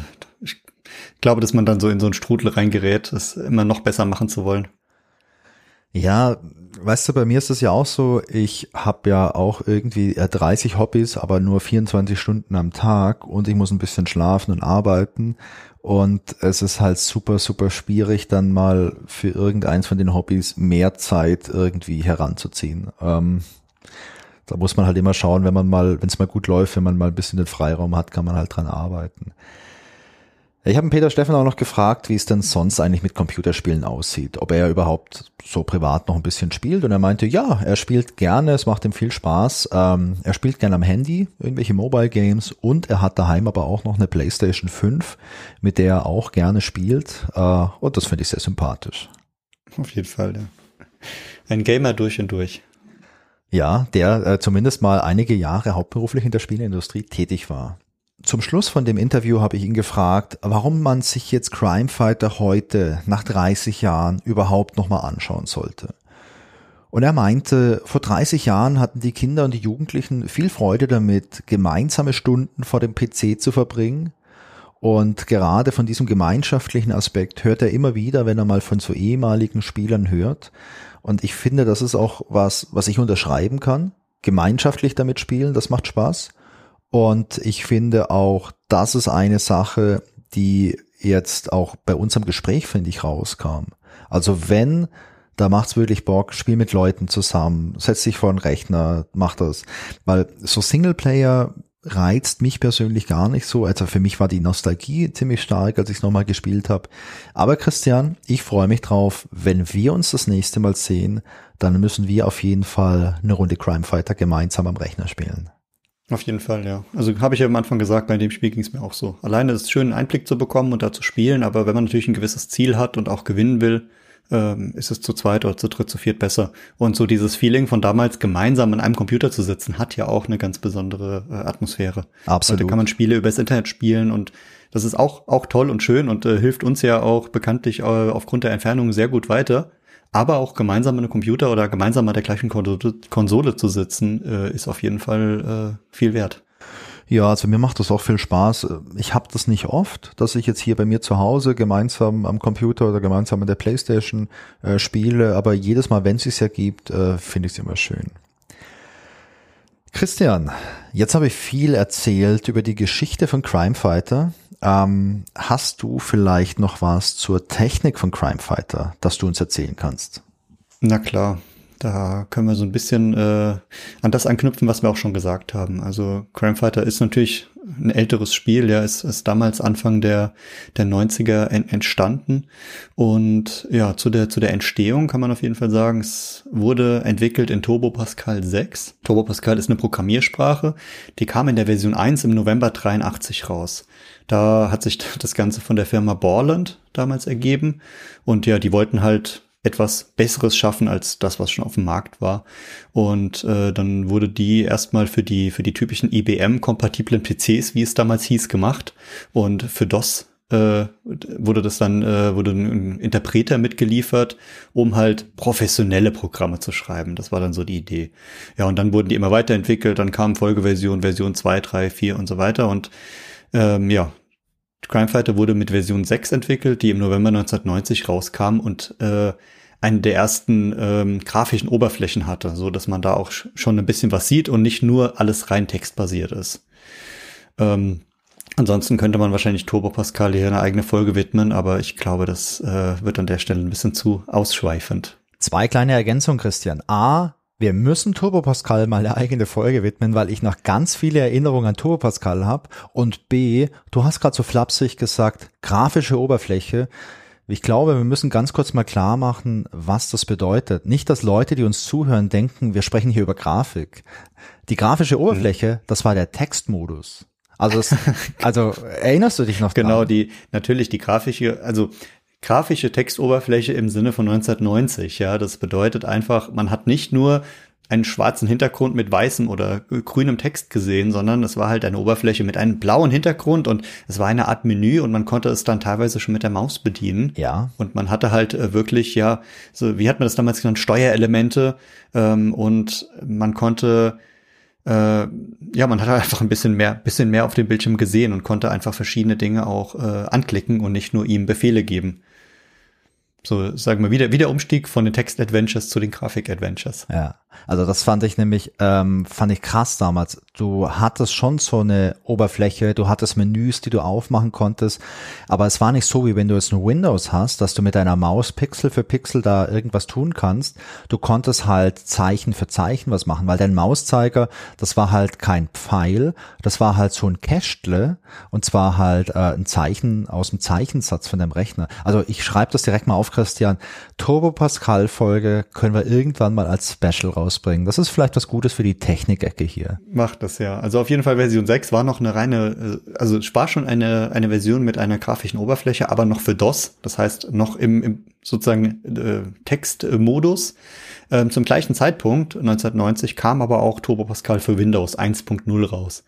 ich glaube, dass man dann so in so einen Strudel reingerät, es immer noch besser machen zu wollen. Ja, weißt du, bei mir ist es ja auch so, ich habe ja auch irgendwie 30 Hobbys, aber nur 24 Stunden am Tag und ich muss ein bisschen schlafen und arbeiten und es ist halt super, super schwierig, dann mal für irgendeins von den Hobbys mehr Zeit irgendwie heranzuziehen. Ähm, da muss man halt immer schauen, wenn man mal, wenn es mal gut läuft, wenn man mal ein bisschen den Freiraum hat, kann man halt dran arbeiten. Ich habe Peter Steffen auch noch gefragt, wie es denn sonst eigentlich mit Computerspielen aussieht, ob er überhaupt so privat noch ein bisschen spielt. Und er meinte, ja, er spielt gerne, es macht ihm viel Spaß. Ähm, er spielt gerne am Handy, irgendwelche Mobile Games und er hat daheim aber auch noch eine PlayStation 5, mit der er auch gerne spielt. Äh, und das finde ich sehr sympathisch. Auf jeden Fall, ja. Ein Gamer durch und durch. Ja, der äh, zumindest mal einige Jahre hauptberuflich in der Spieleindustrie tätig war zum Schluss von dem Interview habe ich ihn gefragt, warum man sich jetzt Crime Fighter heute nach 30 Jahren überhaupt nochmal anschauen sollte. Und er meinte, vor 30 Jahren hatten die Kinder und die Jugendlichen viel Freude damit, gemeinsame Stunden vor dem PC zu verbringen. Und gerade von diesem gemeinschaftlichen Aspekt hört er immer wieder, wenn er mal von so ehemaligen Spielern hört. Und ich finde, das ist auch was, was ich unterschreiben kann. Gemeinschaftlich damit spielen, das macht Spaß. Und ich finde auch, das ist eine Sache, die jetzt auch bei unserem Gespräch, finde ich, rauskam. Also wenn, da macht's wirklich Bock, spiel mit Leuten zusammen, setz dich vor einen Rechner, mach das. Weil so Singleplayer reizt mich persönlich gar nicht so. Also für mich war die Nostalgie ziemlich stark, als ich es nochmal gespielt habe. Aber Christian, ich freue mich drauf, wenn wir uns das nächste Mal sehen, dann müssen wir auf jeden Fall eine Runde Crime Fighter gemeinsam am Rechner spielen. Auf jeden Fall, ja. Also habe ich ja am Anfang gesagt, bei dem Spiel ging es mir auch so. Alleine ist es schön, einen Einblick zu bekommen und da zu spielen, aber wenn man natürlich ein gewisses Ziel hat und auch gewinnen will, ähm, ist es zu zweit oder zu dritt, zu viert besser. Und so dieses Feeling von damals gemeinsam an einem Computer zu sitzen, hat ja auch eine ganz besondere äh, Atmosphäre. Absolut. da kann man Spiele übers Internet spielen und das ist auch, auch toll und schön und äh, hilft uns ja auch bekanntlich äh, aufgrund der Entfernung sehr gut weiter. Aber auch gemeinsam an einem Computer oder gemeinsam an der gleichen Konsole, zu sitzen, äh, ist auf jeden Fall äh, viel wert. Ja, also mir macht das auch viel Spaß. Ich habe das nicht oft, dass ich jetzt hier bei mir zu Hause gemeinsam am Computer oder gemeinsam an der Playstation äh, spiele, aber jedes Mal, wenn es sich ergibt, äh, finde ich es immer schön. Christian, jetzt habe ich viel erzählt über die Geschichte von Crime Fighter. Ähm, hast du vielleicht noch was zur Technik von Crime Fighter, das du uns erzählen kannst? Na klar. Da können wir so ein bisschen äh, an das anknüpfen, was wir auch schon gesagt haben. Also Crime Fighter ist natürlich ein älteres Spiel, ja, ist, ist damals Anfang der, der 90er en, entstanden. Und ja, zu der, zu der Entstehung kann man auf jeden Fall sagen, es wurde entwickelt in Turbo Pascal 6. Turbo Pascal ist eine Programmiersprache, die kam in der Version 1 im November 83 raus. Da hat sich das Ganze von der Firma Borland damals ergeben. Und ja, die wollten halt etwas Besseres schaffen als das, was schon auf dem Markt war. Und äh, dann wurde die erstmal für die für die typischen IBM-kompatiblen PCs, wie es damals hieß, gemacht. Und für DOS äh, wurde das dann äh, wurde ein Interpreter mitgeliefert, um halt professionelle Programme zu schreiben. Das war dann so die Idee. Ja, und dann wurden die immer weiterentwickelt. Dann kam Folgeversion, Version 2, 3, 4 und so weiter. Und ähm, ja, Crime Fighter wurde mit Version 6 entwickelt, die im November 1990 rauskam und äh, eine der ersten ähm, grafischen Oberflächen hatte, so dass man da auch schon ein bisschen was sieht und nicht nur alles rein textbasiert ist. Ähm, ansonsten könnte man wahrscheinlich Turbo Pascal hier eine eigene Folge widmen, aber ich glaube, das äh, wird an der Stelle ein bisschen zu ausschweifend. Zwei kleine Ergänzungen, Christian. A, wir müssen Turbo Pascal mal eine eigene Folge widmen, weil ich noch ganz viele Erinnerungen an Turbo Pascal habe. Und B, du hast gerade so flapsig gesagt, grafische Oberfläche. Ich glaube, wir müssen ganz kurz mal klar machen, was das bedeutet. Nicht, dass Leute, die uns zuhören, denken, wir sprechen hier über Grafik. Die grafische Oberfläche, das war der Textmodus. Also, es, also erinnerst du dich noch? Genau, dran? die natürlich die grafische, also grafische Textoberfläche im Sinne von 1990. Ja, das bedeutet einfach, man hat nicht nur einen schwarzen Hintergrund mit weißem oder grünem Text gesehen, sondern es war halt eine Oberfläche mit einem blauen Hintergrund und es war eine Art Menü und man konnte es dann teilweise schon mit der Maus bedienen. Ja. Und man hatte halt äh, wirklich, ja, so wie hat man das damals genannt, Steuerelemente ähm, und man konnte äh, ja, man hat halt einfach ein bisschen mehr, bisschen mehr auf dem Bildschirm gesehen und konnte einfach verschiedene Dinge auch äh, anklicken und nicht nur ihm Befehle geben. So, sagen wir wieder, wieder Umstieg von den Text-Adventures zu den Grafik-Adventures. Ja, also das fand ich nämlich, ähm, fand ich krass damals. Du hattest schon so eine Oberfläche, du hattest Menüs, die du aufmachen konntest, aber es war nicht so, wie wenn du jetzt ein Windows hast, dass du mit deiner Maus Pixel für Pixel da irgendwas tun kannst. Du konntest halt Zeichen für Zeichen was machen, weil dein Mauszeiger, das war halt kein Pfeil, das war halt so ein Kästle und zwar halt äh, ein Zeichen aus dem Zeichensatz von deinem Rechner. Also ich schreibe das direkt mal auf Christian, Turbo Pascal Folge können wir irgendwann mal als Special rausbringen. Das ist vielleicht was Gutes für die Technikecke hier. Macht das ja. Also auf jeden Fall Version 6 war noch eine reine, äh, also war schon eine, eine Version mit einer grafischen Oberfläche, aber noch für DOS. Das heißt noch im, im sozusagen äh, Textmodus. Ähm, zum gleichen Zeitpunkt, 1990, kam aber auch Turbo Pascal für Windows 1.0 raus.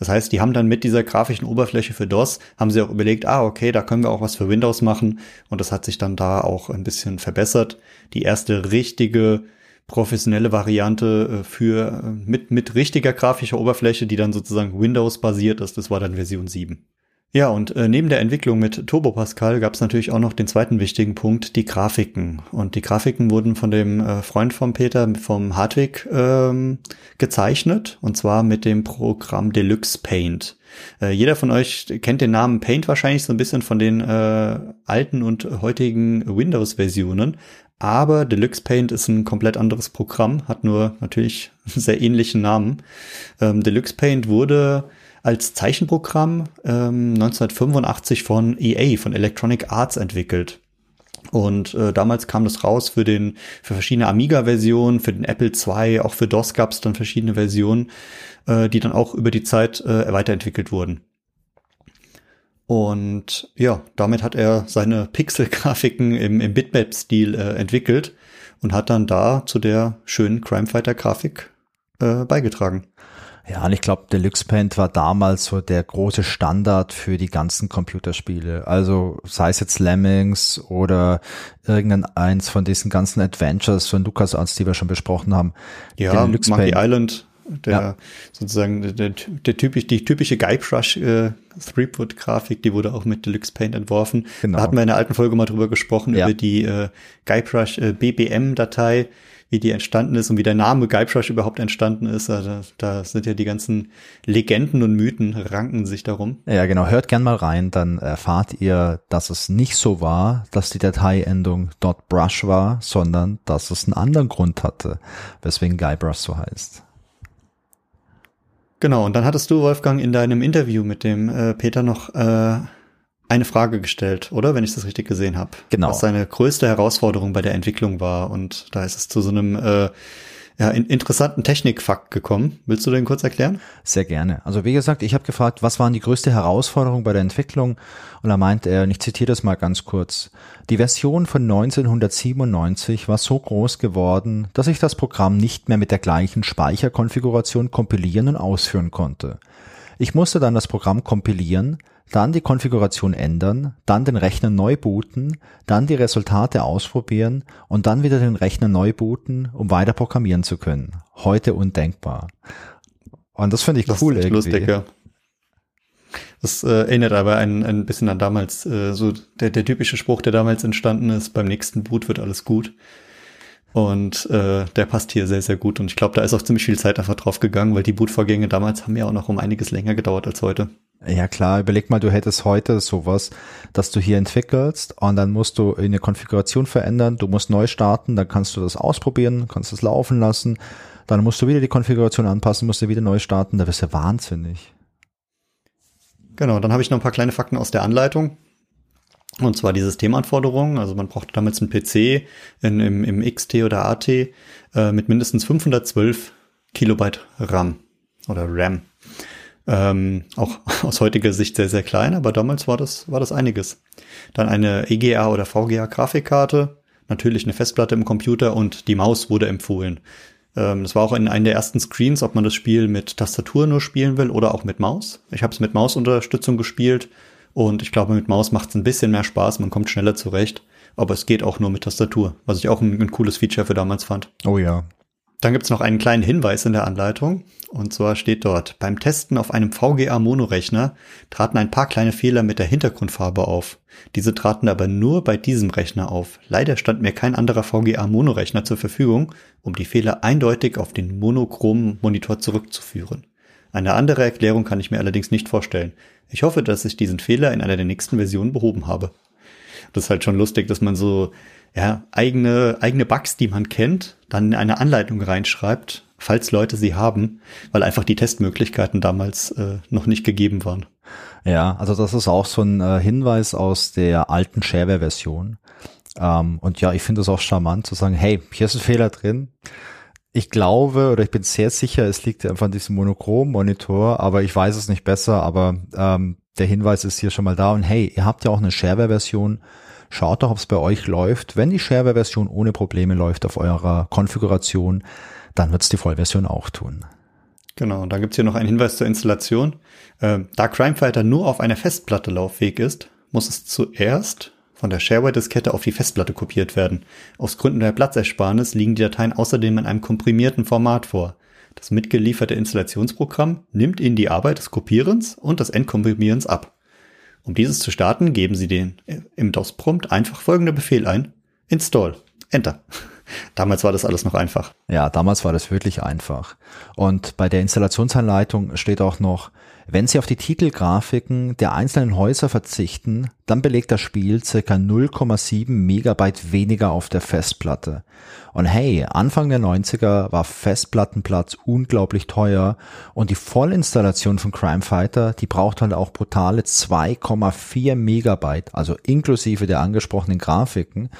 Das heißt, die haben dann mit dieser grafischen Oberfläche für DOS, haben sie auch überlegt, ah, okay, da können wir auch was für Windows machen. Und das hat sich dann da auch ein bisschen verbessert. Die erste richtige professionelle Variante äh, für äh, mit, mit richtiger grafischer Oberfläche, die dann sozusagen Windows basiert ist, das war dann Version 7. Ja, und äh, neben der Entwicklung mit Turbo Pascal gab es natürlich auch noch den zweiten wichtigen Punkt, die Grafiken. Und die Grafiken wurden von dem äh, Freund von Peter, vom Hartwig, ähm, gezeichnet, und zwar mit dem Programm Deluxe Paint. Äh, jeder von euch kennt den Namen Paint wahrscheinlich so ein bisschen von den äh, alten und heutigen Windows-Versionen. Aber Deluxe Paint ist ein komplett anderes Programm, hat nur natürlich einen sehr ähnlichen Namen. Ähm, Deluxe Paint wurde als Zeichenprogramm ähm, 1985 von EA, von Electronic Arts entwickelt. Und äh, damals kam das raus für den für verschiedene Amiga-Versionen, für den Apple II, auch für DOS gab es dann verschiedene Versionen, äh, die dann auch über die Zeit äh, weiterentwickelt wurden. Und ja, damit hat er seine Pixel-Grafiken im, im Bitmap-Stil äh, entwickelt und hat dann da zu der schönen Crime Fighter-Grafik äh, beigetragen. Ja, und ich glaube, Deluxe Paint war damals so der große Standard für die ganzen Computerspiele. Also sei es jetzt Lemmings oder irgendein eins von diesen ganzen Adventures von LucasArts, die wir schon besprochen haben. Ja, Deluxe Monkey Paint. Island, der ja. sozusagen der, der, typisch, die typische Guybrush äh, Threepwood Grafik, die wurde auch mit Deluxe Paint entworfen. Genau. Da hatten wir in der alten Folge mal drüber gesprochen, ja. über die äh, Guybrush äh, BBM Datei wie die entstanden ist und wie der Name Guybrush überhaupt entstanden ist. Also, da sind ja die ganzen Legenden und Mythen ranken sich darum. Ja, genau. Hört gern mal rein, dann erfahrt ihr, dass es nicht so war, dass die Dateiendung .brush war, sondern dass es einen anderen Grund hatte, weswegen Guybrush so heißt. Genau, und dann hattest du, Wolfgang, in deinem Interview mit dem äh, Peter noch äh, eine Frage gestellt, oder? Wenn ich das richtig gesehen habe. Genau. Was seine größte Herausforderung bei der Entwicklung war. Und da ist es zu so einem äh, ja, in, interessanten Technikfakt gekommen. Willst du den kurz erklären? Sehr gerne. Also wie gesagt, ich habe gefragt, was waren die größte Herausforderung bei der Entwicklung? Und da meint er, und ich zitiere das mal ganz kurz, die Version von 1997 war so groß geworden, dass ich das Programm nicht mehr mit der gleichen Speicherkonfiguration kompilieren und ausführen konnte. Ich musste dann das Programm kompilieren, dann die Konfiguration ändern, dann den Rechner neu booten, dann die Resultate ausprobieren und dann wieder den Rechner neu booten, um weiter programmieren zu können. Heute undenkbar. Und das finde ich das cool ist irgendwie. Lustig, ja. Das äh, erinnert aber ein, ein bisschen an damals, äh, so der, der typische Spruch, der damals entstanden ist, beim nächsten Boot wird alles gut. Und äh, der passt hier sehr, sehr gut. Und ich glaube, da ist auch ziemlich viel Zeit einfach drauf gegangen, weil die Bootvorgänge damals haben ja auch noch um einiges länger gedauert als heute. Ja klar, überleg mal, du hättest heute sowas, dass du hier entwickelst und dann musst du eine Konfiguration verändern, du musst neu starten, dann kannst du das ausprobieren, kannst es laufen lassen, dann musst du wieder die Konfiguration anpassen, musst du wieder neu starten, da wirst du wahnsinnig. Genau, dann habe ich noch ein paar kleine Fakten aus der Anleitung. Und zwar die Systemanforderungen. Also man braucht damals einen PC in, im, im XT oder AT äh, mit mindestens 512 Kilobyte RAM oder RAM. Ähm, auch aus heutiger Sicht sehr, sehr klein, aber damals war das, war das einiges. Dann eine EGA oder VGA Grafikkarte, natürlich eine Festplatte im Computer und die Maus wurde empfohlen. Ähm, das war auch in einem der ersten Screens, ob man das Spiel mit Tastatur nur spielen will oder auch mit Maus. Ich habe es mit Mausunterstützung gespielt und ich glaube, mit Maus macht es ein bisschen mehr Spaß, man kommt schneller zurecht. Aber es geht auch nur mit Tastatur, was ich auch ein, ein cooles Feature für damals fand. Oh ja, dann gibt's noch einen kleinen Hinweis in der Anleitung. Und zwar steht dort, beim Testen auf einem VGA-Monorechner traten ein paar kleine Fehler mit der Hintergrundfarbe auf. Diese traten aber nur bei diesem Rechner auf. Leider stand mir kein anderer VGA-Monorechner zur Verfügung, um die Fehler eindeutig auf den monochromen Monitor zurückzuführen. Eine andere Erklärung kann ich mir allerdings nicht vorstellen. Ich hoffe, dass ich diesen Fehler in einer der nächsten Versionen behoben habe. Das ist halt schon lustig, dass man so ja, eigene, eigene Bugs, die man kennt, dann in eine Anleitung reinschreibt, falls Leute sie haben, weil einfach die Testmöglichkeiten damals äh, noch nicht gegeben waren. Ja, also das ist auch so ein äh, Hinweis aus der alten Shareware-Version. Ähm, und ja, ich finde es auch charmant zu sagen, hey, hier ist ein Fehler drin. Ich glaube oder ich bin sehr sicher, es liegt einfach an diesem Monochrom-Monitor, aber ich weiß es nicht besser, aber ähm, der Hinweis ist hier schon mal da und hey, ihr habt ja auch eine Shareware-Version, Schaut doch, ob es bei euch läuft. Wenn die Shareware-Version ohne Probleme läuft auf eurer Konfiguration, dann wird es die Vollversion auch tun. Genau, und dann gibt's hier noch einen Hinweis zur Installation. Äh, da Crimefighter nur auf einer Festplatte lauffähig ist, muss es zuerst von der Shareware-Diskette auf die Festplatte kopiert werden. Aus Gründen der Platzersparnis liegen die Dateien außerdem in einem komprimierten Format vor. Das mitgelieferte Installationsprogramm nimmt ihnen die Arbeit des Kopierens und des Entkomprimierens ab. Um dieses zu starten, geben Sie den äh, im DOS-Prompt einfach folgende Befehl ein. Install. Enter. Damals war das alles noch einfach. Ja, damals war das wirklich einfach. Und bei der Installationsanleitung steht auch noch, wenn Sie auf die Titelgrafiken der einzelnen Häuser verzichten, dann belegt das Spiel circa 0,7 Megabyte weniger auf der Festplatte. Und hey, Anfang der 90er war Festplattenplatz unglaublich teuer und die Vollinstallation von Crime Fighter, die braucht halt auch brutale 2,4 Megabyte, also inklusive der angesprochenen Grafiken.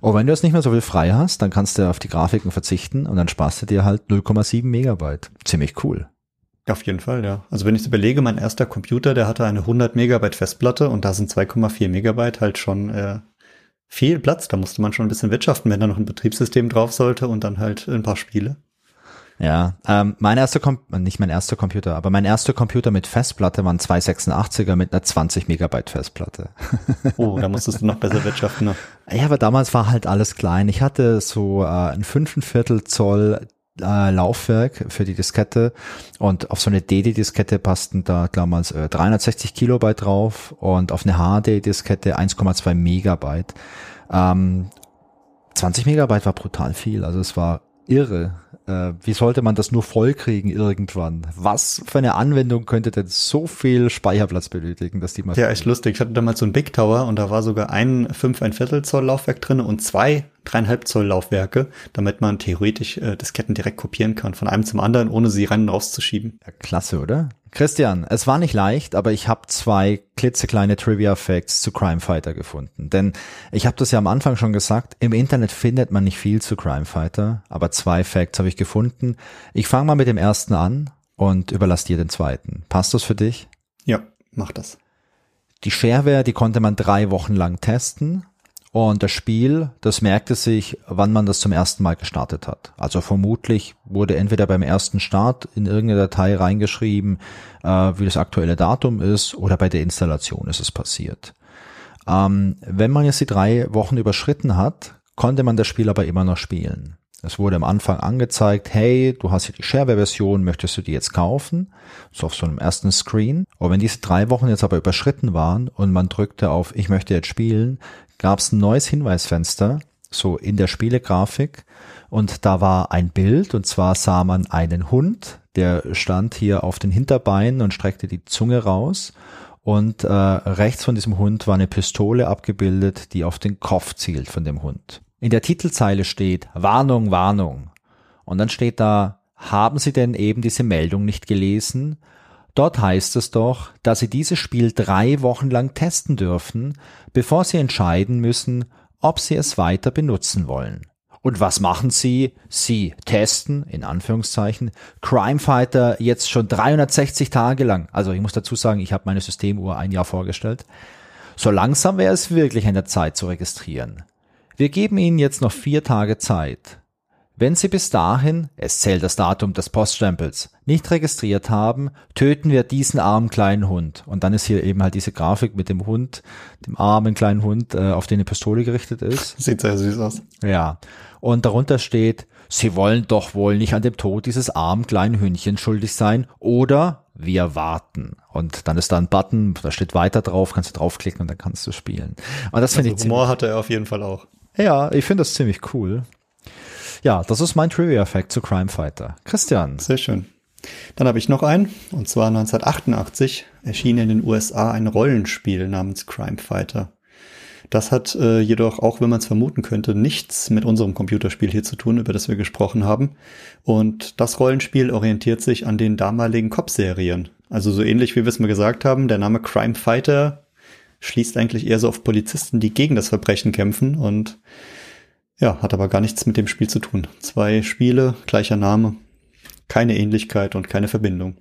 Und wenn du jetzt nicht mehr so viel frei hast, dann kannst du auf die Grafiken verzichten und dann sparst du dir halt 0,7 Megabyte. Ziemlich cool. Auf jeden Fall, ja. Also wenn ich es überlege, mein erster Computer, der hatte eine 100 Megabyte Festplatte und da sind 2,4 Megabyte halt schon äh, viel Platz. Da musste man schon ein bisschen wirtschaften, wenn da noch ein Betriebssystem drauf sollte und dann halt ein paar Spiele. Ja, ähm, mein erster Com nicht mein erster Computer, aber mein erster Computer mit Festplatte waren 286er mit einer 20 Megabyte Festplatte. oh, da musstest du noch besser wirtschaften. Ne? Ja, aber damals war halt alles klein. Ich hatte so äh, ein fünfenviertel Zoll äh, Laufwerk für die Diskette und auf so eine DD-Diskette passten da damals äh, 360 Kilobyte drauf und auf eine HD-Diskette 1,2 Megabyte. Ähm, 20 Megabyte war brutal viel, also es war irre. Äh, wie sollte man das nur vollkriegen irgendwann? Was für eine Anwendung könnte denn so viel Speicherplatz benötigen, dass die mal. Ja, echt lustig. Ich hatte damals so ein Big Tower und da war sogar ein 5 ein Viertel Zoll Laufwerk drin und zwei dreieinhalb Zoll Laufwerke, damit man theoretisch äh, Disketten direkt kopieren kann von einem zum anderen, ohne sie rein und rauszuschieben. Ja, klasse, oder? Christian, es war nicht leicht, aber ich habe zwei klitzekleine Trivia-Facts zu Crime Fighter gefunden. Denn ich habe das ja am Anfang schon gesagt, im Internet findet man nicht viel zu Crime Fighter, aber zwei Facts habe ich gefunden. Ich fange mal mit dem ersten an und überlasse dir den zweiten. Passt das für dich? Ja, mach das. Die Shareware, die konnte man drei Wochen lang testen und das Spiel, das merkte sich, wann man das zum ersten Mal gestartet hat. Also vermutlich wurde entweder beim ersten Start in irgendeine Datei reingeschrieben, äh, wie das aktuelle Datum ist, oder bei der Installation ist es passiert. Ähm, wenn man jetzt die drei Wochen überschritten hat, konnte man das Spiel aber immer noch spielen. Es wurde am Anfang angezeigt, hey, du hast hier die Shareware-Version, möchtest du die jetzt kaufen? So auf so einem ersten Screen. Und wenn diese drei Wochen jetzt aber überschritten waren und man drückte auf Ich möchte jetzt spielen, gab es ein neues Hinweisfenster, so in der Spielegrafik. Und da war ein Bild, und zwar sah man einen Hund, der stand hier auf den Hinterbeinen und streckte die Zunge raus. Und äh, rechts von diesem Hund war eine Pistole abgebildet, die auf den Kopf zielt von dem Hund. In der Titelzeile steht Warnung, Warnung. Und dann steht da, haben Sie denn eben diese Meldung nicht gelesen? Dort heißt es doch, dass Sie dieses Spiel drei Wochen lang testen dürfen, bevor Sie entscheiden müssen, ob Sie es weiter benutzen wollen. Und was machen Sie? Sie testen, in Anführungszeichen, Crime Fighter jetzt schon 360 Tage lang. Also ich muss dazu sagen, ich habe meine Systemuhr ein Jahr vorgestellt. So langsam wäre es wirklich an der Zeit zu registrieren. Wir geben Ihnen jetzt noch vier Tage Zeit. Wenn Sie bis dahin, es zählt das Datum des Poststempels, nicht registriert haben, töten wir diesen armen kleinen Hund. Und dann ist hier eben halt diese Grafik mit dem Hund, dem armen kleinen Hund, äh, auf den eine Pistole gerichtet ist. Sieht sehr süß aus. Ja. Und darunter steht, Sie wollen doch wohl nicht an dem Tod dieses armen kleinen Hündchen schuldig sein oder wir warten. Und dann ist da ein Button, da steht weiter drauf, kannst du draufklicken und dann kannst du spielen. Und das finde also ich Humor hatte er auf jeden Fall auch. Ja, ich finde das ziemlich cool. Ja, das ist mein Trivia-Fact zu Crime Fighter. Christian. Sehr schön. Dann habe ich noch einen, und zwar 1988 erschien in den USA ein Rollenspiel namens Crime Fighter. Das hat äh, jedoch, auch wenn man es vermuten könnte, nichts mit unserem Computerspiel hier zu tun, über das wir gesprochen haben. Und das Rollenspiel orientiert sich an den damaligen Cop-Serien. Also so ähnlich wie wir es mal gesagt haben, der Name Crime Fighter schließt eigentlich eher so auf Polizisten, die gegen das Verbrechen kämpfen und ja, hat aber gar nichts mit dem Spiel zu tun. Zwei Spiele, gleicher Name, keine Ähnlichkeit und keine Verbindung.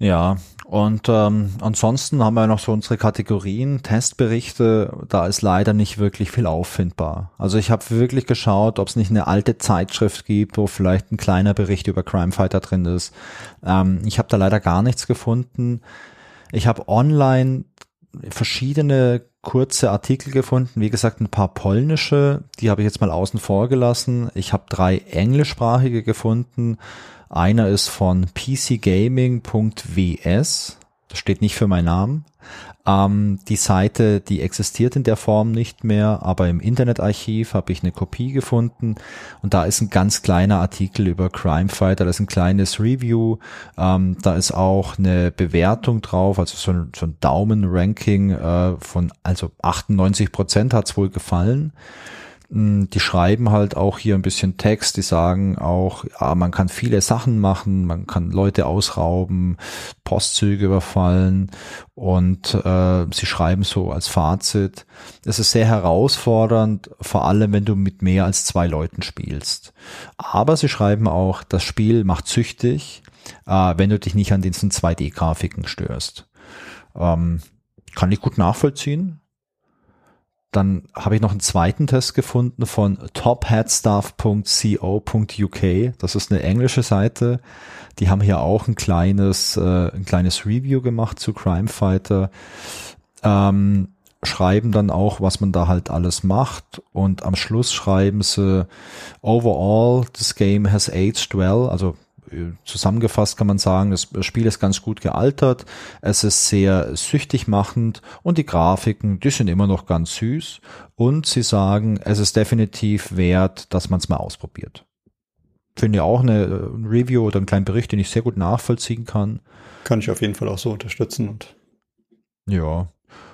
Ja, und ähm, ansonsten haben wir noch so unsere Kategorien, Testberichte, da ist leider nicht wirklich viel auffindbar. Also ich habe wirklich geschaut, ob es nicht eine alte Zeitschrift gibt, wo vielleicht ein kleiner Bericht über Crime Fighter drin ist. Ähm, ich habe da leider gar nichts gefunden. Ich habe online verschiedene kurze Artikel gefunden, wie gesagt ein paar polnische, die habe ich jetzt mal außen vor gelassen. Ich habe drei englischsprachige gefunden. Einer ist von pcgaming.ws, Das steht nicht für meinen Namen. Ähm, die Seite, die existiert in der Form nicht mehr, aber im Internetarchiv habe ich eine Kopie gefunden und da ist ein ganz kleiner Artikel über Crime Fighter, das ist ein kleines Review, ähm, da ist auch eine Bewertung drauf, also so ein, so ein Daumen-Ranking äh, von, also 98 Prozent hat's wohl gefallen. Die schreiben halt auch hier ein bisschen Text, die sagen auch, ja, man kann viele Sachen machen, man kann Leute ausrauben, Postzüge überfallen und äh, sie schreiben so als Fazit, es ist sehr herausfordernd, vor allem wenn du mit mehr als zwei Leuten spielst. Aber sie schreiben auch, das Spiel macht süchtig, äh, wenn du dich nicht an diesen 2D-Grafiken störst. Ähm, kann ich gut nachvollziehen. Dann habe ich noch einen zweiten Test gefunden von topheadstuff.co.uk. Das ist eine englische Seite. Die haben hier auch ein kleines, äh, ein kleines Review gemacht zu Crime Fighter. Ähm, schreiben dann auch, was man da halt alles macht und am Schluss schreiben sie overall this game has aged well, also zusammengefasst kann man sagen, das Spiel ist ganz gut gealtert, es ist sehr süchtig machend und die Grafiken, die sind immer noch ganz süß und sie sagen, es ist definitiv wert, dass man es mal ausprobiert. Finde auch eine ein Review oder einen kleinen Bericht, den ich sehr gut nachvollziehen kann. Kann ich auf jeden Fall auch so unterstützen und ja.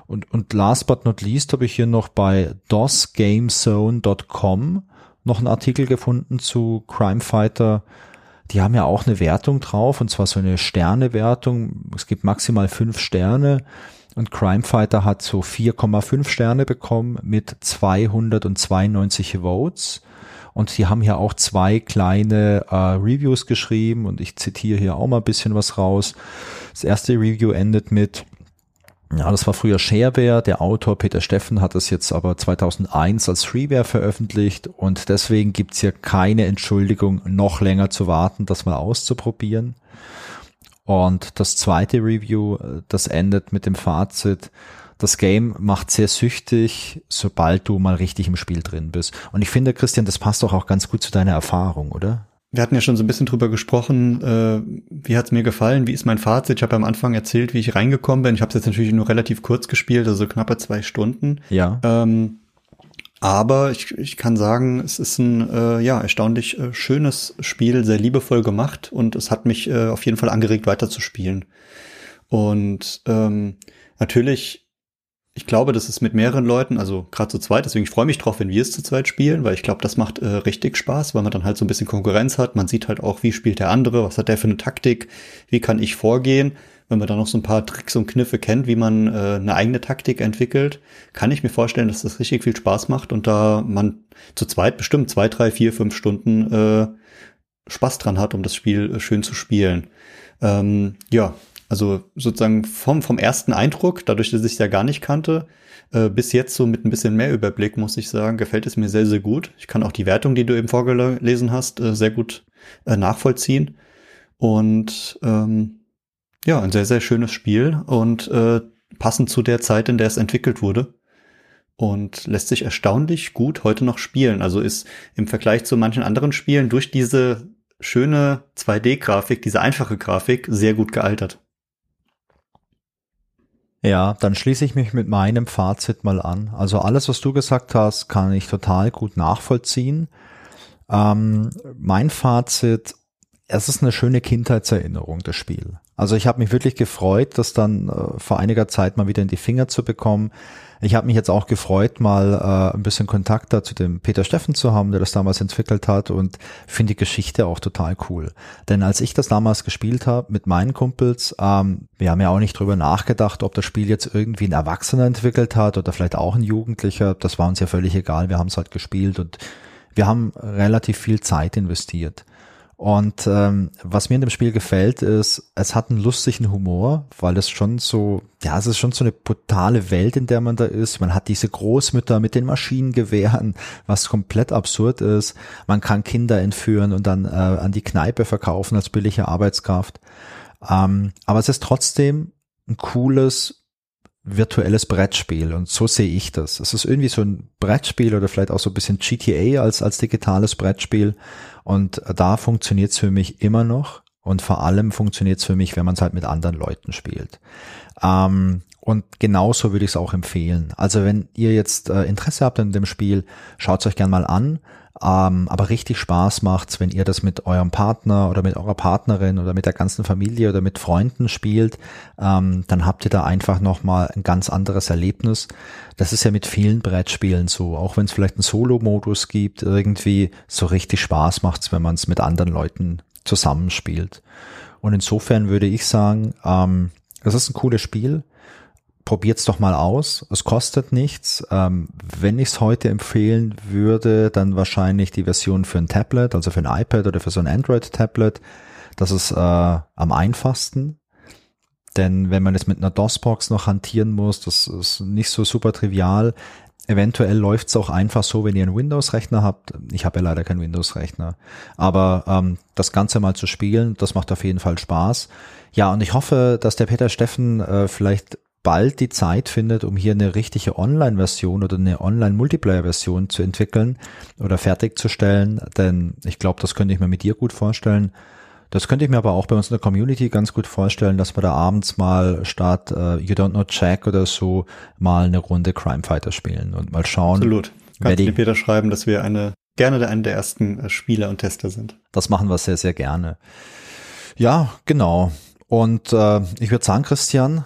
Und, und last but not least habe ich hier noch bei dosgamezone.com noch einen Artikel gefunden zu Crime Fighter die haben ja auch eine Wertung drauf, und zwar so eine Sternewertung. Es gibt maximal fünf Sterne. Und Crime Fighter hat so 4,5 Sterne bekommen mit 292 Votes. Und die haben hier auch zwei kleine äh, Reviews geschrieben und ich zitiere hier auch mal ein bisschen was raus. Das erste Review endet mit ja, das war früher Shareware. Der Autor Peter Steffen hat das jetzt aber 2001 als Freeware veröffentlicht und deswegen gibt's hier keine Entschuldigung, noch länger zu warten, das mal auszuprobieren. Und das zweite Review, das endet mit dem Fazit, das Game macht sehr süchtig, sobald du mal richtig im Spiel drin bist. Und ich finde, Christian, das passt doch auch ganz gut zu deiner Erfahrung, oder? Wir hatten ja schon so ein bisschen drüber gesprochen, äh, wie hat's mir gefallen, wie ist mein Fazit. Ich habe am Anfang erzählt, wie ich reingekommen bin. Ich habe es jetzt natürlich nur relativ kurz gespielt, also knappe zwei Stunden. Ja. Ähm, aber ich, ich kann sagen, es ist ein äh, ja erstaunlich äh, schönes Spiel, sehr liebevoll gemacht und es hat mich äh, auf jeden Fall angeregt, weiterzuspielen. Und ähm, natürlich ich glaube, das ist mit mehreren Leuten, also gerade zu zweit, deswegen ich freue mich drauf, wenn wir es zu zweit spielen, weil ich glaube, das macht äh, richtig Spaß, weil man dann halt so ein bisschen Konkurrenz hat. Man sieht halt auch, wie spielt der andere, was hat der für eine Taktik, wie kann ich vorgehen. Wenn man dann noch so ein paar Tricks und Kniffe kennt, wie man äh, eine eigene Taktik entwickelt, kann ich mir vorstellen, dass das richtig viel Spaß macht und da man zu zweit bestimmt zwei, drei, vier, fünf Stunden äh, Spaß dran hat, um das Spiel äh, schön zu spielen. Ähm, ja, also sozusagen vom, vom ersten Eindruck, dadurch, dass ich es ja gar nicht kannte, äh, bis jetzt so mit ein bisschen mehr Überblick, muss ich sagen, gefällt es mir sehr, sehr gut. Ich kann auch die Wertung, die du eben vorgelesen hast, äh, sehr gut äh, nachvollziehen. Und ähm, ja, ein sehr, sehr schönes Spiel und äh, passend zu der Zeit, in der es entwickelt wurde. Und lässt sich erstaunlich gut heute noch spielen. Also ist im Vergleich zu manchen anderen Spielen durch diese schöne 2D-Grafik, diese einfache Grafik, sehr gut gealtert. Ja, dann schließe ich mich mit meinem Fazit mal an. Also alles, was du gesagt hast, kann ich total gut nachvollziehen. Ähm, mein Fazit, es ist eine schöne Kindheitserinnerung, das Spiel. Also ich habe mich wirklich gefreut, das dann äh, vor einiger Zeit mal wieder in die Finger zu bekommen. Ich habe mich jetzt auch gefreut, mal äh, ein bisschen Kontakt da zu dem Peter Steffen zu haben, der das damals entwickelt hat und finde die Geschichte auch total cool. Denn als ich das damals gespielt habe mit meinen Kumpels, ähm, wir haben ja auch nicht drüber nachgedacht, ob das Spiel jetzt irgendwie ein Erwachsener entwickelt hat oder vielleicht auch ein Jugendlicher. Das war uns ja völlig egal. Wir haben es halt gespielt und wir haben relativ viel Zeit investiert. Und ähm, was mir in dem Spiel gefällt, ist, es hat einen lustigen Humor, weil es schon so, ja, es ist schon so eine brutale Welt, in der man da ist. Man hat diese Großmütter mit den Maschinengewehren, was komplett absurd ist. Man kann Kinder entführen und dann äh, an die Kneipe verkaufen als billige Arbeitskraft. Ähm, aber es ist trotzdem ein cooles virtuelles Brettspiel und so sehe ich das. Es ist irgendwie so ein Brettspiel oder vielleicht auch so ein bisschen GTA als, als digitales Brettspiel und da funktioniert es für mich immer noch Und vor allem funktioniert es für mich, wenn man es halt mit anderen Leuten spielt. Ähm, und genauso würde ich es auch empfehlen. Also wenn ihr jetzt äh, Interesse habt an dem Spiel, schaut es euch gern mal an. Ähm, aber richtig Spaß macht's, wenn ihr das mit eurem Partner oder mit eurer Partnerin oder mit der ganzen Familie oder mit Freunden spielt. Ähm, dann habt ihr da einfach nochmal ein ganz anderes Erlebnis. Das ist ja mit vielen Brettspielen so. Auch wenn es vielleicht einen Solo-Modus gibt, irgendwie so richtig Spaß macht's, wenn man es mit anderen Leuten zusammenspielt. Und insofern würde ich sagen, ähm, das ist ein cooles Spiel probiert's doch mal aus. Es kostet nichts. Ähm, wenn ich es heute empfehlen würde, dann wahrscheinlich die Version für ein Tablet, also für ein iPad oder für so ein Android-Tablet. Das ist äh, am einfachsten. Denn wenn man es mit einer DOS-Box noch hantieren muss, das ist nicht so super trivial. Eventuell läuft's auch einfach so, wenn ihr einen Windows-Rechner habt. Ich habe ja leider keinen Windows-Rechner. Aber ähm, das Ganze mal zu spielen, das macht auf jeden Fall Spaß. Ja, und ich hoffe, dass der Peter Steffen äh, vielleicht bald die Zeit findet, um hier eine richtige Online-Version oder eine Online-Multiplayer-Version zu entwickeln oder fertigzustellen. Denn ich glaube, das könnte ich mir mit dir gut vorstellen. Das könnte ich mir aber auch bei uns in der Community ganz gut vorstellen, dass wir da abends mal statt uh, You Don't Know Jack oder so mal eine Runde Crime Fighter spielen und mal schauen. Absolut. Kannst du Peter schreiben, dass wir eine gerne einer der ersten äh, Spieler und Tester sind. Das machen wir sehr, sehr gerne. Ja, genau. Und äh, ich würde sagen, Christian,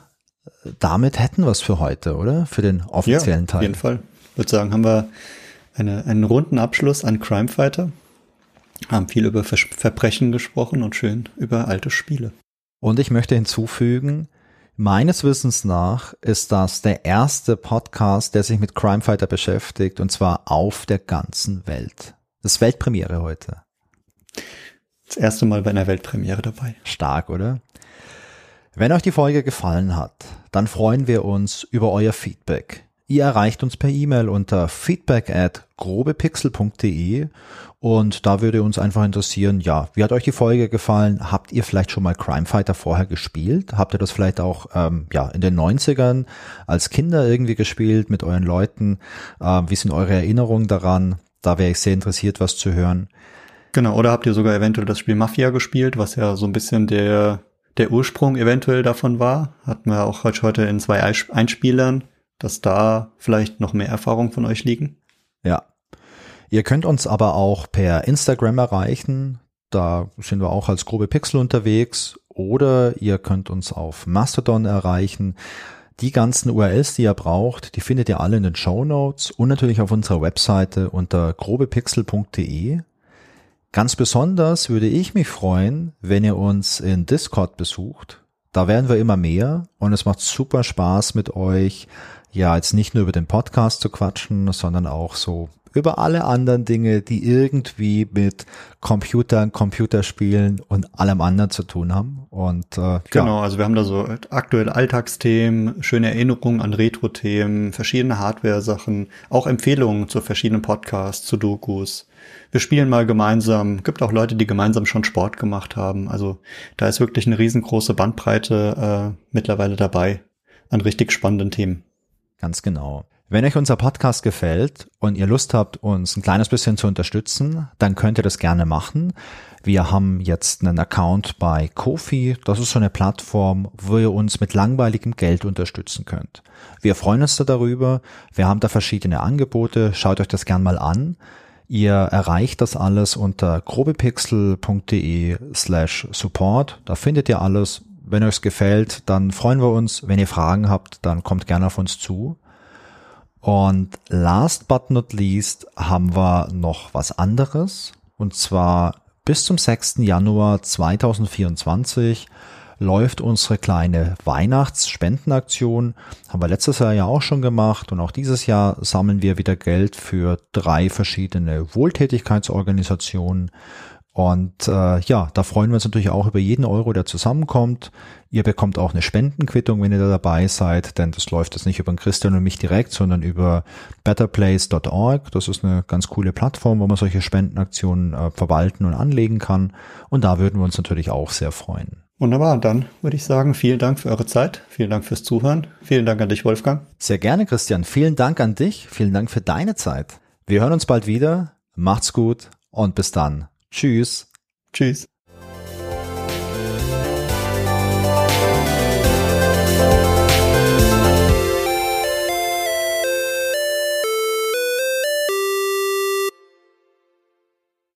damit hätten wir es für heute, oder? Für den offiziellen ja, Teil. Auf jeden Fall. Ich würde sagen, haben wir eine, einen runden Abschluss an Crime Fighter. Haben viel über Ver Verbrechen gesprochen und schön über alte Spiele. Und ich möchte hinzufügen, meines Wissens nach ist das der erste Podcast, der sich mit Crime Fighter beschäftigt und zwar auf der ganzen Welt. Das ist Weltpremiere heute. Das erste Mal bei einer Weltpremiere dabei. Stark, oder? Wenn euch die Folge gefallen hat, dann freuen wir uns über euer Feedback. Ihr erreicht uns per E-Mail unter feedback at grobepixel.de und da würde uns einfach interessieren, ja, wie hat euch die Folge gefallen? Habt ihr vielleicht schon mal Crime Fighter vorher gespielt? Habt ihr das vielleicht auch ähm, ja in den 90ern als Kinder irgendwie gespielt mit euren Leuten? Ähm, wie sind eure Erinnerungen daran? Da wäre ich sehr interessiert, was zu hören. Genau, oder habt ihr sogar eventuell das Spiel Mafia gespielt, was ja so ein bisschen der der Ursprung eventuell davon war. Hatten wir auch heute in zwei Einspielern, dass da vielleicht noch mehr Erfahrung von euch liegen. Ja. Ihr könnt uns aber auch per Instagram erreichen. Da sind wir auch als grobe Pixel unterwegs. Oder ihr könnt uns auf Mastodon erreichen. Die ganzen URLs, die ihr braucht, die findet ihr alle in den Show Notes und natürlich auf unserer Webseite unter grobepixel.de. Ganz besonders würde ich mich freuen, wenn ihr uns in Discord besucht. Da werden wir immer mehr und es macht super Spaß mit euch, ja, jetzt nicht nur über den Podcast zu quatschen, sondern auch so über alle anderen Dinge, die irgendwie mit Computern, Computerspielen und allem anderen zu tun haben. Und äh, genau, ja. also wir haben da so aktuelle Alltagsthemen, schöne Erinnerungen an Retro-Themen, verschiedene Hardware-Sachen, auch Empfehlungen zu verschiedenen Podcasts, zu Dokus wir spielen mal gemeinsam. Gibt auch Leute, die gemeinsam schon Sport gemacht haben. Also da ist wirklich eine riesengroße Bandbreite äh, mittlerweile dabei an richtig spannenden Themen. Ganz genau. Wenn euch unser Podcast gefällt und ihr Lust habt, uns ein kleines bisschen zu unterstützen, dann könnt ihr das gerne machen. Wir haben jetzt einen Account bei Kofi. Das ist so eine Plattform, wo ihr uns mit langweiligem Geld unterstützen könnt. Wir freuen uns da darüber. Wir haben da verschiedene Angebote. Schaut euch das gern mal an. Ihr erreicht das alles unter grobepixel.de slash support. Da findet ihr alles. Wenn euch gefällt, dann freuen wir uns. Wenn ihr Fragen habt, dann kommt gerne auf uns zu. Und last but not least haben wir noch was anderes. Und zwar bis zum 6. Januar 2024 läuft unsere kleine Weihnachtsspendenaktion. Haben wir letztes Jahr ja auch schon gemacht und auch dieses Jahr sammeln wir wieder Geld für drei verschiedene Wohltätigkeitsorganisationen. Und äh, ja, da freuen wir uns natürlich auch über jeden Euro, der zusammenkommt. Ihr bekommt auch eine Spendenquittung, wenn ihr da dabei seid, denn das läuft jetzt nicht über Christian und mich direkt, sondern über betterplace.org. Das ist eine ganz coole Plattform, wo man solche Spendenaktionen äh, verwalten und anlegen kann. Und da würden wir uns natürlich auch sehr freuen. Wunderbar, dann würde ich sagen, vielen Dank für eure Zeit, vielen Dank fürs Zuhören, vielen Dank an dich, Wolfgang. Sehr gerne, Christian. Vielen Dank an dich, vielen Dank für deine Zeit. Wir hören uns bald wieder. Macht's gut und bis dann. Tschüss. Tschüss.